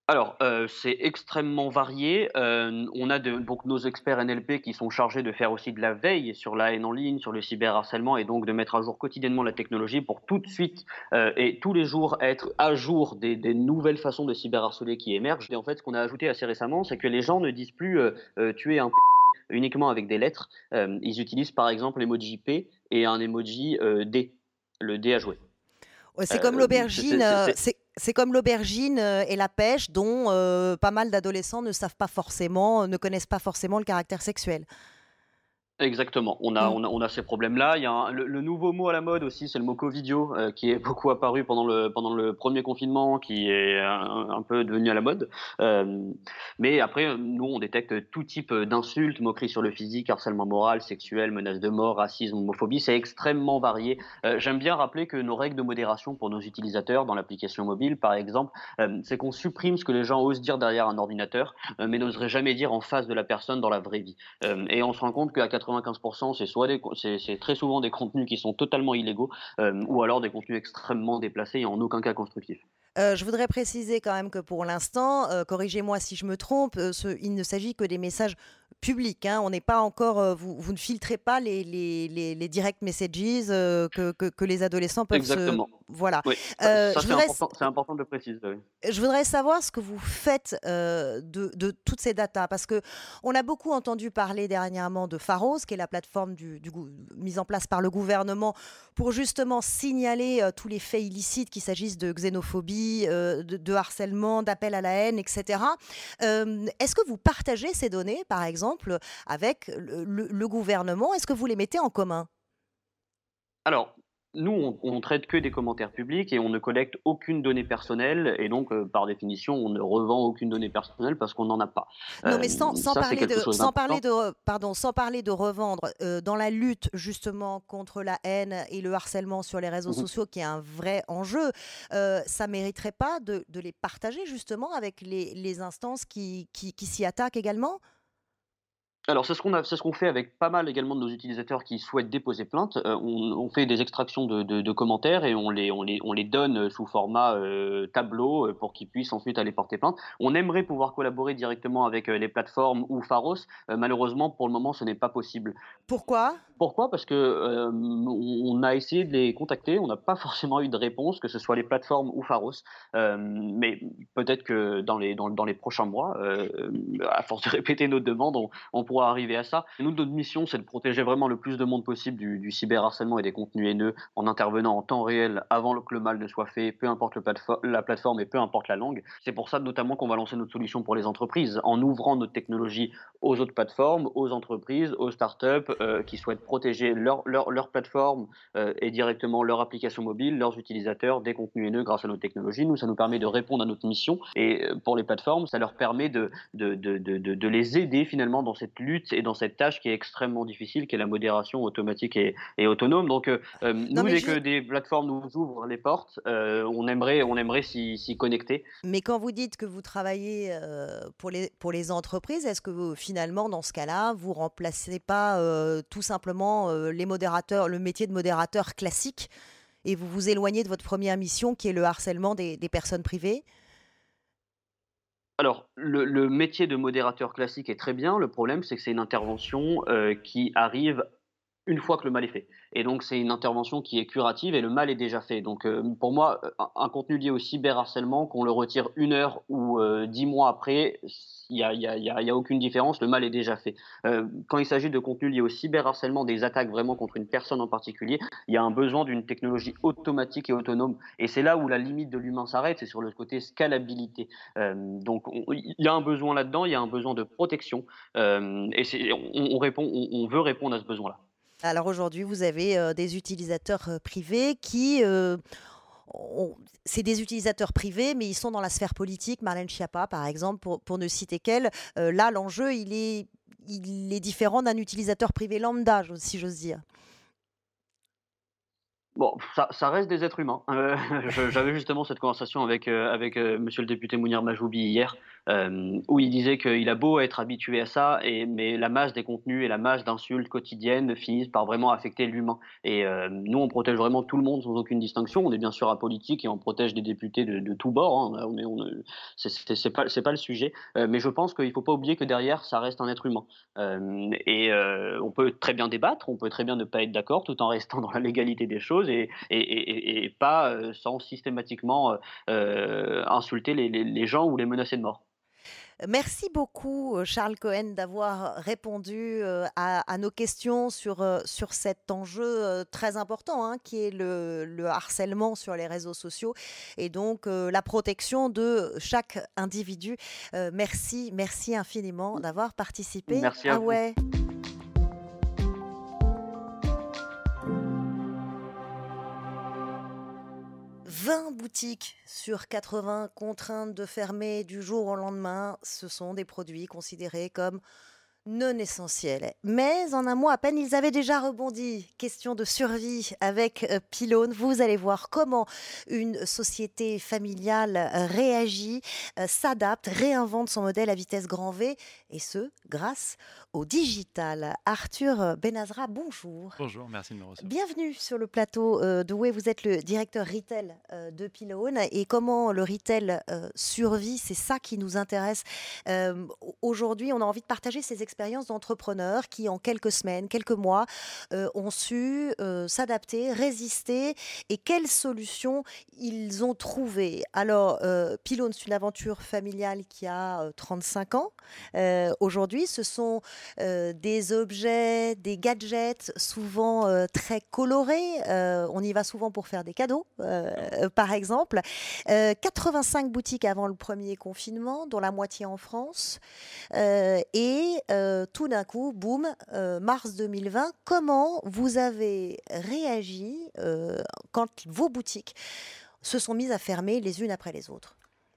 [SPEAKER 8] Alors, euh, c'est extrêmement varié. Euh, on a donc nos experts NLP qui sont chargés de faire aussi de la veille sur la haine en ligne, sur le cyberharcèlement et donc de mettre à jour quotidiennement la technologie pour tout de suite euh, et tous les jours être à jour des, nouvelles façons de cyberharceler qui émergent. Et en fait, ce qu'on a ajouté assez récemment, c'est que les gens ne disent plus tuer un p uniquement avec des lettres. ils utilisent par exemple l'emoji P et un emoji D, le D à jouer.
[SPEAKER 1] c'est comme l'aubergine. C'est comme l'aubergine euh, et la pêche dont euh, pas mal d'adolescents ne savent pas forcément, ne connaissent pas forcément le caractère sexuel.
[SPEAKER 8] Exactement. On a, mmh. on a, ces problèmes-là. Il y a le, nouveau mot à la mode aussi, c'est le mot Covidio, euh, qui est beaucoup apparu pendant le, pendant le premier confinement, qui est un, peu devenu à la mode. Euh, mais après, nous, on détecte tout type d'insultes, moqueries sur le physique, harcèlement moral, sexuel, menaces de mort, racisme, homophobie. C'est extrêmement varié. Euh, j'aime bien rappeler que nos règles de modération pour nos utilisateurs dans l'application mobile, par exemple, c'est qu'on supprime ce que les gens osent dire derrière un ordinateur, mais n'oseraient jamais dire en face de la personne dans la vraie vie. et on se rend compte qu'à 95%, c'est soit c'est très souvent des contenus qui sont totalement illégaux euh, ou alors des contenus extrêmement déplacés et en aucun cas constructifs.
[SPEAKER 1] Euh, je voudrais préciser quand même que pour l'instant, euh, corrigez-moi si je me trompe, il ne s'agit que des messages publics. Hein. On n'est pas encore, vous, vous, ne filtrez pas les, les, les, direct messages que, que, que, les adolescents peuvent
[SPEAKER 8] Exactement.
[SPEAKER 1] Voilà.
[SPEAKER 8] Euh, c'est important, de le préciser.
[SPEAKER 1] Je voudrais savoir ce que vous faites euh, de, toutes ces datas, parce que on a beaucoup entendu parler dernièrement de Pharos, qui est la plateforme du, mise en place par le gouvernement pour justement signaler euh, tous les faits illicites, qu'il s'agisse de xénophobie, de, harcèlement, d'appel à la haine, etc. Est-ce que vous partagez ces données, par exemple, avec le gouvernement? Est-ce que vous les mettez en commun?
[SPEAKER 8] Alors, nous, on, ne traite que des commentaires publics et on ne collecte aucune donnée personnelle et donc, euh, par définition, on ne revend aucune donnée personnelle parce qu'on n'en a pas.
[SPEAKER 1] Non, mais sans, euh, parler, de, sans parler, de, pardon, sans parler de revendre, euh, dans la lutte justement contre la haine et le harcèlement sur les réseaux mmh sociaux, qui est un vrai enjeu, ça mériterait pas de, les partager justement avec les, instances qui, qui s'y attaquent également?
[SPEAKER 8] Alors c'est ce qu'on ce qu'on fait avec pas mal également de nos utilisateurs qui souhaitent déposer plainte. Euh, on, fait des extractions de, commentaires et on les, on les, on les donne sous format euh, tableau euh, pour qu'ils puissent ensuite aller porter plainte. On aimerait pouvoir collaborer directement avec les plateformes ou Pharos. malheureusement, pour le moment, ce n'est pas possible.
[SPEAKER 1] Pourquoi?
[SPEAKER 8] Pourquoi? Parce que on a essayé de les contacter, on n'a pas forcément eu de réponse, que ce soit les plateformes ou Pharos. mais peut-être que dans les, dans, dans les prochains mois, à force de répéter nos demandes, on, on arriver à ça. nous, notre mission, c'est de protéger vraiment le plus de monde possible du, cyberharcèlement et des contenus haineux en intervenant en temps réel avant que le mal ne soit fait, peu importe la plateforme et peu importe la langue. C'est pour ça notamment qu'on va lancer notre solution pour les entreprises en ouvrant notre technologie aux autres plateformes, aux entreprises, aux startups euh, qui souhaitent protéger leur, plateforme euh, et directement leur application mobile, leurs utilisateurs des contenus haineux grâce à nos technologies. Nous, ça nous permet de répondre à notre mission et euh, pour les plateformes, ça leur permet de, de les aider finalement dans cette lutte et dans cette tâche qui est extrêmement difficile, qui est la modération automatique et, et autonome. Donc, nous, dès que des plateformes nous ouvrent les portes, on aimerait, on aimerait s'y connecter.
[SPEAKER 1] Mais quand vous dites que vous travaillez pour, les, pour les entreprises, est-ce que vous, finalement, dans ce cas-là, vous remplacez pas tout simplement les modérateurs, le métier de modérateur classique et vous vous éloignez de votre première mission qui est le harcèlement des, personnes privées?
[SPEAKER 8] Alors, le, métier de modérateur classique est très bien. Le problème, c'est que c'est une intervention qui arrive une fois que le mal est fait. Et donc, c'est une intervention qui est curative et le mal est déjà fait. Donc, euh, pour moi, un, contenu lié au cyberharcèlement, qu'on le retire une heure ou euh, dix mois après, il n'y a, y a, y a, aucune différence, le mal est déjà fait. Euh, quand il s'agit de contenu lié au cyberharcèlement, des attaques vraiment contre une personne en particulier, il y a un besoin d'une technologie automatique et autonome. Et c'est là où la limite de l'humain s'arrête, c'est sur le côté scalabilité. donc, il y a un besoin là-dedans, il y a un besoin de protection. et on, on, répond, on veut répondre à ce besoin-là.
[SPEAKER 1] Alors aujourd'hui, vous avez des utilisateurs privés qui... c'est des utilisateurs privés, mais ils sont dans la sphère politique. Marlène Schiappa, par exemple, pour, ne citer qu'elle. là, l'enjeu, il est différent d'un utilisateur privé lambda, si j'ose dire.
[SPEAKER 8] Bon, ça, reste des êtres humains. Euh, j'avais justement cette conversation avec, avec monsieur le député Mounir Majoubi hier, euh, où il disait qu'il a beau être habitué à ça, mais la masse des contenus et la masse d'insultes quotidiennes finissent par vraiment affecter l'humain. Et euh, nous, on protège vraiment tout le monde sans aucune distinction. On est bien sûr apolitique et on protège des députés de, tous bords. Hein. On est, on c'est pas, pas le sujet. Euh, mais je pense qu'il ne faut pas oublier que derrière, ça reste un être humain. et on peut très bien débattre, on peut très bien ne pas être d'accord tout en restant dans la légalité des choses et, et, et, et pas sans systématiquement insulter les, les, les gens ou les menacer de mort.
[SPEAKER 1] Merci beaucoup, euh, Charles Cohen, d'avoir répondu euh, à, nos questions sur, euh, sur cet enjeu très important hein, qui est le, harcèlement sur les réseaux sociaux et donc la protection de chaque individu. merci, merci infiniment d'avoir participé.
[SPEAKER 8] Merci à ah
[SPEAKER 1] ouais. 20 boutiques sur 80 contraintes de fermer du jour au lendemain. Ce sont des produits considérés comme non essentiels. Mais en un mois à peine, ils avaient déjà rebondi. Question de survie avec euh, Pylone. Vous allez voir comment une société familiale euh, réagit, euh, s'adapte, réinvente son modèle à vitesse grand V, et ce, grâce au digital. Arthur Benazra, bonjour.
[SPEAKER 9] Bonjour, merci de me recevoir.
[SPEAKER 1] Bienvenue sur le plateau de Way. Vous êtes le directeur retail de Pylone. Et comment le retail survit, c'est ça qui nous intéresse. Aujourd'hui, on a envie de partager ces expériences expérience d'entrepreneurs qui, en quelques semaines, quelques mois, euh, ont su euh, s'adapter, résister et quelles solutions ils ont trouvées. Alors, euh, c'est une aventure familiale qui a 35 ans. Aujourd'hui, ce sont des objets, des gadgets souvent très colorés. on y va souvent pour faire des cadeaux, par exemple. 85 boutiques avant le premier confinement, dont la moitié en France. et euh, tout d'un coup, boum, euh, mars 2020, comment vous avez réagi euh, quand vos boutiques se sont mises à fermer les unes après les autres?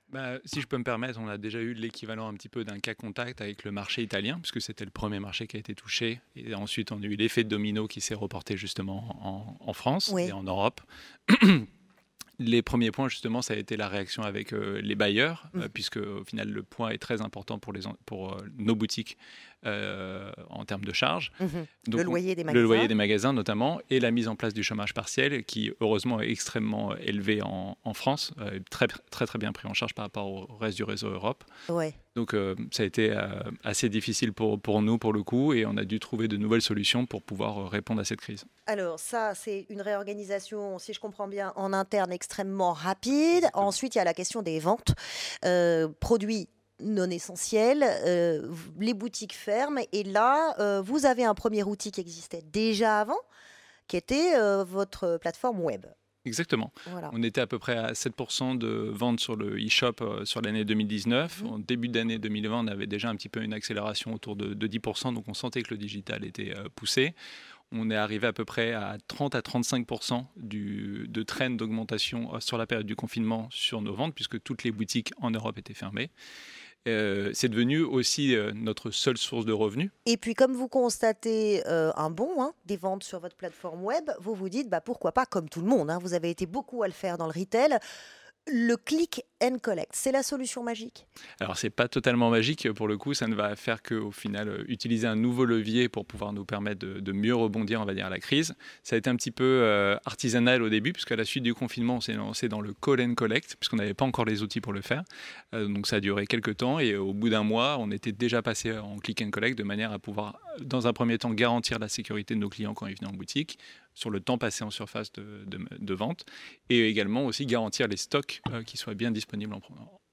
[SPEAKER 9] Bah, si je peux me permettre, on a déjà eu l'équivalent un petit peu d'un cas contact avec le marché italien, puisque c'était le premier marché qui a été touché. Et ensuite, on a eu l'effet de domino qui s'est reporté justement en, France et en Europe. les premiers points, justement, ça a été la réaction avec les bailleurs, mmh. puisque au final, le point est très important pour, les, pour nos boutiques euh, en termes de charges.
[SPEAKER 1] Mhm. le loyer des magasins.
[SPEAKER 9] Le loyer des magasins notamment, et la mise en place du chômage partiel, qui heureusement est extrêmement élevé en, France, euh, très, très très bien pris en charge par rapport au reste du réseau Europe.
[SPEAKER 1] Ouais.
[SPEAKER 9] Donc euh, ça a été assez difficile pour, pour nous pour le coup, et on a dû trouver de nouvelles solutions pour pouvoir répondre à cette crise.
[SPEAKER 1] Alors ça, c'est une réorganisation, si je comprends bien, en interne extrêmement rapide. Ensuite, il y a la question des ventes. produits non essentiels, les boutiques ferment, et là, vous avez un premier outil qui existait déjà avant, qui était votre plateforme web.
[SPEAKER 9] Exactement. On était à peu près à 7% de ventes sur le e-shop euh, sur l'année 2019. Mmh. En début d'année 2020, on avait déjà un petit peu une accélération autour de, 10%, donc on sentait que le digital était euh, poussé. On est arrivé à peu près à 30 à 35% du, de train d'augmentation euh, sur la période du confinement sur nos ventes, puisque toutes les boutiques en Europe étaient fermées. Euh, c'est devenu aussi euh, notre seule source de revenus.
[SPEAKER 1] Et puis, comme vous constatez euh, un bon hein, des ventes sur votre plateforme web, vous vous dites bah, pourquoi pas, comme tout le monde, hein, vous avez été beaucoup à le faire dans le retail, le click and collect, c'est la solution magique
[SPEAKER 9] Alors c'est pas totalement magique pour le coup, ça ne va faire qu'au final euh, utiliser un nouveau levier pour pouvoir nous permettre de, mieux rebondir, on va dire, à la crise. Ça a été un petit peu euh, artisanal au début, puisqu'à la suite du confinement, on s'est lancé dans le call and collect, puisqu'on n'avait pas encore les outils pour le faire. Euh, donc ça a duré quelques temps et au bout d'un mois, on était déjà passé en click and collect de manière à pouvoir, dans un premier temps, garantir la sécurité de nos clients quand ils venaient en boutique, sur le temps passé en surface de, vente et également aussi garantir les stocks euh, qui soient bien disponibles en,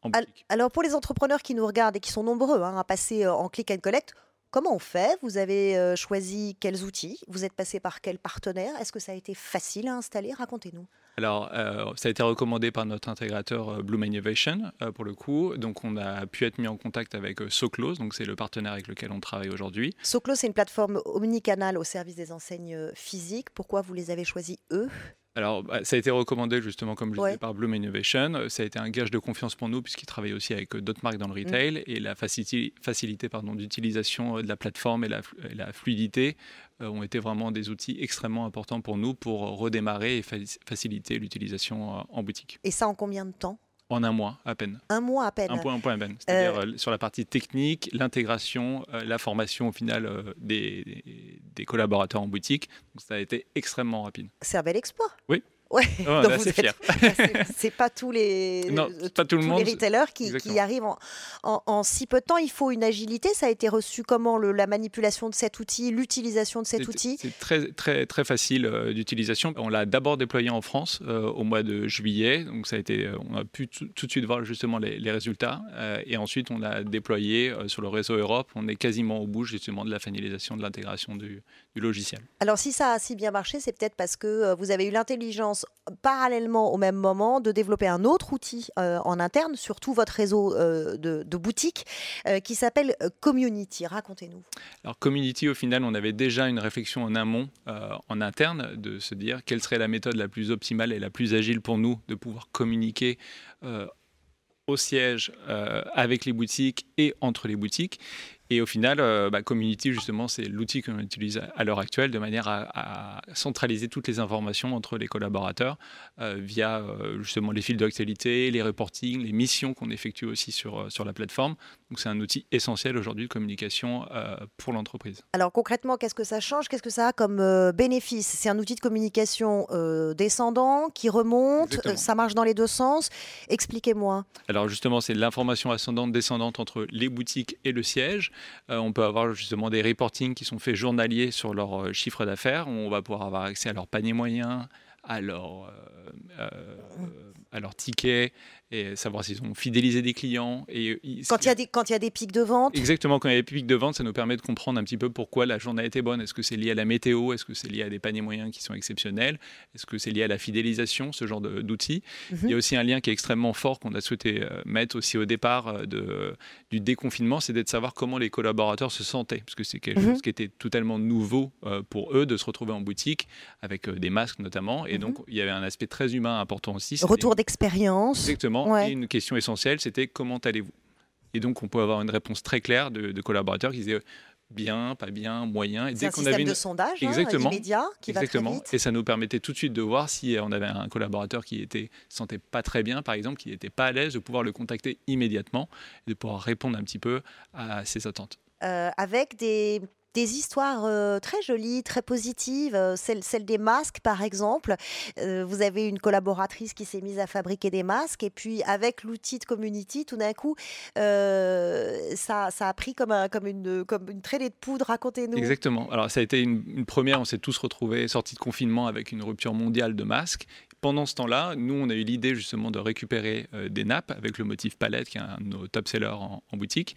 [SPEAKER 9] en, boutique.
[SPEAKER 1] Alors pour les entrepreneurs qui nous regardent et qui sont nombreux hein, à passer euh, en click and collect, Comment on fait? Vous avez euh, choisi quels outils? Vous êtes passé par quels partenaires Est-ce que ça a été facile à installer? Racontez-nous.
[SPEAKER 9] Alors, euh, ça a été recommandé par notre intégrateur euh, Bloom Innovation, pour le coup. Donc, on a pu être mis en contact avec Soclose, donc c'est le partenaire avec lequel on travaille aujourd'hui.
[SPEAKER 1] Soclose, c'est une plateforme omnicanal au service des enseignes physiques. Pourquoi vous les avez choisis, eux?
[SPEAKER 9] Alors, bah, ça a été recommandé justement, comme je disais, par Bloom Innovation. Ça a été un gage de confiance pour nous, puisqu'ils travaillent aussi avec d'autres marques dans le mm. retail. Et la facilité, facilité d'utilisation de la plateforme et la, la fluidité euh, ont été vraiment des outils extrêmement importants pour nous pour redémarrer et faciliter l'utilisation euh, en boutique.
[SPEAKER 1] Et ça en combien de temps?
[SPEAKER 9] En un mois à peine.
[SPEAKER 1] Un mois à peine.
[SPEAKER 9] Un point, un point à peine. C'est-à-dire euh, sur la partie technique, l'intégration, la formation au final des, des, collaborateurs en boutique. Donc ça a été extrêmement rapide.
[SPEAKER 1] C'est un bel exploit.
[SPEAKER 9] Oui.
[SPEAKER 1] Ouais.
[SPEAKER 9] Oh,
[SPEAKER 1] c'est pas tous les,
[SPEAKER 9] non, pas tout le monde.
[SPEAKER 1] les retailers qui, qui arrivent en, en, si peu de temps. Il faut une agilité. Ça a été reçu comment le, la manipulation de cet outil, l'utilisation de cet outil?
[SPEAKER 9] C'est très, très, très facile euh, d'utilisation. On l'a d'abord déployé en France euh, au mois de juillet. Donc ça a été, euh, on a pu tout de suite voir justement les, les résultats. et ensuite, on l'a déployé sur le réseau Europe. On est quasiment au bout justement de la finalisation de l'intégration du, du logiciel.
[SPEAKER 1] Alors si ça a si bien marché, c'est peut-être parce que vous avez eu l'intelligence parallèlement au même moment de développer un autre outil euh, en interne sur tout votre réseau euh, de, boutiques euh, qui s'appelle Community. Racontez-nous.
[SPEAKER 9] Alors Community, au final, on avait déjà une réflexion en amont, en interne, de se dire quelle serait la méthode la plus optimale et la plus agile pour nous de pouvoir communiquer au siège avec les boutiques et entre les boutiques. Et au final, euh, bah, Community, justement, c'est l'outil qu'on utilise à l'heure actuelle de manière à, centraliser toutes les informations entre les collaborateurs euh, via euh, justement les fils d'actualité, les reportings, les missions qu'on effectue aussi sur, sur la plateforme. Donc c'est un outil essentiel aujourd'hui de communication pour l'entreprise.
[SPEAKER 1] Alors concrètement, qu'est-ce que ça change? Qu'est-ce que ça a comme bénéfice? C'est un outil de communication descendant qui remonte, ça marche dans les deux sens. Expliquez-moi.
[SPEAKER 9] Alors justement, c'est l'information ascendante, descendante entre les boutiques et le siège. Euh, on peut avoir justement des reportings qui sont faits journaliers sur leur euh, chiffre d'affaires. On va pouvoir avoir accès à leur panier moyen, à leur, euh, à leur ticket, et savoir s'ils ont fidélisé des clients. Et,
[SPEAKER 1] quand, il y a des, quand il y a des pics de vente?
[SPEAKER 9] Exactement, quand il y a des pics de vente, ça nous permet de comprendre un petit peu pourquoi la journée a été bonne. Est-ce que c'est lié à la météo? Est-ce que c'est lié à des paniers moyens qui sont exceptionnels? Est-ce que c'est lié à la fidélisation, ce genre d'outils? Mhm. Il y a aussi un lien qui est extrêmement fort qu'on a souhaité euh, mettre aussi au départ euh, de, du déconfinement, c'est de savoir comment les collaborateurs se sentaient, parce que c'est quelque mhm. chose qui était totalement nouveau euh, pour eux de se retrouver en boutique avec des masques notamment. Et mhm. donc, il y avait un aspect très humain important aussi.
[SPEAKER 1] Retour d'expérience.
[SPEAKER 9] Exactement et une question essentielle, c'était comment allez-vous? Et donc, on peut avoir une réponse très claire de, collaborateurs qui disaient bien, pas bien, moyen.
[SPEAKER 1] Et dès qu'on avait une... de sondage hein, Exactement. immédiat qui
[SPEAKER 9] Exactement.
[SPEAKER 1] Va très vite.
[SPEAKER 9] Et ça nous permettait tout de suite de voir si on avait un collaborateur qui était sentait pas très bien, par exemple, qui n'était pas à l'aise, de pouvoir le contacter immédiatement et de pouvoir répondre un petit peu à ses attentes.
[SPEAKER 1] Euh, avec des des histoires très jolies, très positives, celle, celle, des masques par exemple. vous avez une collaboratrice qui s'est mise à fabriquer des masques et puis avec l'outil de Community, tout d'un coup, ça, a pris comme, un, comme, une, traînée de poudre. Racontez-nous.
[SPEAKER 9] Exactement. Alors ça a été une première, on s'est tous retrouvés sortis de confinement avec une rupture mondiale de masques pendant ce temps-là, nous, on a eu l'idée justement de récupérer euh, des nappes avec le motif palette, qui est un de nos top-sellers en, boutique.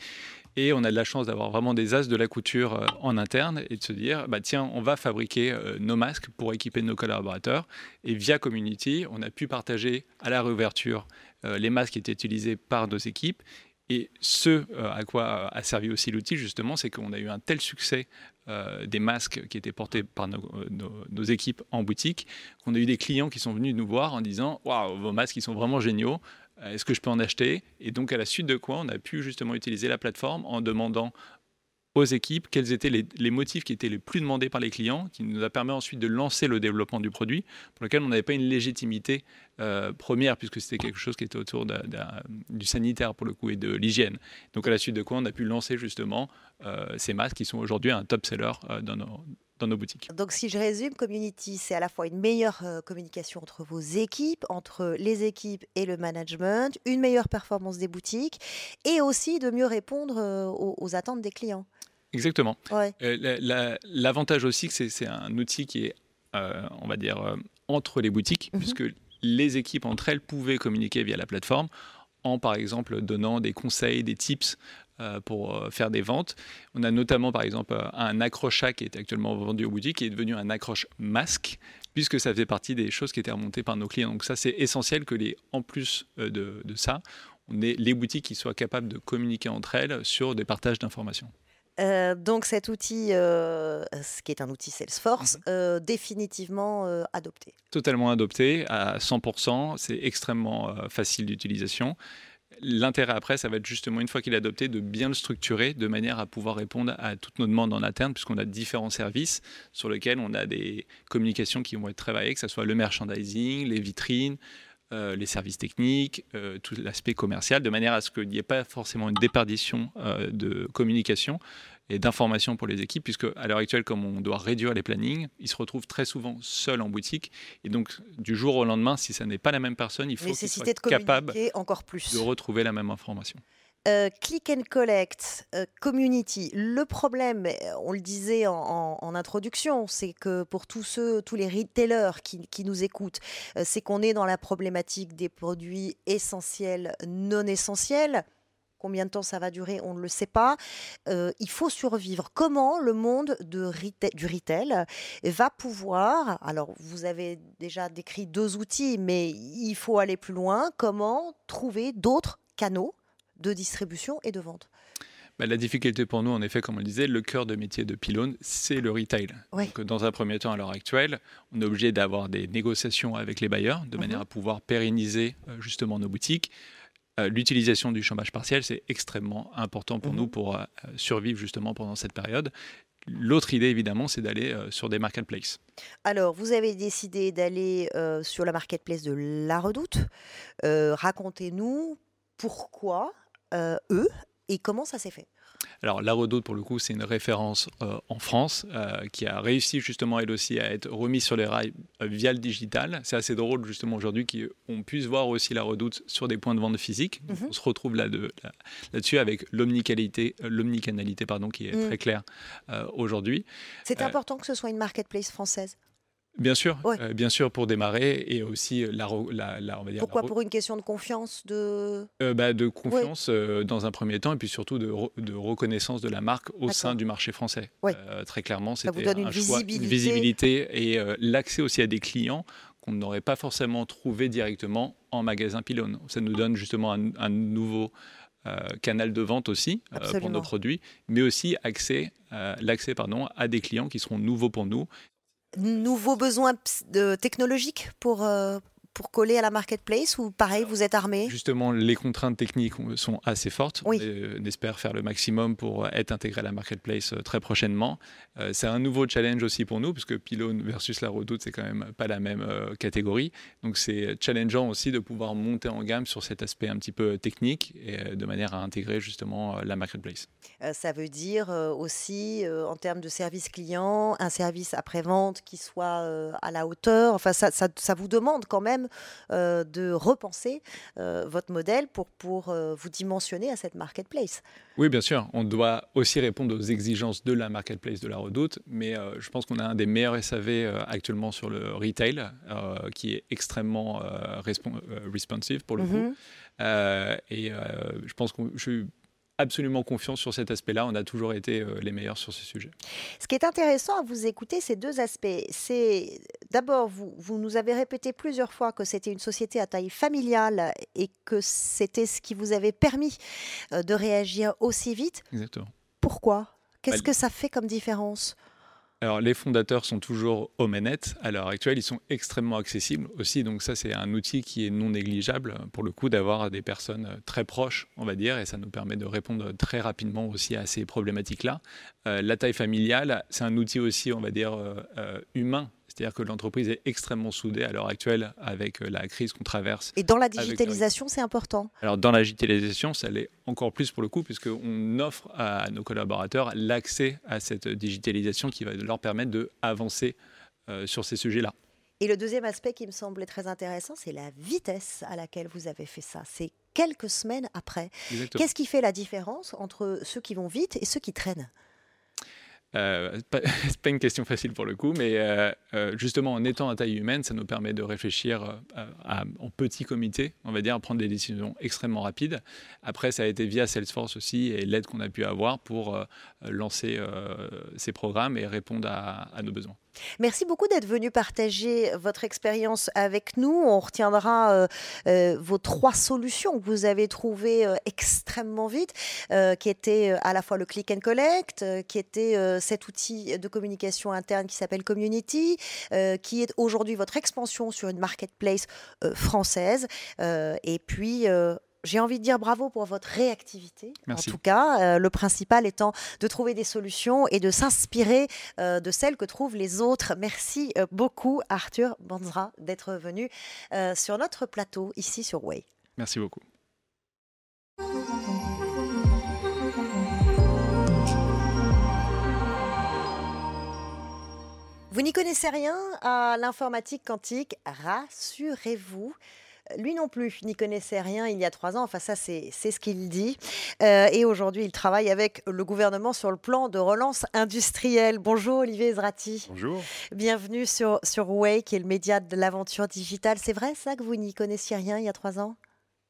[SPEAKER 9] Et on a de la chance d'avoir vraiment des as de la couture euh, en interne et de se dire, bah, tiens, on va fabriquer euh, nos masques pour équiper nos collaborateurs. Et via Community, on a pu partager à la réouverture les masques qui étaient utilisés par nos équipes et ce à quoi a servi aussi l'outil, justement, c'est qu'on a eu un tel succès euh, des masques qui étaient portés par euh, nos, équipes en boutique, qu'on a eu des clients qui sont venus nous voir en disant Waouh, vos masques, ils sont vraiment géniaux. Euh, est-ce que je peux en acheter? Et donc, à la suite de quoi, on a pu justement utiliser la plateforme en demandant aux équipes quels étaient les, motifs qui étaient les plus demandés par les clients, qui nous a permis ensuite de lancer le développement du produit, pour lequel on n'avait pas une légitimité euh, première, puisque c'était quelque chose qui était autour du sanitaire pour le coup et de l'hygiène. Donc à la suite de quoi on a pu lancer justement euh, ces masques qui sont aujourd'hui un top seller euh, dans nos, dans nos boutiques.
[SPEAKER 1] Donc si je résume, Community, c'est à la fois une meilleure communication entre vos équipes, entre les équipes et le management, une meilleure performance des boutiques et aussi de mieux répondre aux attentes des clients.
[SPEAKER 9] Exactement. Euh, l'avantage aussi, c'est c'est un outil qui est, euh, on va dire, euh, entre les boutiques, mhm. puisque les équipes entre elles pouvaient communiquer via la plateforme en, par exemple, donnant des conseils, des tips pour faire des ventes. On a notamment, par exemple, un accroche qui est actuellement vendu aux boutiques, qui est devenu un accroche masque, puisque ça fait partie des choses qui étaient remontées par nos clients. Donc ça, c'est essentiel que les, en plus de, de ça, on ait les boutiques qui soient capables de communiquer entre elles sur des partages d'informations.
[SPEAKER 1] Euh, donc cet outil, euh, ce qui est un outil Salesforce, mmh euh, définitivement adopté.
[SPEAKER 9] Totalement adopté à 100%, c'est extrêmement facile d'utilisation. L'intérêt après, ça va être justement, une fois qu'il est adopté, de bien le structurer de manière à pouvoir répondre à toutes nos demandes en interne, puisqu'on a différents services sur lesquels on a des communications qui vont être travaillées, que ce soit le merchandising, les vitrines, les services techniques, tout l'aspect commercial, de manière à ce qu'il n'y ait pas forcément une déperdition de communication, et d'information pour les équipes, puisque à l'heure actuelle, comme on doit réduire les plannings, ils se retrouvent très souvent seuls en boutique. Et donc, du jour au lendemain, si ça n'est pas la même personne, il faut qu'ils soient capables
[SPEAKER 1] encore plus.
[SPEAKER 9] de retrouver la même information.
[SPEAKER 1] Euh, click and collect, euh, community. Le problème, on le disait en, introduction, c'est que pour tous les retailers qui, nous écoutent, euh, c'est qu'on est dans la problématique des produits essentiels, non essentiels. Combien de temps ça va durer, on ne le sait pas. Euh, il faut survivre. Comment le monde de du retail va pouvoir, alors vous avez déjà décrit deux outils, mais il faut aller plus loin, comment trouver d'autres canaux de distribution et de vente
[SPEAKER 9] bah, la difficulté pour nous, en effet, comme on le disait, le cœur de métier de Pylone, c'est le retail. Donc, dans un premier temps, à l'heure actuelle, on est obligé d'avoir des négociations avec les bailleurs de manière mhm. à pouvoir pérenniser euh, justement nos boutiques. Euh, l'utilisation du chômage partiel, c'est extrêmement important pour nous mhm. pour euh, survivre justement pendant cette période. L'autre idée, évidemment, c'est d'aller sur des marketplaces.
[SPEAKER 1] Alors, vous avez décidé d'aller sur la marketplace de La Redoute. Racontez-nous pourquoi eux et comment ça s'est fait?
[SPEAKER 9] Alors la Redoute, pour le coup, c'est une référence euh, en France euh, qui a réussi justement elle aussi à être remise sur les rails euh, via le digital. C'est assez drôle justement aujourd'hui qu'on puisse voir aussi la Redoute sur des points de vente physiques. Mhm. On se retrouve là de, là-dessus avec l'omnicanalité, l'omnicanalité pardon, qui est mm. très claire aujourd'hui.
[SPEAKER 1] C'est important que ce soit une marketplace française?
[SPEAKER 9] Bien sûr, euh, bien sûr pour démarrer et aussi euh, la, la, on va dire
[SPEAKER 1] Pourquoi Pour une question de confiance de
[SPEAKER 9] euh, bah, de confiance dans un premier temps et puis surtout de, de reconnaissance de la marque au sein du marché français. très clairement, c'était un choix, une visibilité. et l'accès aussi à des clients qu'on n'aurait pas forcément trouvé directement en magasin Pylone. Ça nous donne justement un, nouveau canal de vente aussi pour nos produits, mais aussi accès, l'accès pardon, à des clients qui seront nouveaux pour nous
[SPEAKER 1] nouveaux besoins technologiques pour, euh, pour coller à la marketplace ou pareil, vous êtes armé?
[SPEAKER 9] Justement, les contraintes techniques sont assez fortes. On espère faire le maximum pour être intégré à la marketplace très prochainement. c'est un nouveau challenge aussi pour nous, puisque Pylone versus la Redoute, c'est quand même pas la même catégorie. Donc c'est challengeant aussi de pouvoir monter en gamme sur cet aspect un petit peu technique et de manière à intégrer justement la marketplace.
[SPEAKER 1] ça veut dire aussi, en termes de service client, un service après-vente qui soit à la hauteur? Enfin, ça, ça vous demande quand même euh, de repenser euh, votre modèle pour, pour euh, vous dimensionner à cette marketplace.
[SPEAKER 9] Oui, bien sûr. On doit aussi répondre aux exigences de la marketplace de la Redoute, mais je pense qu'on a un des meilleurs SAV actuellement sur le retail, qui est extrêmement responsive pour le coup. Mm-hmm. et je pense que je suis absolument confiance sur cet aspect-là. On a toujours été les meilleurs sur ce sujet.
[SPEAKER 1] Ce qui est intéressant à vous écouter, c'est deux aspects. C'est d'abord, vous, vous nous avez répété plusieurs fois que c'était une société à taille familiale et que c'était ce qui vous avait permis euh, de réagir aussi vite.
[SPEAKER 9] Exactement.
[SPEAKER 1] Pourquoi? Qu'est-ce bah, que ça fait comme différence?
[SPEAKER 9] Alors, les fondateurs sont toujours aux manettes. À l'heure actuelle, ils sont extrêmement accessibles aussi. Donc, ça, c'est un outil qui est non négligeable pour le coup d'avoir des personnes très proches, on va dire, et ça nous permet de répondre très rapidement aussi à ces problématiques-là. Euh, la taille familiale, c'est un outil aussi, on va dire, euh, euh, humain c'est-à-dire que l'entreprise est extrêmement soudée à l'heure actuelle avec euh, la crise qu'on traverse.
[SPEAKER 1] Et dans la digitalisation, c'est important
[SPEAKER 9] Alors dans la digitalisation, ça l'est encore plus pour le coup, puisqu'on offre à nos collaborateurs l'accès à cette digitalisation qui va leur permettre d'avancer euh, sur ces sujets-là.
[SPEAKER 1] Et le deuxième aspect qui me semblait très intéressant, c'est la vitesse à laquelle vous avez fait ça. C'est quelques semaines après. Qu'est-ce qui fait la différence entre ceux qui vont vite et ceux qui traînent?
[SPEAKER 9] Euh, c'est pas une question facile pour le coup, mais euh, euh, justement en étant à taille humaine, ça nous permet de réfléchir en petit comité, on va dire, à prendre des décisions extrêmement rapides. Après, ça a été via Salesforce aussi et l'aide qu'on a pu avoir pour lancer ces programmes et répondre à nos besoins.
[SPEAKER 1] Merci beaucoup d'être venu partager votre expérience avec nous. On retiendra euh, euh, vos trois solutions que vous avez trouvées euh, extrêmement vite, qui étaient à la fois le click and collect, qui était cet outil de communication interne qui s'appelle Community, qui est aujourd'hui votre expansion sur une marketplace française, et puis j'ai envie de dire bravo pour votre réactivité. En tout cas, euh, le principal étant de trouver des solutions et de s'inspirer euh, de celles que trouvent les autres. Merci euh, beaucoup, Arthur Banzra, d'être venu sur notre plateau ici sur Way.
[SPEAKER 9] Merci beaucoup.
[SPEAKER 1] Vous n'y connaissez rien à l'informatique quantique, rassurez-vous. Lui non plus n'y connaissait rien il y a trois ans. Enfin, ça, c'est ce qu'il dit. Euh, et aujourd'hui, il travaille avec le gouvernement sur le plan de relance industrielle. Bonjour, Olivier Ezrati.
[SPEAKER 10] Bonjour.
[SPEAKER 1] Bienvenue sur, sur Way, qui est le média de l'aventure digitale. C'est vrai, ça, que vous n'y connaissiez rien il y a trois ans?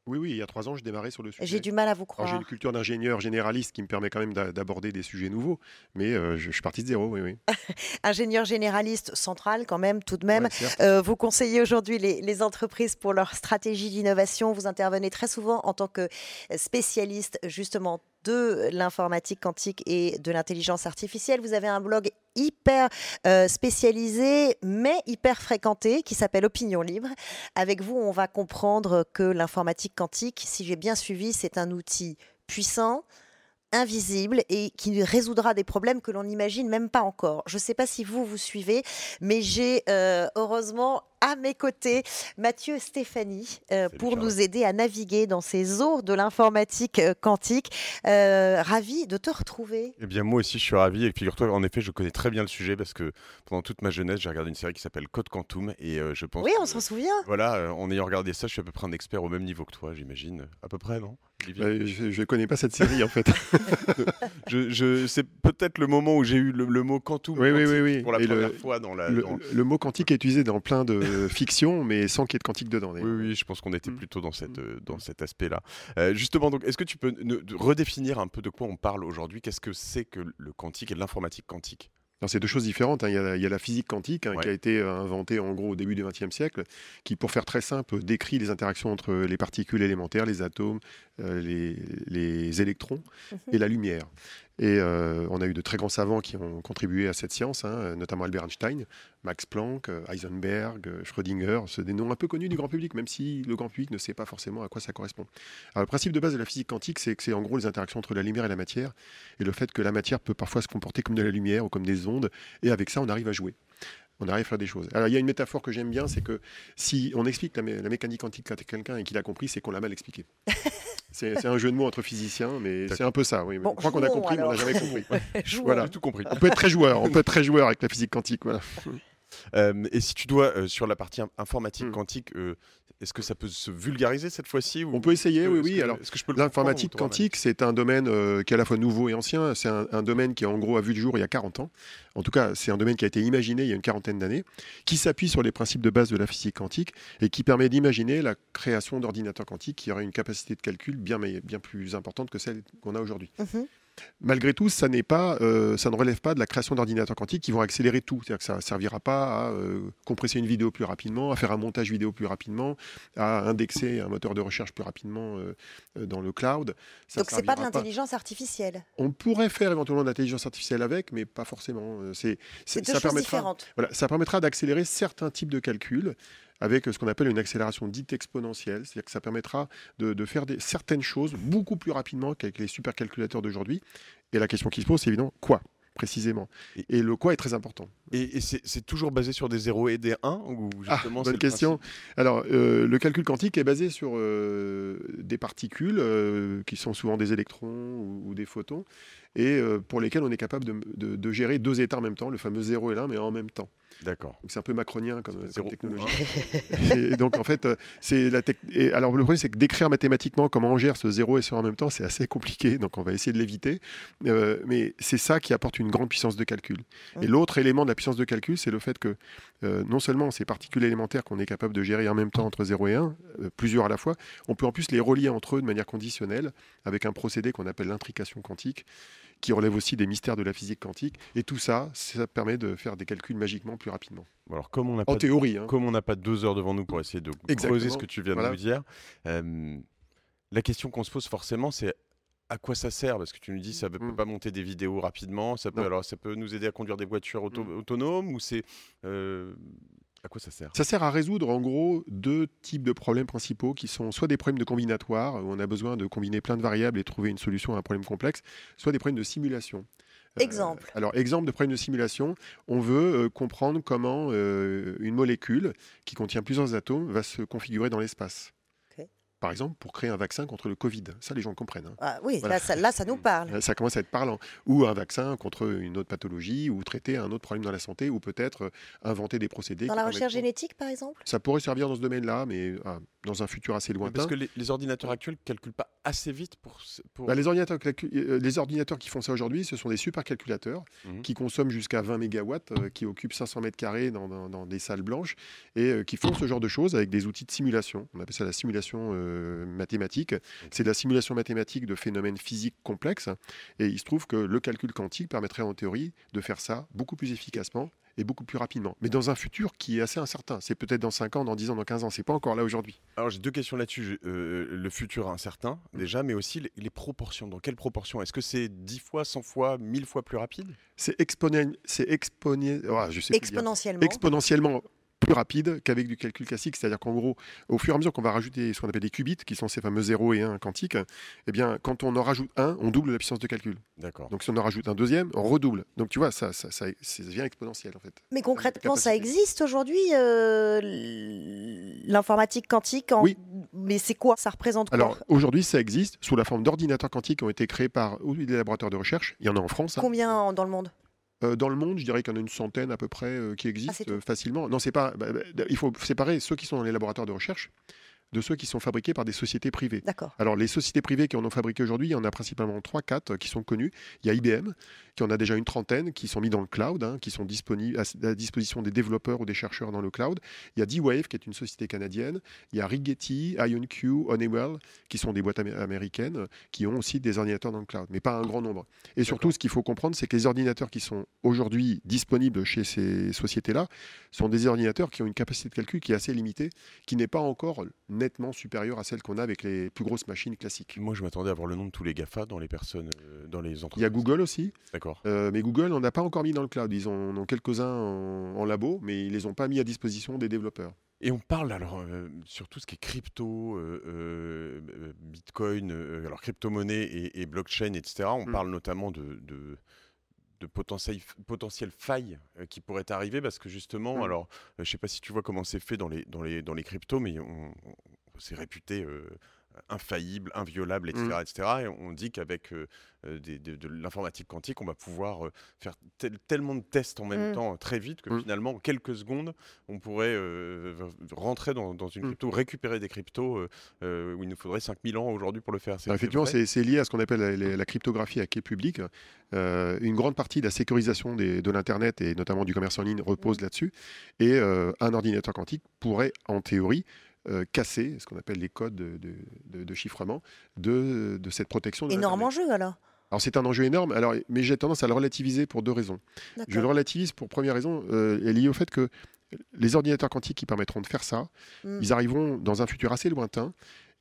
[SPEAKER 10] Oui, oui, il y a trois ans, je démarrais sur le sujet.
[SPEAKER 1] J'ai du mal à vous croire.
[SPEAKER 10] J'ai une culture d'ingénieur généraliste qui me permet quand même d'aborder des sujets nouveaux, mais euh, je, suis parti de zéro, oui, oui.
[SPEAKER 1] ingénieur généraliste central quand même, tout de même. Euh, vous conseillez aujourd'hui les, les, entreprises pour leur stratégie d'innovation. Vous intervenez très souvent en tant que spécialiste justement de l'informatique quantique et de l'intelligence artificielle. Vous avez un blog hyper euh, spécialisé, mais hyper fréquenté, qui s'appelle Opinion Libre. Avec vous, on va comprendre que l'informatique quantique, si j'ai bien suivi, c'est un outil puissant, invisible et qui résoudra des problèmes que l'on n'imagine même pas encore. Je ne sais pas si vous vous suivez, mais j'ai euh, heureusement à mes côtés Mathieu Stéphanie euh, pour nous aider à naviguer dans ces eaux de l'informatique euh, quantique. ravi de te retrouver.
[SPEAKER 10] Eh bien moi aussi je suis ravi et figure-toi en effet je connais très bien le sujet parce que pendant toute ma jeunesse j'ai regardé une série qui s'appelle Code Quantum et je pense
[SPEAKER 1] Oui on s'en souvient.
[SPEAKER 10] Voilà en ayant regardé ça je suis à peu près un expert au même niveau que toi j'imagine à peu près non bah, je ne connais pas cette série en fait. je, c'est peut-être le moment où j'ai eu le, mot quantum
[SPEAKER 1] oui, oui, oui,
[SPEAKER 10] pour la première fois dans la.
[SPEAKER 11] Le, mot quantique est utilisé dans plein de fictions, mais sans qu'il y ait de quantique dedans.
[SPEAKER 10] Oui, oui, je pense qu'on était mm. plutôt dans, cette, euh, dans cet aspect-là. Euh, justement, donc, est-ce que tu peux redéfinir un peu de quoi on parle aujourd'hui? Qu'est-ce que c'est que le quantique et l'informatique quantique?
[SPEAKER 11] C'est deux choses différentes. Hein. Il, y a, la physique quantique hein, qui a été euh, inventée en gros au début du XXe siècle, qui, pour faire très simple, décrit les interactions entre les particules élémentaires, les atomes, les, électrons mhm. et la lumière. Et euh, on a eu de très grands savants qui ont contribué à cette science, hein, notamment Albert Einstein, Max Planck, euh, Heisenberg, euh, Schrödinger, c'est des noms un peu connus du grand public, même si le grand public ne sait pas forcément à quoi ça correspond. Alors, le principe de base de la physique quantique, c'est que c'est en gros les interactions entre la lumière et la matière, et le fait que la matière peut parfois se comporter comme de la lumière ou comme des ondes, et avec ça, on arrive à jouer on arrive à faire des choses. Alors il y a une métaphore que j'aime bien, c'est que si on explique la, mécanique quantique à quelqu'un et qu'il a compris, c'est qu'on l'a mal expliqué. c'est un jeu de mots entre physiciens, mais c'est un peu ça. Oui. on croit qu'on a compris, mais on n'a jamais compris. voilà, tout compris. On peut être très joueur, on peut être très joueur avec la physique quantique. Voilà.
[SPEAKER 10] Euh, et si tu dois, euh, sur la partie informatique hmm. quantique, euh, est-ce que ça peut se vulgariser cette fois-ci
[SPEAKER 11] On peut essayer, oui, oui. Alors, l'informatique quantique, c'est un domaine qui est à la fois nouveau et ancien. C'est un, domaine qui, en gros, a vu le jour il y a 40 ans. En tout cas, c'est un domaine qui a été imaginé il y a une quarantaine d'années, qui s'appuie sur les principes de base de la physique quantique et qui permet d'imaginer la création d'ordinateurs quantiques qui auraient une capacité de calcul bien, bien plus importante que celle qu'on a aujourd'hui. Mhm. Malgré tout, ça, pas, euh, ça ne relève pas de la création d'ordinateurs quantiques qui vont accélérer tout. C'est-à-dire que ça ne servira pas à euh, compresser une vidéo plus rapidement, à faire un montage vidéo plus rapidement, à indexer un moteur de recherche plus rapidement euh, dans le cloud.
[SPEAKER 1] Donc ce n'est pas de l'intelligence artificielle
[SPEAKER 11] On pourrait faire éventuellement de l'intelligence artificielle avec, mais pas forcément.
[SPEAKER 1] C'est deux choses différentes.
[SPEAKER 11] Voilà, ça permettra d'accélérer certains types de calculs avec ce qu'on appelle une accélération dite exponentielle, c'est-à-dire que ça permettra de, faire des, certaines choses beaucoup plus rapidement qu'avec les supercalculateurs d'aujourd'hui. Et la question qui se pose, c'est évidemment quoi précisément? Et, le quoi est très important.
[SPEAKER 10] Et, c'est toujours basé sur des 0 et des 1 ou
[SPEAKER 11] ah, Bonne question. Alors, euh, le calcul quantique est basé sur euh, des particules euh, qui sont souvent des électrons ou, ou des photons et pour lesquels on est capable de, de, de, gérer deux états en même temps, le fameux 0 et l'1, mais en même temps.
[SPEAKER 10] D'accord.
[SPEAKER 11] C'est un peu macronien comme, technologie. et donc en fait, euh, c'est la et alors le problème c'est que d'écrire mathématiquement comment on gère ce 0 et ce en même temps, c'est assez compliqué. Donc on va essayer de l'éviter. Euh, mais c'est ça qui apporte une grande puissance de calcul. Et l'autre élément de la puissance de calcul, c'est le fait que euh, non seulement ces particules élémentaires qu'on est capable de gérer en même temps entre 0 et 1, plusieurs à la fois, on peut en plus les relier entre eux de manière conditionnelle avec un procédé qu'on appelle l'intrication quantique qui relève aussi des mystères de la physique quantique. Et tout ça, ça permet de faire des calculs magiquement plus rapidement.
[SPEAKER 10] Alors, comme on n'a
[SPEAKER 11] pas théorie, hein.
[SPEAKER 10] comme on n'a pas deux heures devant nous pour essayer de creuser ce que tu viens de nous dire, euh, la question qu'on se pose forcément, c'est à quoi ça sert? Parce que tu nous dis ça ne peut mm. pas monter des vidéos rapidement. Ça peut, alors, ça peut nous aider à conduire des voitures mm. autonomes ou c'est euh, à quoi ça sert?
[SPEAKER 11] Ça sert à résoudre en gros deux types de problèmes principaux qui sont soit des problèmes de combinatoire, où on a besoin de combiner plein de variables et trouver une solution à un problème complexe, soit des problèmes de simulation.
[SPEAKER 1] Euh, exemple.
[SPEAKER 11] alors, exemple de problème de simulation, on veut euh, comprendre comment euh, une molécule qui contient plusieurs atomes va se configurer dans l'espace par exemple, pour créer un vaccin contre le Covid. Ça, les gens comprennent. Hein.
[SPEAKER 1] Ah, oui, là, ça, là, ça, nous parle.
[SPEAKER 11] Ça commence à être parlant. Ou un vaccin contre une autre pathologie, ou traiter un autre problème dans la santé, ou peut-être euh, inventer des procédés.
[SPEAKER 1] Dans la recherche génétique, par exemple?
[SPEAKER 11] Ça pourrait servir dans ce domaine-là, mais ah, dans un futur assez lointain. Parce
[SPEAKER 10] que les, ordinateurs actuels ne calculent pas assez vite pour...
[SPEAKER 11] Bah, les, ordinateurs, euh, les ordinateurs qui font ça aujourd'hui, ce sont des supercalculateurs mmh. qui consomment jusqu'à 20 mégawatts, euh, qui occupent 500 mètres carrés dans, dans, des salles blanches, et qui font ce genre de choses avec des outils de simulation. On appelle ça la simulation mathématique c'est de la simulation mathématique de phénomènes physiques complexes. Et il se trouve que le calcul quantique permettrait en théorie de faire ça beaucoup plus efficacement et beaucoup plus rapidement. Mais dans un futur qui est assez incertain. C'est peut-être dans 5 ans, dans 10 ans, dans 15 ans. C'est pas encore là aujourd'hui.
[SPEAKER 10] Alors j'ai deux questions là-dessus. Euh, le futur incertain, déjà, mais aussi les, proportions. Dans quelle proportion Est-ce que c'est 10 fois, 100 fois, 1000 fois plus rapide?
[SPEAKER 11] C'est
[SPEAKER 1] oh, exponentiellement.
[SPEAKER 11] Exponentiellement plus rapide qu'avec du calcul classique. C'est-à-dire qu'en gros, au fur et à mesure qu'on va rajouter ce qu'on appelle des qubits, qui sont ces fameux 0 et 1 quantiques, eh bien, quand on en rajoute un, on double la puissance de calcul.
[SPEAKER 10] D'accord.
[SPEAKER 11] Donc si on en rajoute un deuxième, on redouble. Donc tu vois, ça, ça, ça, devient exponentiel en fait.
[SPEAKER 1] Mais concrètement, ça existe aujourd'hui, euh, l'informatique quantique
[SPEAKER 11] Oui.
[SPEAKER 1] Mais c'est quoi? Ça représente quoi?
[SPEAKER 11] Alors aujourd'hui, ça existe sous la forme d'ordinateurs quantiques qui ont été créés par des laboratoires de recherche. Il y en a en France.
[SPEAKER 1] Hein. Combien dans le monde?
[SPEAKER 11] Euh, dans le monde, je dirais qu'il y en a une centaine à peu près euh, qui ah, existent euh, facilement. Non, c'est pas. Bah, bah, il faut séparer ceux qui sont dans les laboratoires de recherche de ceux qui sont fabriqués par des sociétés privées. Alors les sociétés privées qui en ont fabriqué aujourd'hui, il y en a principalement 3-4 qui sont connues. Il y a IBM qui en a déjà une trentaine qui sont mis dans le cloud, hein, qui sont disponibles à la disposition des développeurs ou des chercheurs dans le cloud. Il y a D-Wave qui est une société canadienne. Il y a Rigetti, IonQ, Honeywell qui sont des boîtes américaines qui ont aussi des ordinateurs dans le cloud, mais pas un grand nombre. Et surtout, ce qu'il faut comprendre, c'est que les ordinateurs qui sont aujourd'hui disponibles chez ces sociétés-là sont des ordinateurs qui ont une capacité de calcul qui est assez limitée, qui n'est pas encore nettement supérieure à celle qu'on a avec les plus grosses machines classiques.
[SPEAKER 10] Moi, je m'attendais à voir le nom de tous les GAFA dans les personnes, euh, dans les entreprises.
[SPEAKER 11] Il y a Google aussi.
[SPEAKER 10] D'accord.
[SPEAKER 11] Euh, mais Google, on n'a pas encore mis dans le cloud. Ils en ont quelques-uns en, labo, mais ils les ont pas mis à disposition des développeurs.
[SPEAKER 10] Et on parle alors sur tout ce qui est crypto, Bitcoin, alors crypto-monnaie et, blockchain, etc. On mm. parle notamment de, de potentielles, potentielles failles euh, qui pourraient arriver parce que justement, mmh. alors, euh, je ne sais pas si tu vois comment c'est fait dans les, dans les, dans les cryptos, mais on, c'est réputé euh, infaillible, inviolable, etc. Mmh. etc. Et on dit qu'avec euh, euh, de, l'informatique quantique, on va pouvoir euh, faire tellement de tests en même mmh. temps très vite que mmh. finalement, en quelques secondes, on pourrait rentrer dans, une crypto, récupérer des cryptos où il nous faudrait 5000 ans aujourd'hui pour le faire.
[SPEAKER 11] Bah, effectivement, c'est lié à ce qu'on appelle la, cryptographie à quai public. une grande partie de la sécurisation de l'Internet et notamment du commerce en ligne repose là-dessus. Et un ordinateur quantique pourrait, en théorie, casser ce qu'on appelle les codes de, chiffrement de, cette protection.
[SPEAKER 1] Énorme enjeu alors
[SPEAKER 11] alors c'est un enjeu énorme, alors, mais j'ai tendance à le relativiser pour deux raisons. Je le relativise pour première raison, euh, est liée au fait que les ordinateurs quantiques qui permettront de faire ça, hmm. ils arriveront dans un futur assez lointain,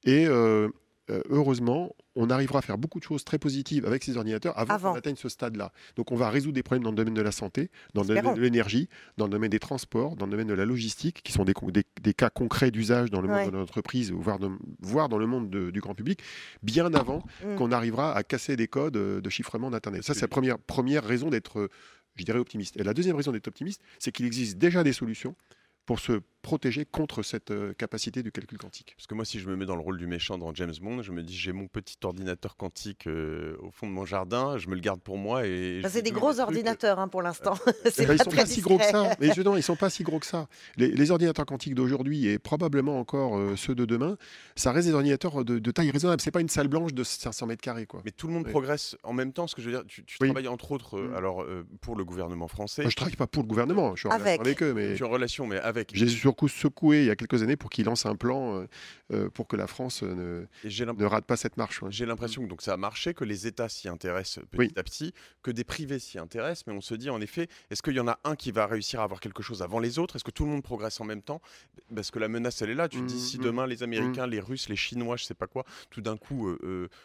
[SPEAKER 11] et euh, euh, heureusement, on arrivera à faire beaucoup de choses très positives avec ces ordinateurs avant, qu'on atteigne ce stade-là. Donc on va résoudre des problèmes dans le domaine de la santé, dans le domaine de l'énergie, dans le domaine des transports, dans le domaine de la logistique, qui sont des, cas concrets d'usage dans le monde de l'entreprise, voire, voire, dans le monde du grand public, bien avant mm. qu'on arrivera à casser des codes de chiffrement d'Internet. Ça, c'est la première, première raison d'être, je dirais, optimiste. Et la deuxième raison d'être optimiste, c'est qu'il existe déjà des solutions pour se protéger contre cette euh, capacité du calcul quantique.
[SPEAKER 10] Parce que moi, si je me mets dans le rôle du méchant dans James Bond, je me dis j'ai mon petit ordinateur quantique euh, au fond de mon jardin, je me le garde pour moi et.
[SPEAKER 1] c'est des gros ordinateurs hein, pour l'instant.
[SPEAKER 11] Eh ben, ils sont pas si gros que ça. Mais je, non, ils sont pas si gros que ça. Les, ordinateurs quantiques d'aujourd'hui et probablement encore euh, ceux de demain, ça reste des ordinateurs de, taille raisonnable. C'est pas une salle blanche de 500 mètres carrés quoi.
[SPEAKER 10] Mais tout le monde progresse en même temps. Ce que je veux dire, tu, travailles entre autres mm. alors pour le gouvernement français.
[SPEAKER 11] Moi, je travaille pas pour le gouvernement. Je suis en avec. avec eux, mais.
[SPEAKER 10] Je suis en relation, mais avec.
[SPEAKER 11] J'ai surtout secoué il y a quelques années pour qu'il lance un plan euh, euh, pour que la France euh, ne, ne rate pas cette marche.
[SPEAKER 10] J'ai l'impression que donc ça a marché, que les États s'y intéressent petit à petit, que des privés s'y intéressent, mais on se dit en effet, est-ce qu'il y en a un qui va réussir à avoir quelque chose avant les autres? Est-ce que tout le monde progresse en même temps? Parce que la menace, elle est là. Tu te dis, si mmh, mmh. demain les Américains, mmh. les Russes, les Chinois, je sais pas quoi, tout d'un coup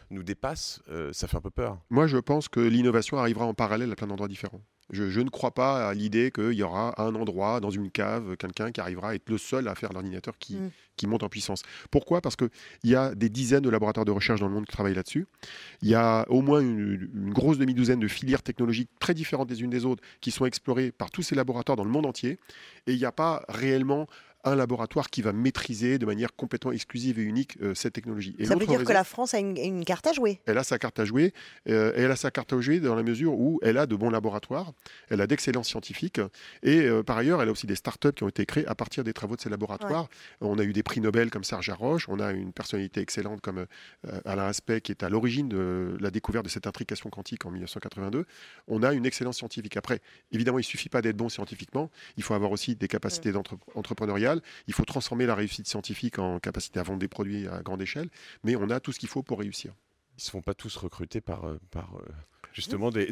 [SPEAKER 10] nous dépassent, ça fait un peu peur.
[SPEAKER 11] Moi, je pense que l'innovation arrivera en parallèle à plein d'endroits différents. Je, ne crois pas à l'idée qu'il y aura un endroit, dans une cave, quelqu'un qui arrivera à être le seul à faire l'ordinateur qui, mm. qui monte en puissance. Pourquoi? Parce qu'il y a des dizaines de laboratoires de recherche dans le monde qui travaillent là-dessus. Il y a au moins une, une grosse demi-douzaine de filières technologiques très différentes les unes des autres qui sont explorées par tous ces laboratoires dans le monde entier. Et il n'y a pas réellement un laboratoire qui va maîtriser de manière complètement exclusive et unique euh, cette technologie.
[SPEAKER 1] Et ça veut dire que la France a une, carte à jouer
[SPEAKER 11] Elle a sa carte à jouer. Euh, elle a sa carte à jouer dans la mesure où elle a de bons laboratoires, elle a d'excellents scientifiques, et euh, par ailleurs, elle a aussi des startups qui ont été créées à partir des travaux de ces laboratoires. On a eu des prix Nobel comme Serge Roche, on a une personnalité excellente comme Alain Aspect qui est à l'origine de la découverte de cette intrication quantique en 1982. On a une excellence scientifique. Après, évidemment, il ne suffit pas d'être bon scientifiquement, il faut avoir aussi des capacités il faut transformer la réussite scientifique en capacité à vendre des produits à grande échelle, mais on a tout ce qu'il faut pour réussir.
[SPEAKER 10] Ils ne se font pas tous recruter par, euh, par euh, justement des,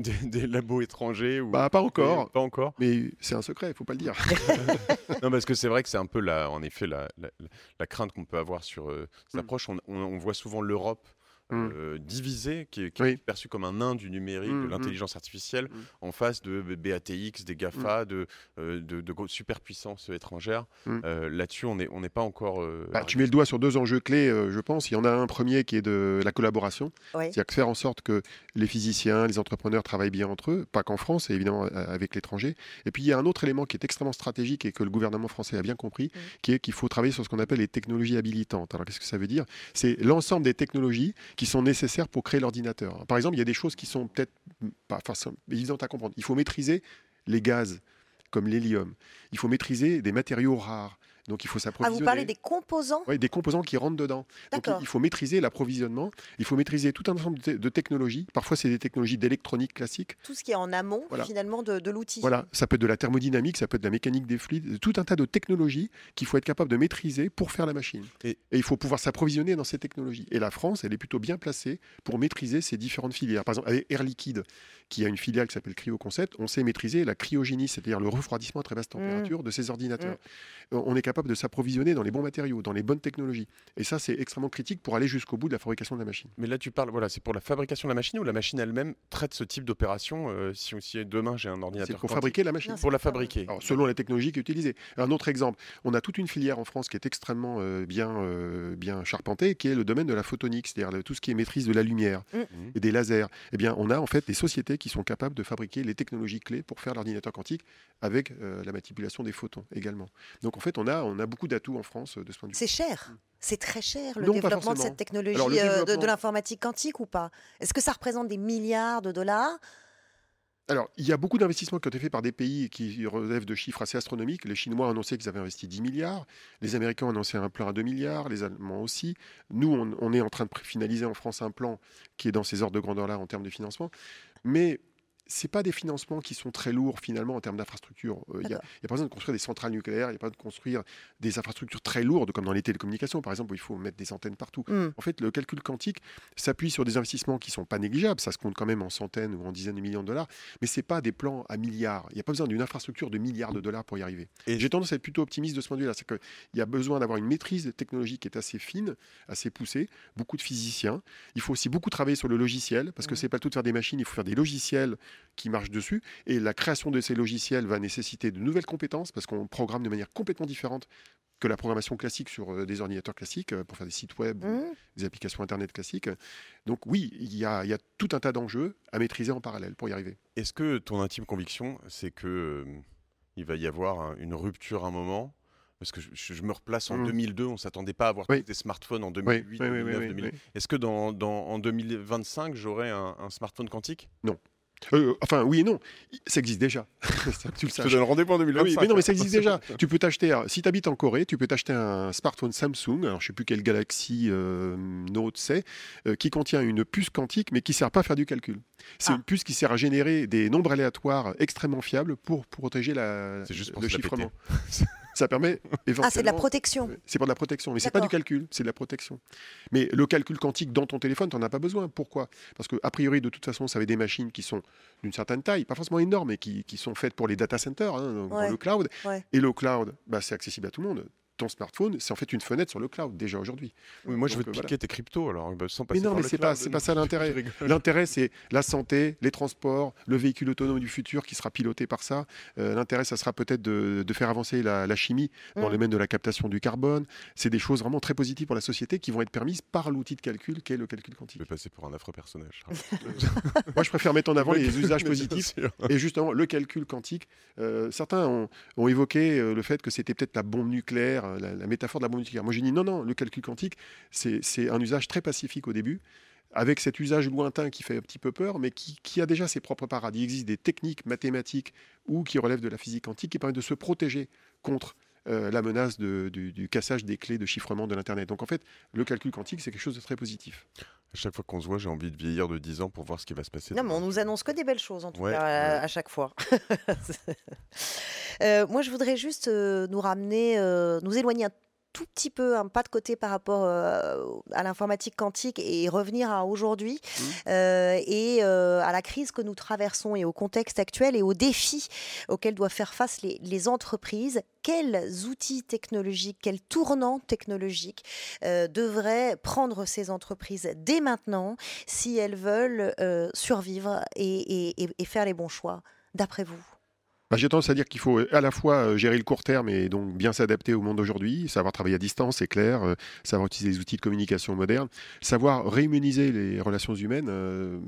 [SPEAKER 10] labos étrangers ou...
[SPEAKER 11] Bah, pas encore.
[SPEAKER 10] Pas encore.
[SPEAKER 11] Mais c'est un secret, il faut pas le dire.
[SPEAKER 10] non, parce que c'est vrai que c'est un peu la, en effet la, la, crainte qu'on peut avoir sur euh, cette mm. approche. on, voit souvent l'Europe Mmh. Euh, divisé, qui est, perçu comme un nain du numérique, mmh, de mmh. l'intelligence artificielle, en face de BATX, des GAFA, de, euh, de, de, superpuissances étrangères. Euh, là-dessus, on n'est on pas encore.
[SPEAKER 11] Bah, tu mets le doigt sur deux enjeux clés, je pense. Il y en a un premier qui est de la collaboration, c'est-à-dire faire en sorte que les physiciens, les entrepreneurs travaillent bien entre eux, pas qu'en France, et évidemment avec l'étranger. Et puis il y a un autre élément qui est extrêmement stratégique et que le gouvernement français a bien compris, qui est qu'il faut travailler sur ce qu'on appelle les technologies habilitantes. Alors qu'est-ce que ça veut dire? C'est l'ensemble des technologies qui sont nécessaires pour créer l'ordinateur. Par exemple, il y a des choses qui sont peut-être pas évidentes à comprendre. Il faut maîtriser les gaz comme l'hélium. Il faut maîtriser des matériaux rares. Donc il faut s'approvisionner.
[SPEAKER 1] Ah, vous parlez des composants?
[SPEAKER 11] Oui, des composants qui rentrent dedans. Donc il faut maîtriser l'approvisionnement, il faut maîtriser tout un ensemble de, technologies. Parfois, c'est des technologies d'électronique classique.
[SPEAKER 1] Tout ce qui est en amont, finalement, de, l'outil.
[SPEAKER 11] Voilà, ça peut être de la thermodynamique, ça peut être de la mécanique des fluides, tout un tas de technologies qu'il faut être capable de maîtriser pour faire la machine. Et, il faut pouvoir s'approvisionner dans ces technologies. Et la France, elle est plutôt bien placée pour maîtriser ces différentes filières. Par exemple, avec Air Liquide, qui a une filiale qui s'appelle CryoConcept, on sait maîtriser la cryogénie, c'est-à-dire le refroidissement à très basse température de ces ordinateurs. On est capable de s'approvisionner dans les bons matériaux, dans les bonnes technologies. Et ça, c'est extrêmement critique pour aller jusqu'au bout de la fabrication de la machine.
[SPEAKER 10] Mais là, tu parles, voilà, c'est pour la fabrication de la machine ou la machine elle-même traite ce type d'opération euh, si, si, demain j'ai un ordinateur
[SPEAKER 11] C'est pour fabriquer la machine.
[SPEAKER 10] pour la fabriquer.
[SPEAKER 11] selon la technologie qui est utilisée. Un autre exemple, on a toute une filière en France qui est extrêmement euh, bien, euh, bien charpentée, qui est le domaine de la photonique, c'est-à-dire tout ce qui est maîtrise de la lumière mm. et des lasers. Eh bien, on a en fait des sociétés qui sont capables de fabriquer les technologies clés pour faire l'ordinateur quantique avec la manipulation des photons également. Donc en fait, on a, on a beaucoup d'atouts en France de ce point de vue.
[SPEAKER 1] C'est cher. C'est très cher le développement de cette technologie de, l'informatique quantique ou pas? Est-ce que ça représente des milliards de dollars?
[SPEAKER 11] Alors, il y a beaucoup d'investissements qui ont été faits par des pays qui relèvent de chiffres assez astronomiques. Les Chinois ont annoncé qu'ils avaient investi 10 milliards. Les Américains ont annoncé un plan à 2 milliards. Les Allemands aussi. Nous, on, on est en train de finaliser en France un plan qui est dans ces ordres de grandeur-là en termes de financement. Mais c'est pas des financements qui sont très lourds finalement en termes d'infrastructures. Euh, il n'y a, pas besoin de construire des centrales nucléaires, il n'y a pas de construire des infrastructures très lourdes comme dans les télécommunications par exemple où il faut mettre des antennes partout. Mm. En fait, le calcul quantique s'appuie sur des investissements qui sont pas négligeables, ça se compte quand même en centaines ou en dizaines de millions de dollars, mais c'est pas des plans à milliards. Il n'y a pas besoin d'une infrastructure de milliards de dollars pour y arriver. Et j'ai tendance à être plutôt optimiste de ce point de vue-là, c'est qu'il y a besoin d'avoir une maîtrise technologique qui est assez fine, assez poussée, beaucoup de physiciens. Il faut aussi beaucoup travailler sur le logiciel parce que mm. c'est pas tout de faire des machines, il faut faire des logiciels qui marchent dessus et la création de ces logiciels va nécessiter de nouvelles compétences parce qu'on programme de manière complètement différente que la programmation classique sur euh, des ordinateurs classiques euh, pour faire des sites web, mmh. des applications Internet classiques. Donc oui, il y a, tout un tas d'enjeux à maîtriser en parallèle pour y arriver.
[SPEAKER 10] Est-ce que ton intime conviction, c'est que euh, il va y avoir une rupture à un moment? Parce que je, me replace en 2002, mmh. on ne s'attendait pas à avoir des smartphones en 2008, 2009, 2000. Est-ce que dans, en 2025, j'aurai un smartphone quantique?
[SPEAKER 11] Non. Euh, enfin, oui et non. Ça existe déjà.
[SPEAKER 10] tu le Je donne rendez-vous en 2025.
[SPEAKER 11] Ah mais non, mais ça existe déjà. tu peux t'acheter, si tu habites en Corée, tu peux t'acheter un smartphone Samsung, alors je sais plus quel Galaxy euh, Note c'est, euh, qui contient une puce quantique, mais qui sert pas à faire du calcul. C'est ah. une puce qui sert à générer des nombres aléatoires extrêmement fiables pour, protéger la,
[SPEAKER 10] juste
[SPEAKER 11] le chiffrement. ça permet
[SPEAKER 1] Ah, c'est de la protection.
[SPEAKER 11] C'est pour de la protection, mais c'est pas du calcul, c'est de la protection. Mais le calcul quantique dans ton téléphone, tu n'en as pas besoin. Pourquoi? Parce que a priori, de toute façon, ça avait des machines qui sont d'une certaine taille, pas forcément énormes, mais qui, sont faites pour les data centers, hein, dans le cloud. Et le cloud, bah, c'est accessible à tout le monde ton smartphone, c'est en fait une fenêtre sur le cloud déjà aujourd'hui.
[SPEAKER 10] moi, je veux te euh, piquer tes cryptos alors, bah, sans passer
[SPEAKER 11] Mais non, mais
[SPEAKER 10] c'est
[SPEAKER 11] pas, c'est pas ça l'intérêt. L'intérêt, c'est la santé, les transports, le véhicule autonome du futur qui sera piloté par ça. Euh, l'intérêt, ça sera peut-être de, faire avancer la, chimie dans le mm. domaine de la captation du carbone. C'est des choses vraiment très positives pour la société qui vont être permises par l'outil de calcul qu'est le calcul quantique.
[SPEAKER 10] Je vais passer pour un affreux personnage.
[SPEAKER 11] moi, je préfère mettre en avant les usages positifs et justement le calcul quantique. Euh, certains ont, évoqué le fait que c'était peut-être la bombe nucléaire, la, la métaphore de la bombe nucléaire. Moi, j'ai dit non, non, le calcul quantique, c'est un usage très pacifique au début, avec cet usage lointain qui fait un petit peu peur, mais qui, a déjà ses propres paradis. Il existe des techniques mathématiques ou qui relèvent de la physique quantique qui permettent de se protéger contre euh, la menace du, cassage des clés de chiffrement de l'Internet. Donc en fait, le calcul quantique, c'est quelque chose de très positif.
[SPEAKER 10] Chaque fois qu'on se voit, j'ai envie de vieillir de 10 ans pour voir ce qui va se passer.
[SPEAKER 1] Non, mais on nous annonce que des belles choses, en tout cas, à, chaque fois. Euh, moi, je voudrais juste euh, nous ramener, nous éloigner un tout petit peu un pas de côté par rapport euh, à l'informatique quantique et revenir à aujourd'hui mmh. euh, et euh, à la crise que nous traversons et au contexte actuel et aux défis auxquels doivent faire face les, entreprises. Quels outils technologiques, quels tournants technologiques devraient prendre ces entreprises dès maintenant si elles veulent survivre et faire les bons choix, d'après vous?
[SPEAKER 11] Bah, j'ai tendance à dire qu'il faut euh, à la fois euh, gérer le court terme et donc bien s'adapter au monde d'aujourd'hui, savoir travailler à distance, c'est clair, euh, savoir utiliser les outils de communication modernes, savoir réimmuniser les relations humaines,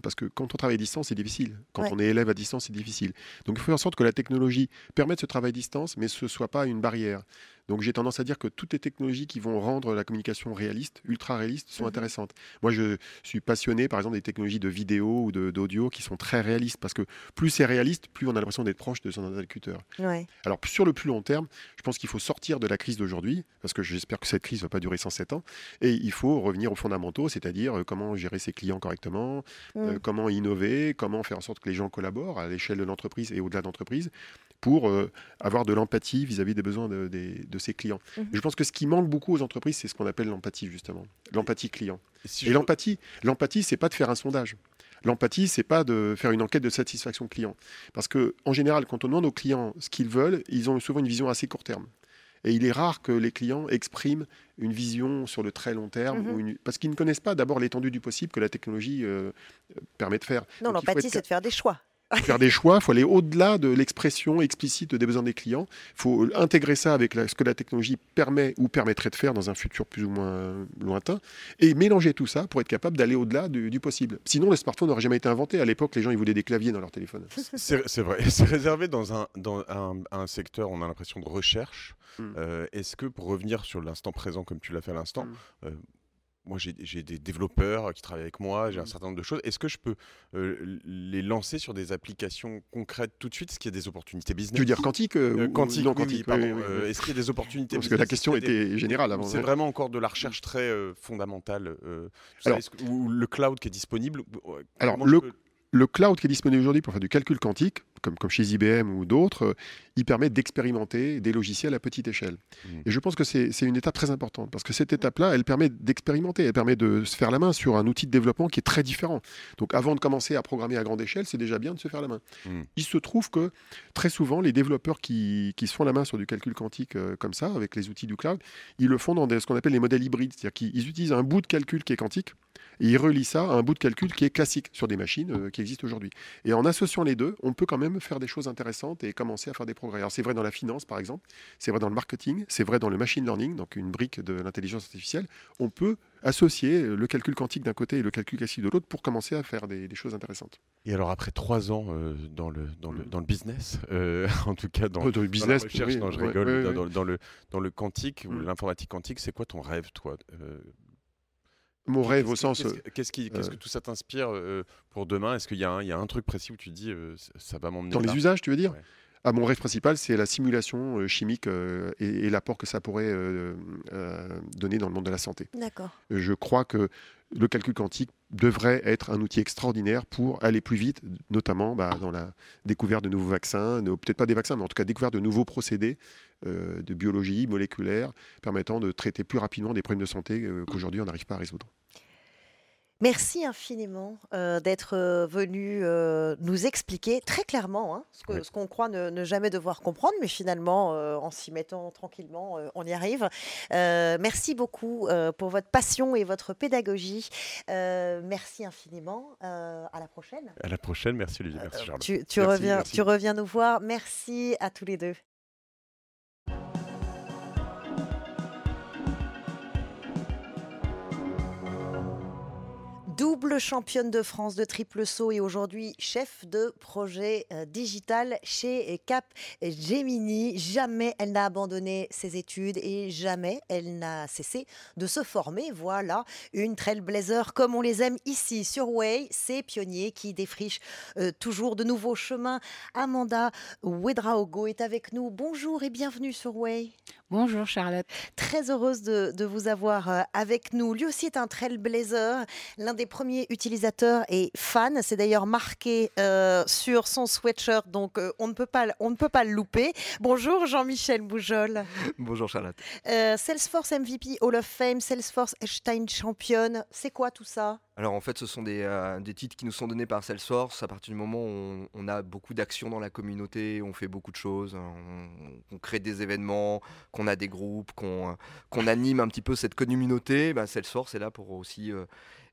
[SPEAKER 11] parce que quand on travaille à distance, c'est difficile. Quand on est élève à distance, c'est difficile. Donc il faut faire en sorte que la technologie permette ce travail à distance, mais ce ne soit pas une barrière. Donc j'ai tendance à dire que toutes les technologies qui vont rendre la communication réaliste, ultra réaliste, sont mhm. intéressantes. Moi, je suis passionné, par exemple, des technologies de vidéo ou d'audio qui sont très réalistes, parce que plus c'est réaliste, plus on a l'impression d'être proche de son interlocuteur. Alors sur le plus long terme, je pense qu'il faut sortir de la crise d'aujourd'hui, parce que j'espère que cette crise ne va pas durer 107 ans, et il faut revenir aux fondamentaux, c'est-à-dire euh, comment gérer ses clients correctement, euh, mm. comment innover, comment faire en sorte que les gens collaborent à l'échelle de l'entreprise et au-delà de l'entreprise pour euh, avoir de l'empathie vis-à-vis des besoins de, ses clients. Mhm. Je pense que ce qui manque beaucoup aux entreprises, c'est ce qu'on appelle l'empathie, justement. L'empathie client. Et, l'empathie, l'empathie, c'est pas de faire un sondage. L'empathie, c'est pas de faire une enquête de satisfaction client. Parce que, en général, quand on demande aux clients ce qu'ils veulent, ils ont souvent une vision assez court terme. Et il est rare que les clients expriment une vision sur le très long terme, mhm. parce qu'ils ne connaissent pas d'abord l'étendue du possible que la technologie euh, permet de faire.
[SPEAKER 1] Non, l'empathie, c'est de faire des choix
[SPEAKER 11] faire des choix, il faut aller au-delà de l'expression explicite des besoins des clients. Il faut intégrer ça avec ce que la technologie permet ou permettrait de faire dans un futur plus ou moins lointain et mélanger tout ça pour être capable d'aller au-delà du, possible. Sinon, le smartphone n'aurait jamais été inventé. À l'époque, les gens ils voulaient des claviers dans leur téléphone.
[SPEAKER 10] C'est vrai. C'est réservé dans, un, dans un, secteur, on a l'impression, de recherche. Hmm. Euh, est-ce que, pour revenir sur l'instant présent, comme tu l'as fait à l'instant, hmm. euh, moi, j'ai des développeurs qui travaillent avec moi, j'ai un mmh. certain nombre de choses. Est-ce que je peux euh, les lancer sur des applications concrètes tout de suite Est-ce qu'il y a des opportunités business?
[SPEAKER 11] Tu veux dire quantique euh,
[SPEAKER 10] Quantique, non, quantique pardon. Euh, est-ce qu'il y a des opportunités
[SPEAKER 11] Parce que la question était générale avant.
[SPEAKER 10] C'est vraiment encore de la recherche très fondamentale. Alors, ou le cloud qui est disponible.
[SPEAKER 11] Alors, le, le cloud qui est disponible aujourd'hui pour faire du calcul quantique, comme, comme chez IBM ou d'autres, euh, il permet d'expérimenter des logiciels à petite échelle. Mmh. Et je pense que c'est une étape très importante, parce que cette étape-là, elle permet d'expérimenter, elle permet de se faire la main sur un outil de développement qui est très différent. Donc avant de commencer à programmer à grande échelle, c'est déjà bien de se faire la main. Mmh. Il se trouve que très souvent, les développeurs qui, qui, se font la main sur du calcul quantique euh, comme ça, avec les outils du cloud, ils le font dans ce qu'on appelle les modèles hybrides, c'est-à-dire qu'ils utilisent un bout de calcul qui est quantique, et ils relient ça à un bout de calcul qui est classique sur des machines euh, qui existent aujourd'hui. Et en associant les deux, on peut quand même faire des choses intéressantes et commencer à faire des progrès. Alors c'est vrai dans la finance par exemple, c'est vrai dans le marketing, c'est vrai dans le machine learning, donc une brique de l'intelligence artificielle. On peut associer le calcul quantique d'un côté et le calcul classique de l'autre pour commencer à faire des, choses intéressantes.
[SPEAKER 10] Et alors après trois ans euh, dans, le, dans, le, dans le business, euh, en tout cas dans,
[SPEAKER 11] le business,
[SPEAKER 10] la recherche, je rigole, dans, le, dans le quantique ou mm. l'informatique quantique, c'est quoi ton rêve toi
[SPEAKER 11] mon rêve au sens.
[SPEAKER 10] Qu'est-ce qui, qu'est-ce que tout ça t'inspire pour demain? Est-ce qu'il y, y, a un truc précis où tu dis ça va m'emmener
[SPEAKER 11] Dans les usages, tu veux dire? Ah, Mon rêve principal, c'est la simulation chimique et, l'apport que ça pourrait donner dans le monde de la santé.
[SPEAKER 1] D'accord.
[SPEAKER 11] Je crois que le calcul quantique devrait être un outil extraordinaire pour aller plus vite, notamment bah, dans la découverte de nouveaux vaccins, peut-être pas des vaccins, mais en tout cas découverte de nouveaux procédés de biologie moléculaire permettant de traiter plus rapidement des problèmes de santé qu'aujourd'hui on n'arrive pas à résoudre.
[SPEAKER 1] Merci infiniment euh, d'être euh, venu euh, nous expliquer très clairement hein, ce qu'on croit ne, jamais devoir comprendre, mais finalement, en s'y mettant tranquillement, on y arrive. merci beaucoup pour votre passion et votre pédagogie. merci infiniment. à la prochaine.
[SPEAKER 10] À la prochaine. Merci Olivier. Merci Charles.
[SPEAKER 1] Tu, reviens, tu reviens nous voir. Merci à tous les deux. Double championne de France de triple saut et aujourd'hui chef de projet euh, digital chez Cap Gemini. Jamais elle n'a abandonné ses études et jamais elle n'a cessé de se former. Voilà une trailblazer comme on les aime ici sur Way, ces pionniers qui défrichent euh, toujours de nouveaux chemins. Amanda Wedraogo est avec nous. Bonjour et bienvenue sur Way.
[SPEAKER 12] Bonjour Charlotte.
[SPEAKER 1] Très heureuse de, vous avoir euh, avec nous. Lui aussi est un trailblazer, l'un des premiers utilisateurs et fan. C'est d'ailleurs marqué euh, sur son sweatshirt, donc euh, on, ne peut pas, on ne peut pas le louper. Bonjour Jean-Michel Boujol.
[SPEAKER 13] Bonjour Charlotte.
[SPEAKER 1] Salesforce MVP Hall of Fame, Salesforce Einstein Champion, c'est quoi tout ça?
[SPEAKER 13] Alors en fait, ce sont des, des, titres qui nous sont donnés par Salesforce à partir du moment où on, a beaucoup d'actions dans la communauté, on fait beaucoup de choses, on, crée des événements, qu'on a des groupes, qu'on anime un petit peu cette communauté. Bah, Salesforce est là pour aussi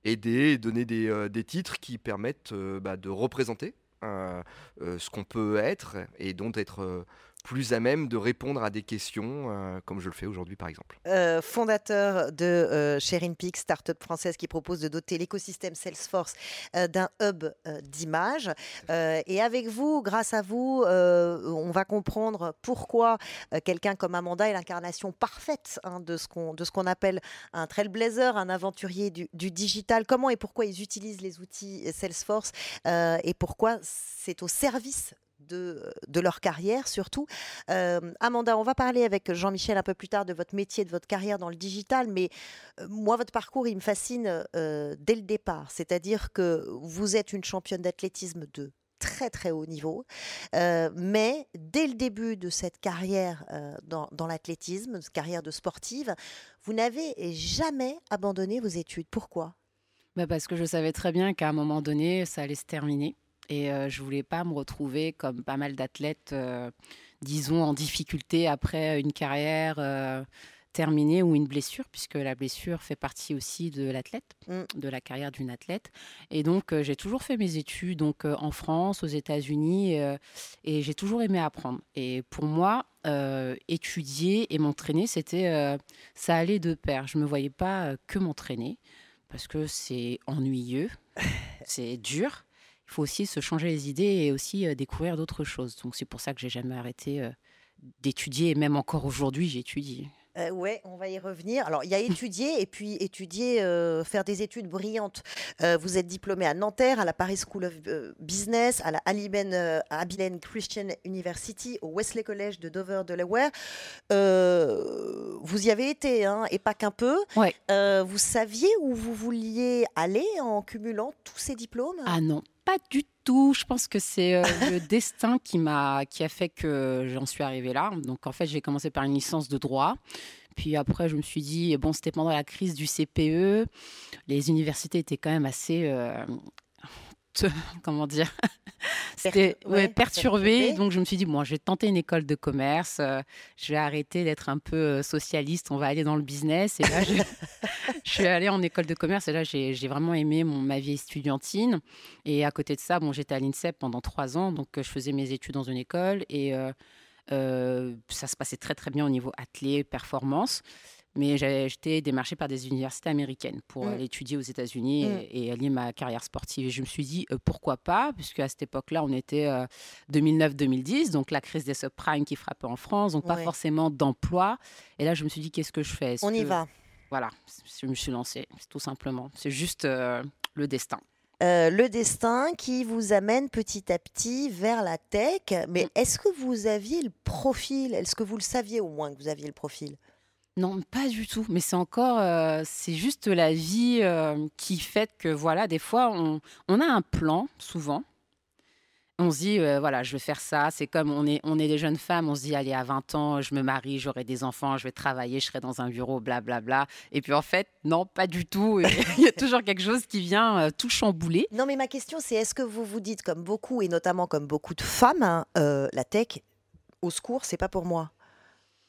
[SPEAKER 13] aider et donner des, titres qui permettent bah, de représenter ce qu'on peut être et donc être plus à même de répondre à des questions, euh, comme je le fais aujourd'hui par exemple.
[SPEAKER 1] Euh, fondateur de euh, SharingPeak, start-up française qui propose de doter l'écosystème Salesforce euh, d'un hub d'images. et avec vous, grâce à vous, on va comprendre pourquoi quelqu'un comme Amanda est l'incarnation parfaite hein, de ce qu'on appelle un trailblazer, un aventurier du, du, digital. Comment et pourquoi ils utilisent les outils Salesforce et pourquoi c'est au service de, de leur carrière surtout. Euh, Amanda, on va parler avec Jean-Michel un peu plus tard de votre métier, de votre carrière dans le digital, mais euh, moi, votre parcours, il me fascine euh, dès le départ. C'est-à-dire que vous êtes une championne d'athlétisme de très très haut niveau. mais dès le début de cette carrière dans, l'athlétisme, carrière de sportive, vous n'avez jamais abandonné vos études. Pourquoi?
[SPEAKER 12] Bah Parce que je savais très bien qu'à un moment donné, ça allait se terminer. Et euh, je voulais pas me retrouver comme pas mal d'athlètes, euh, disons, en difficulté après une carrière euh, terminée ou une blessure, puisque la blessure fait partie aussi de l'athlète, mmh. de la carrière d'une athlète. Et donc, j'ai toujours fait mes études donc, en France, aux États-Unis, et j'ai toujours aimé apprendre. Et pour moi, étudier et m'entraîner, c'était, ça allait de pair. Je ne me voyais pas que m'entraîner, parce que c'est ennuyeux, c'est dur il faut aussi se changer les idées et aussi euh, découvrir d'autres choses. Donc c'est pour ça que j'ai jamais arrêté euh, d'étudier et même encore aujourd'hui j'étudie.
[SPEAKER 1] Euh, ouais, on va y revenir. Alors, il y a étudier et puis étudier, euh, faire des études brillantes. vous êtes diplômé à Nanterre, à la Paris School of Business, à la Abilene Christian University, au Wesley College de Dover, Delaware. vous y avez été, hein, et pas qu'un peu.
[SPEAKER 12] Ouais.
[SPEAKER 1] vous saviez où vous vouliez aller en cumulant tous ces diplômes?
[SPEAKER 12] Ah non, pas du tout. Je pense que c'est euh, le destin qui m'a qui a fait que j'en suis arrivée là. Donc en fait, j'ai commencé par une licence de droit. Puis après, je me suis dit, bon, c'était pendant la crise du CPE. Les universités étaient quand même assez euh, comment dire, c'était perturbé. Donc je me suis dit, bon, je vais tenter une école de commerce, euh, je vais arrêter d'être un peu socialiste, on va aller dans le business. Et là, je, suis allée en école de commerce et là, j'ai vraiment aimé mon, ma vie estudiantine. Et à côté de ça, bon, j'étais à l'INSEP pendant trois ans, donc euh, je faisais mes études dans une école et ça se passait très très bien au niveau athlé, performance mais j'étais démarchée par des universités américaines pour aller étudier aux États-Unis mmh. et, allier ma carrière sportive. Et je me suis dit, euh, pourquoi pas, puisque à cette époque-là, on était 2009-2010, euh, donc la crise des subprimes qui frappait en France, donc pas forcément d'emploi. Et là, je me suis dit, qu'est-ce que je fais?
[SPEAKER 1] On y va.
[SPEAKER 12] Voilà, je me suis lancée, tout simplement. C'est juste euh, le destin.
[SPEAKER 1] le destin qui vous amène petit à petit vers la tech. Mais mmh. est-ce que vous aviez le profil? Est-ce que vous le saviez au moins que vous aviez le profil?
[SPEAKER 12] Non, pas du tout. Mais c'est encore, euh, c'est juste la vie euh, qui fait que, voilà, des fois, on, on, a un plan, souvent. On se dit, euh, voilà, je vais faire ça. C'est comme on est, on est des jeunes femmes, on se dit, allez, à 20 ans, je me marie, j'aurai des enfants, je vais travailler, je serai dans un bureau, blablabla. Bla, bla. Et puis, en fait, non, pas du tout. Il y a toujours quelque chose qui vient tout chambouler.
[SPEAKER 1] Non, mais ma question, c'est est-ce que vous vous dites, comme beaucoup, et notamment comme beaucoup de femmes, hein, la tech, au secours, c'est pas pour moi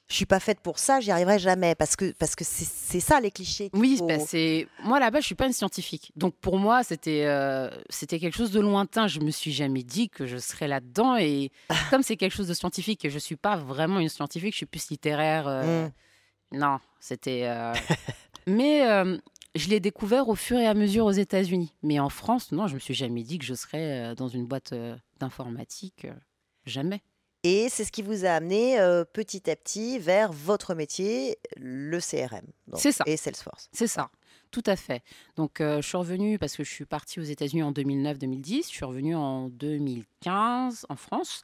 [SPEAKER 1] je suis pas faite pour ça, j'y arriverai jamais parce que parce que c'est ça les clichés.
[SPEAKER 12] Oui, bah, c'est moi là-bas, je suis pas une scientifique. Donc pour moi, c'était euh, c'était quelque chose de lointain. Je me suis jamais dit que je serais là-dedans et comme c'est quelque chose de scientifique et je suis pas vraiment une scientifique, je suis plus littéraire. Euh, mmh. Non, c'était. Euh, mais je l'ai découvert au fur et à mesure aux États-Unis. Mais en France, non, je me suis jamais dit que je serais dans une boîte d'informatique. Jamais.
[SPEAKER 1] Et c'est ce qui vous a amené euh, petit à petit vers votre métier, le CRM.
[SPEAKER 12] C'est ça.
[SPEAKER 1] Et Salesforce.
[SPEAKER 12] C'est ça. Tout à fait. Donc, euh, je suis revenue parce que je suis partie aux États-Unis en 2009-2010. Je suis revenue en 2015 en France.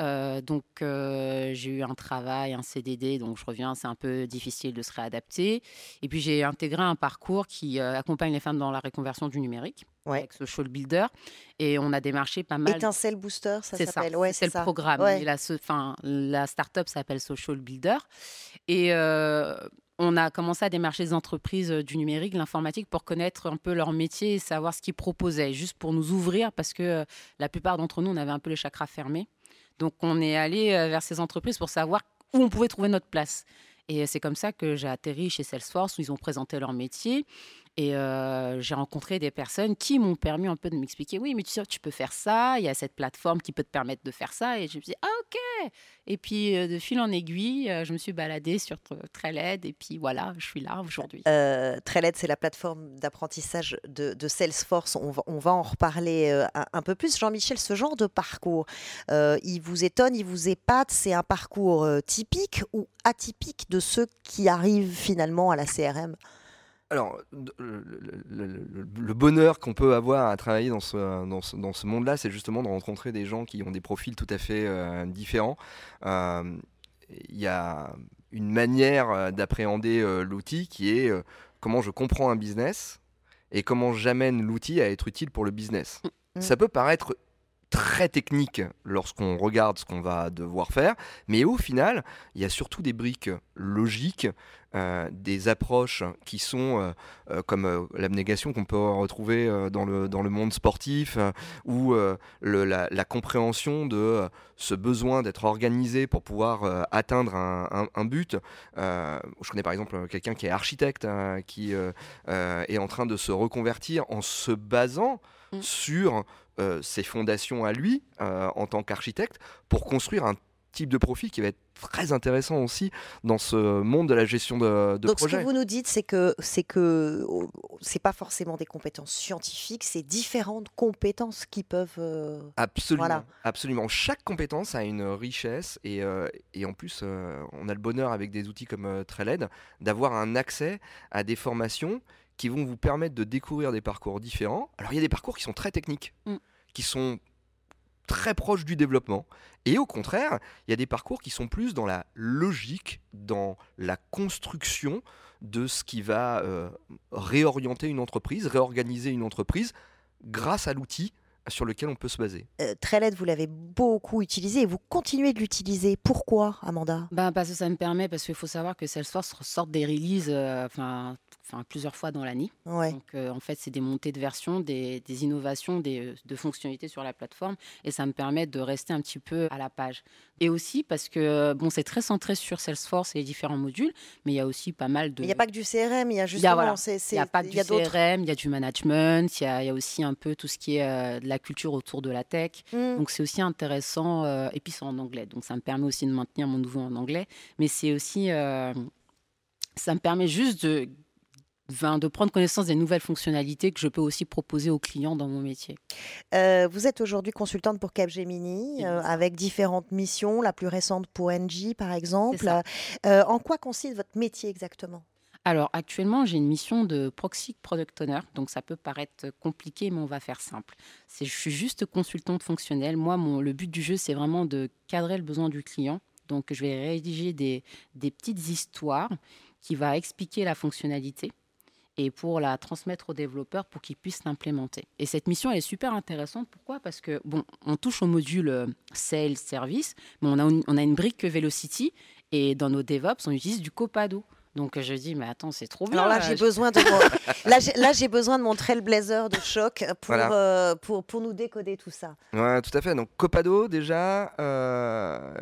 [SPEAKER 12] Euh, donc, j'ai eu un travail, un CDD, donc je reviens, c'est un peu difficile de se réadapter. Et puis, j'ai intégré un parcours qui accompagne les femmes dans la reconversion du numérique avec Social Builder. Et on a démarché pas mal.
[SPEAKER 1] Étincelle Booster, ça s'appelle.
[SPEAKER 12] Ouais, c'est le programme. la, fin, la start-up s'appelle Social Builder. Et on a commencé à démarcher des entreprises du numérique, l'informatique, pour connaître un peu leur métier et savoir ce qu'ils proposaient, juste pour nous ouvrir, parce que la plupart d'entre nous, on avait un peu les chakras fermés. Donc on est allé vers ces entreprises pour savoir où on pouvait trouver notre place. Et c'est comme ça que j'ai atterri chez Salesforce, où ils ont présenté leur métier. Et j'ai rencontré des personnes qui m'ont permis un peu de m'expliquer, oui, mais tu sais, tu peux faire ça, il y a cette plateforme qui peut te permettre de faire ça. Et je me suis dit, ah ok. Et puis de fil en aiguille, je me suis baladée sur Trailhead et puis voilà, je suis là aujourd'hui.
[SPEAKER 1] Euh, c'est la plateforme d'apprentissage de, Salesforce. On va en reparler un, peu plus. Jean-Michel, ce genre de parcours, il vous étonne, il vous épate. C'est un parcours typique ou atypique de ceux qui arrivent finalement à la CRM
[SPEAKER 13] alors, le, bonheur qu'on peut avoir à travailler dans ce, dans ce, monde-là, c'est justement de rencontrer des gens qui ont des profils tout à fait euh, différents. Euh, il y a une manière euh, d'appréhender l'outil qui est comment je comprends un business et comment j'amène l'outil à être utile pour le business. Mm. Ça peut paraître très technique lorsqu'on regarde ce qu'on va devoir faire, mais au final, il y a surtout des briques logiques, euh, des approches qui sont euh, euh, comme l'abnégation qu'on peut retrouver dans, le, dans le monde sportif, ou la, compréhension de ce besoin d'être organisé pour pouvoir atteindre un, but. je connais par exemple quelqu'un qui est architecte, hein, qui est en train de se reconvertir en se basant mm. sur ses fondations à lui euh, en tant qu'architecte pour construire un type de profil qui va être très intéressant aussi dans ce monde de la gestion de, de
[SPEAKER 1] Donc
[SPEAKER 13] projet.
[SPEAKER 1] ce que vous nous dites, c'est que c'est que c'est pas forcément des compétences scientifiques, c'est différentes compétences qui peuvent. Euh,
[SPEAKER 13] absolument, absolument. Chaque compétence a une richesse et, et en plus, on a le bonheur avec des outils comme Treled d'avoir un accès à des formations qui vont vous permettre de découvrir des parcours différents. Alors il y a des parcours qui sont très techniques, mm. qui sont très proches du développement. Et au contraire, il y a des parcours qui sont plus dans la logique, dans la construction de ce qui va euh, réorienter une entreprise, réorganiser une entreprise grâce à l'outil sur lequel on peut se baser.
[SPEAKER 1] Euh, Treled, vous l'avez beaucoup utilisé et vous continuez de l'utiliser. Pourquoi, Amanda?
[SPEAKER 12] Ben, Parce que ça me permet, parce qu'il faut savoir que Salesforce sort des releases euh, enfin, plusieurs fois dans l'année. Donc, euh, en fait, c'est des montées de versions, des, innovations, des, de fonctionnalités sur la plateforme et ça me permet de rester un petit peu à la page. Et aussi parce que, bon, c'est très centré sur Salesforce et les différents modules, mais il y a aussi pas mal de.
[SPEAKER 1] Il n'y a pas que du CRM, il y a justement.
[SPEAKER 12] Il n'y a, pas que du CRM, il y a du management, il y a, y a, aussi un peu tout ce qui est de la culture autour de la tech. Mmh. Donc c'est aussi intéressant, euh, et puis c'est en anglais, donc ça me permet aussi de maintenir mon nouveau en anglais, mais c'est aussi, euh, ça me permet juste de, de prendre connaissance des nouvelles fonctionnalités que je peux aussi proposer aux clients dans mon métier.
[SPEAKER 1] Euh, vous êtes aujourd'hui consultante pour Capgemini avec différentes missions, la plus récente pour NG par exemple. en quoi consiste votre métier exactement?
[SPEAKER 12] Alors actuellement, j'ai une mission de proxy product owner, donc ça peut paraître compliqué, mais on va faire simple. je suis juste consultante fonctionnelle. Moi, mon, le but du jeu, c'est vraiment de cadrer le besoin du client. Donc je vais rédiger des, petites histoires qui va expliquer la fonctionnalité et pour la transmettre aux développeurs pour qu'ils puissent l'implémenter. Et cette mission, elle est super intéressante. Pourquoi? Parce que, bon, on touche au module euh, Sales Service, mais on a, on a une brique Velocity et dans nos DevOps, on utilise du Copado. Donc je dis, mais attends, c'est trop bien.
[SPEAKER 1] Alors là, j'ai besoin de mon... là, j'ai besoin de mon trailblazer de choc pour, euh, pour, pour, nous décoder tout ça.
[SPEAKER 13] Ouais, tout à fait. Donc Copado, déjà, euh,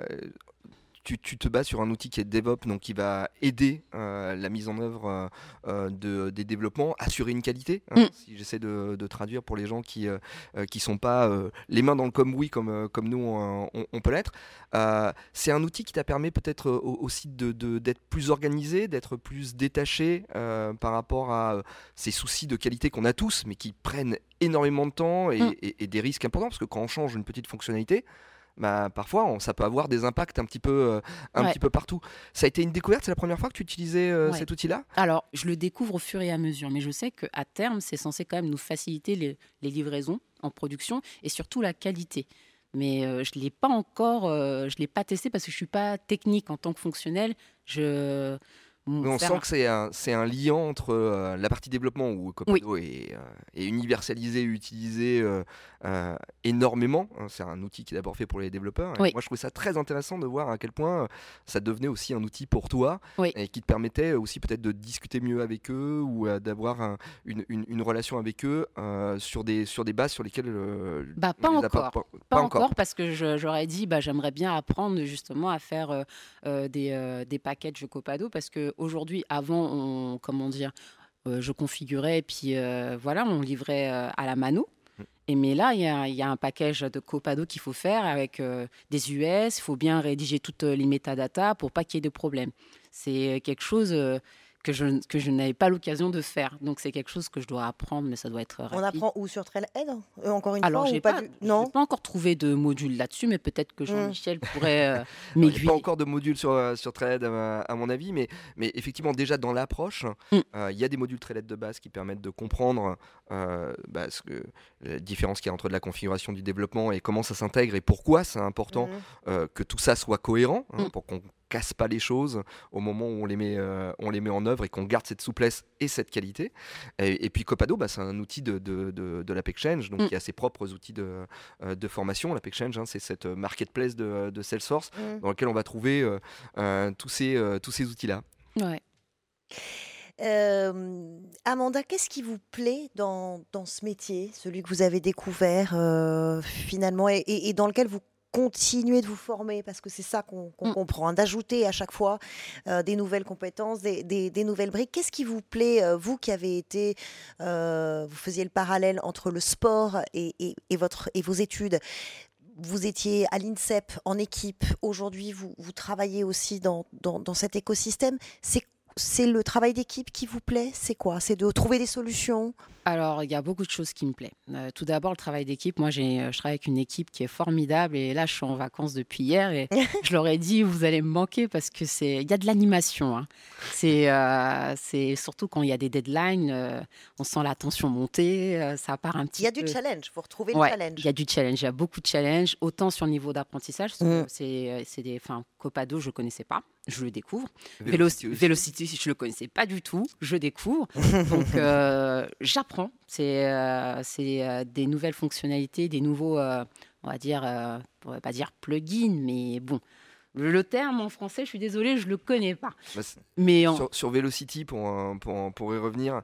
[SPEAKER 13] tu, te bases sur un outil qui est DevOps, donc qui va aider euh, la mise en œuvre euh, euh, de, des développements, assurer une qualité. Hein, mm. Si j'essaie de, traduire pour les gens qui qui sont pas les mains dans le comme comme comme nous on, peut l'être. c'est un outil qui t'a permis peut-être aussi de, d'être plus organisé, d'être plus détaché par rapport à ces soucis de qualité qu'on a tous, mais qui prennent énormément de temps et, mm. et des risques importants parce que quand on change une petite fonctionnalité, bah, parfois ça peut avoir des impacts un petit peu, euh, un petit peu partout. Ça a été une découverte, c'est la première fois que tu utilisais euh, cet outil-là?
[SPEAKER 12] Alors, je le découvre au fur et à mesure, mais je sais qu'à terme, c'est censé quand même nous faciliter les, livraisons en production et surtout la qualité. Mais euh, je ne l'ai pas encore, je l'ai pas testé parce que je ne suis pas technique en tant que fonctionnel. Je
[SPEAKER 13] on sent que c'est un, un, lien entre euh, la partie développement où Copado est, euh, est, universalisé, utilisé euh, énormément. Hein. c'est un outil qui est d'abord fait pour les développeurs. Moi, je trouvais ça très intéressant de voir à quel point ça devenait aussi un outil pour toi et qui te permettait aussi peut-être de discuter mieux avec eux ou d'avoir une, une, relation avec eux sur, des, sur des bases sur lesquelles.
[SPEAKER 12] bah, pas, encore. Pas, encore. parce que j'aurais dit bah, j'aimerais bien apprendre justement à faire des, des packages Copado parce que aujourd'hui, avant, on, comment dire, euh, je configurais et puis euh, voilà, on livrait euh, à la mano. Et mais là, il y, a un package de Copado qu'il faut faire avec des US. Il faut bien rédiger toutes les métadatas pour pas qu'il y ait de problèmes. C'est quelque chose que je, que je n'avais pas l'occasion de faire. Donc c'est quelque chose que je dois apprendre, mais ça doit être rapide.
[SPEAKER 1] On apprend où sur Trailhead euh, Encore une
[SPEAKER 12] Alors,
[SPEAKER 1] fois
[SPEAKER 12] j'ai pas, non pas encore trouvé de module là-dessus, mais peut-être que hmm. Jean-Michel pourrait euh, m'aiguiller.
[SPEAKER 13] pas encore de module sur, euh, sur Trailhead à, mon avis, mais, mais effectivement déjà dans l'approche, hmm. euh, il y a des modules Trailhead de base qui permettent de comprendre bah, ce que, la différence qu'il y a entre de la configuration du développement et comment ça s'intègre et pourquoi c'est important hmm. que tout ça soit cohérent hein, pour qu'on casse pas les choses au moment où on les met, on les met en œuvre et qu'on garde cette souplesse et cette qualité. Et, puis Copado, bah, c'est un outil de, de, de, de donc mm. qui a ses propres outils de, de formation. L'AppExchange, hein, c'est cette marketplace de, Salesforce mm. dans laquelle on va trouver tous ces, tous ces outils-là.
[SPEAKER 7] Ouais.
[SPEAKER 1] Amanda, qu'est-ce qui vous plaît dans, dans, ce métier, celui que vous avez découvert finalement et, dans lequel vous continuez de vous former parce que c'est ça qu'on mmh. comprend, hein, d'ajouter à chaque fois des nouvelles compétences, des, des, nouvelles briques. Qu'est-ce qui vous plaît, vous qui avez été, vous faisiez le parallèle entre le sport et, et, votre, et vos études vous étiez à l'INSEP en équipe, aujourd'hui vous, vous, travaillez aussi dans, dans, dans cet écosystème. C'est c'est le travail d'équipe qui vous plaît C'est quoi? C'est de trouver des solutions?
[SPEAKER 12] Alors, il y a beaucoup de choses qui me plaisent. Euh, tout d'abord, le travail d'équipe. Moi, euh, je travaille avec une équipe qui est formidable. Et là, je suis en vacances depuis hier. Et je leur ai dit, vous allez me manquer parce que c'est, il y a de l'animation. Hein. C'est, euh, c'est surtout quand il y a des deadlines, on sent la tension monter. ça part un petit.
[SPEAKER 1] Il y a du challenge. Faut retrouver le challenge.
[SPEAKER 12] Il y a du challenge. Il y a beaucoup de challenge, autant sur le niveau d'apprentissage. Mm. C'est, c'est des, enfin, Copado, je ne connaissais pas je le découvre. Velocity, je ne le connaissais pas du tout, je découvre. Donc, j'apprends c'est euh, euh, des nouvelles fonctionnalités, des nouveaux, euh, on va dire, on va pas dire plugins, mais bon. Le terme en français, je suis désolée, je le connais pas.
[SPEAKER 13] Bah, mais sur, Velocity, pour, pour, pour, y revenir,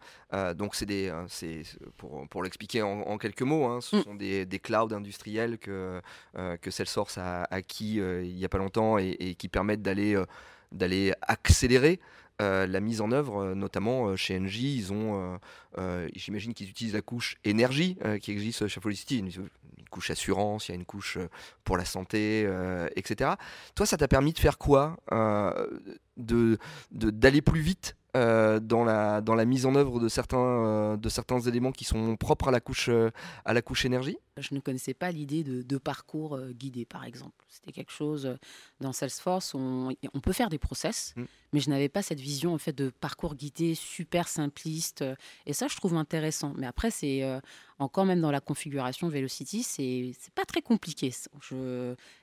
[SPEAKER 13] donc c'est des, c'est pour, pour l'expliquer en, quelques mots, hein, ce mm. sont des, des, clouds industriels que que Salesforce a acquis il y a pas longtemps et, et qui permettent d'aller d'aller accélérer euh, la mise en œuvre, euh, notamment euh, chez Engie, ils ont, j'imagine qu'ils utilisent la couche énergie qui existe chez Felicity, une, une, couche assurance, il y a une couche pour la santé, etc. Toi, ça t'a permis de faire quoi de d'aller plus vite dans, la, dans la mise en œuvre de certains, de certains éléments qui sont propres à la couche, à la couche énergie?
[SPEAKER 12] Je ne connaissais pas l'idée de, de, parcours guidé, par exemple. C'était quelque chose dans Salesforce, on, on peut faire des process, mm. mais je n'avais pas cette vision en fait de parcours guidé super simpliste. Et ça, je trouve intéressant. Mais après, c'est encore même dans la configuration Velocity, c'est pas très compliqué.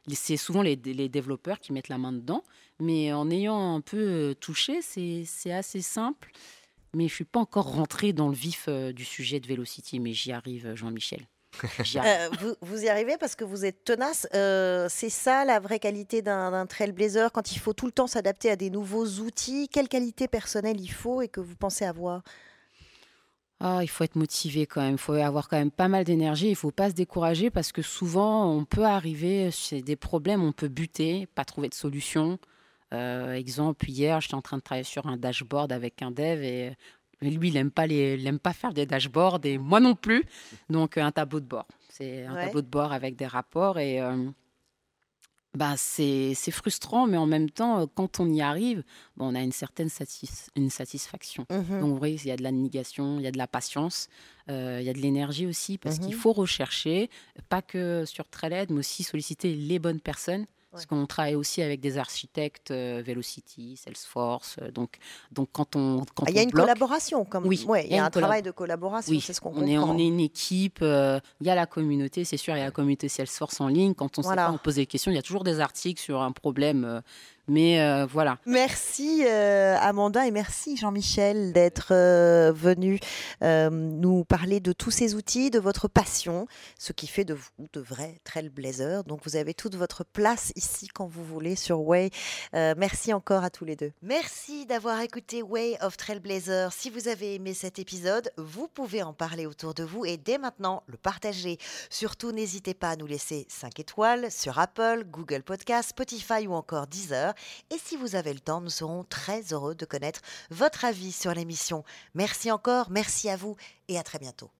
[SPEAKER 12] C'est souvent les, les développeurs qui mettent la main dedans. Mais en ayant un peu euh, touché, c'est assez simple. Mais je ne suis pas encore rentrée dans le vif euh, du sujet de Velocity, mais j'y arrive, euh,
[SPEAKER 1] vous, y arrivez parce que vous êtes tenace. c'est ça la vraie qualité d'un trailblazer quand il faut tout le temps s'adapter à des nouveaux outils? Quelle qualité personnelle il faut et que vous pensez avoir?
[SPEAKER 12] Ah, il faut être motivé quand même, il faut avoir quand même pas mal d'énergie, il ne faut pas se décourager parce que souvent on peut arriver, c'est des problèmes, on peut buter, pas trouver de solution. Euh, exemple, hier, j'étais en train de travailler sur un dashboard avec un dev et lui, il n'aime pas, les, pas faire des dashboards et moi non plus. Donc, un tableau de bord. C'est un tableau de bord avec des rapports et euh, bah, c'est frustrant, mais en même temps, quand on y arrive, on a une certaine une satisfaction. Mmh Donc, vous voyez, il y a de la négation, il y a de la patience, euh, il y a de l'énergie aussi, parce mmh qu'il faut rechercher, pas que sur Treled, mais aussi solliciter les bonnes personnes parce qu'on travaille aussi avec des architectes, euh, Velocity, Salesforce. Euh, donc, donc quand on. Quand
[SPEAKER 1] ah, il y a une collaboration, comme. Oui, il y a, un travail de collaboration, c'est ce qu'on
[SPEAKER 12] on Est, on est une équipe, euh, il y a la communauté, c'est sûr, il y a la communauté Salesforce en ligne. Quand on sait pas, on pose des questions. Il y a toujours des articles sur un problème mais euh, voilà.
[SPEAKER 1] Merci euh, Amanda et merci Jean-Michel d'être euh, venu nous parler de tous ces outils, de votre passion, ce qui fait de vous de vrais trailblazers. Donc vous avez toute votre place ici quand vous voulez sur Way. merci encore à tous les deux. Merci d'avoir écouté Way of Trailblazer. Si vous avez aimé cet épisode, vous pouvez en parler autour de vous et dès maintenant le partager. Surtout n'hésitez pas à nous laisser 5 étoiles sur Apple, Google Podcast, Spotify ou encore Deezer. Et si vous avez le temps, nous serons très heureux de connaître votre avis sur l'émission. Merci encore, merci à vous et à très bientôt.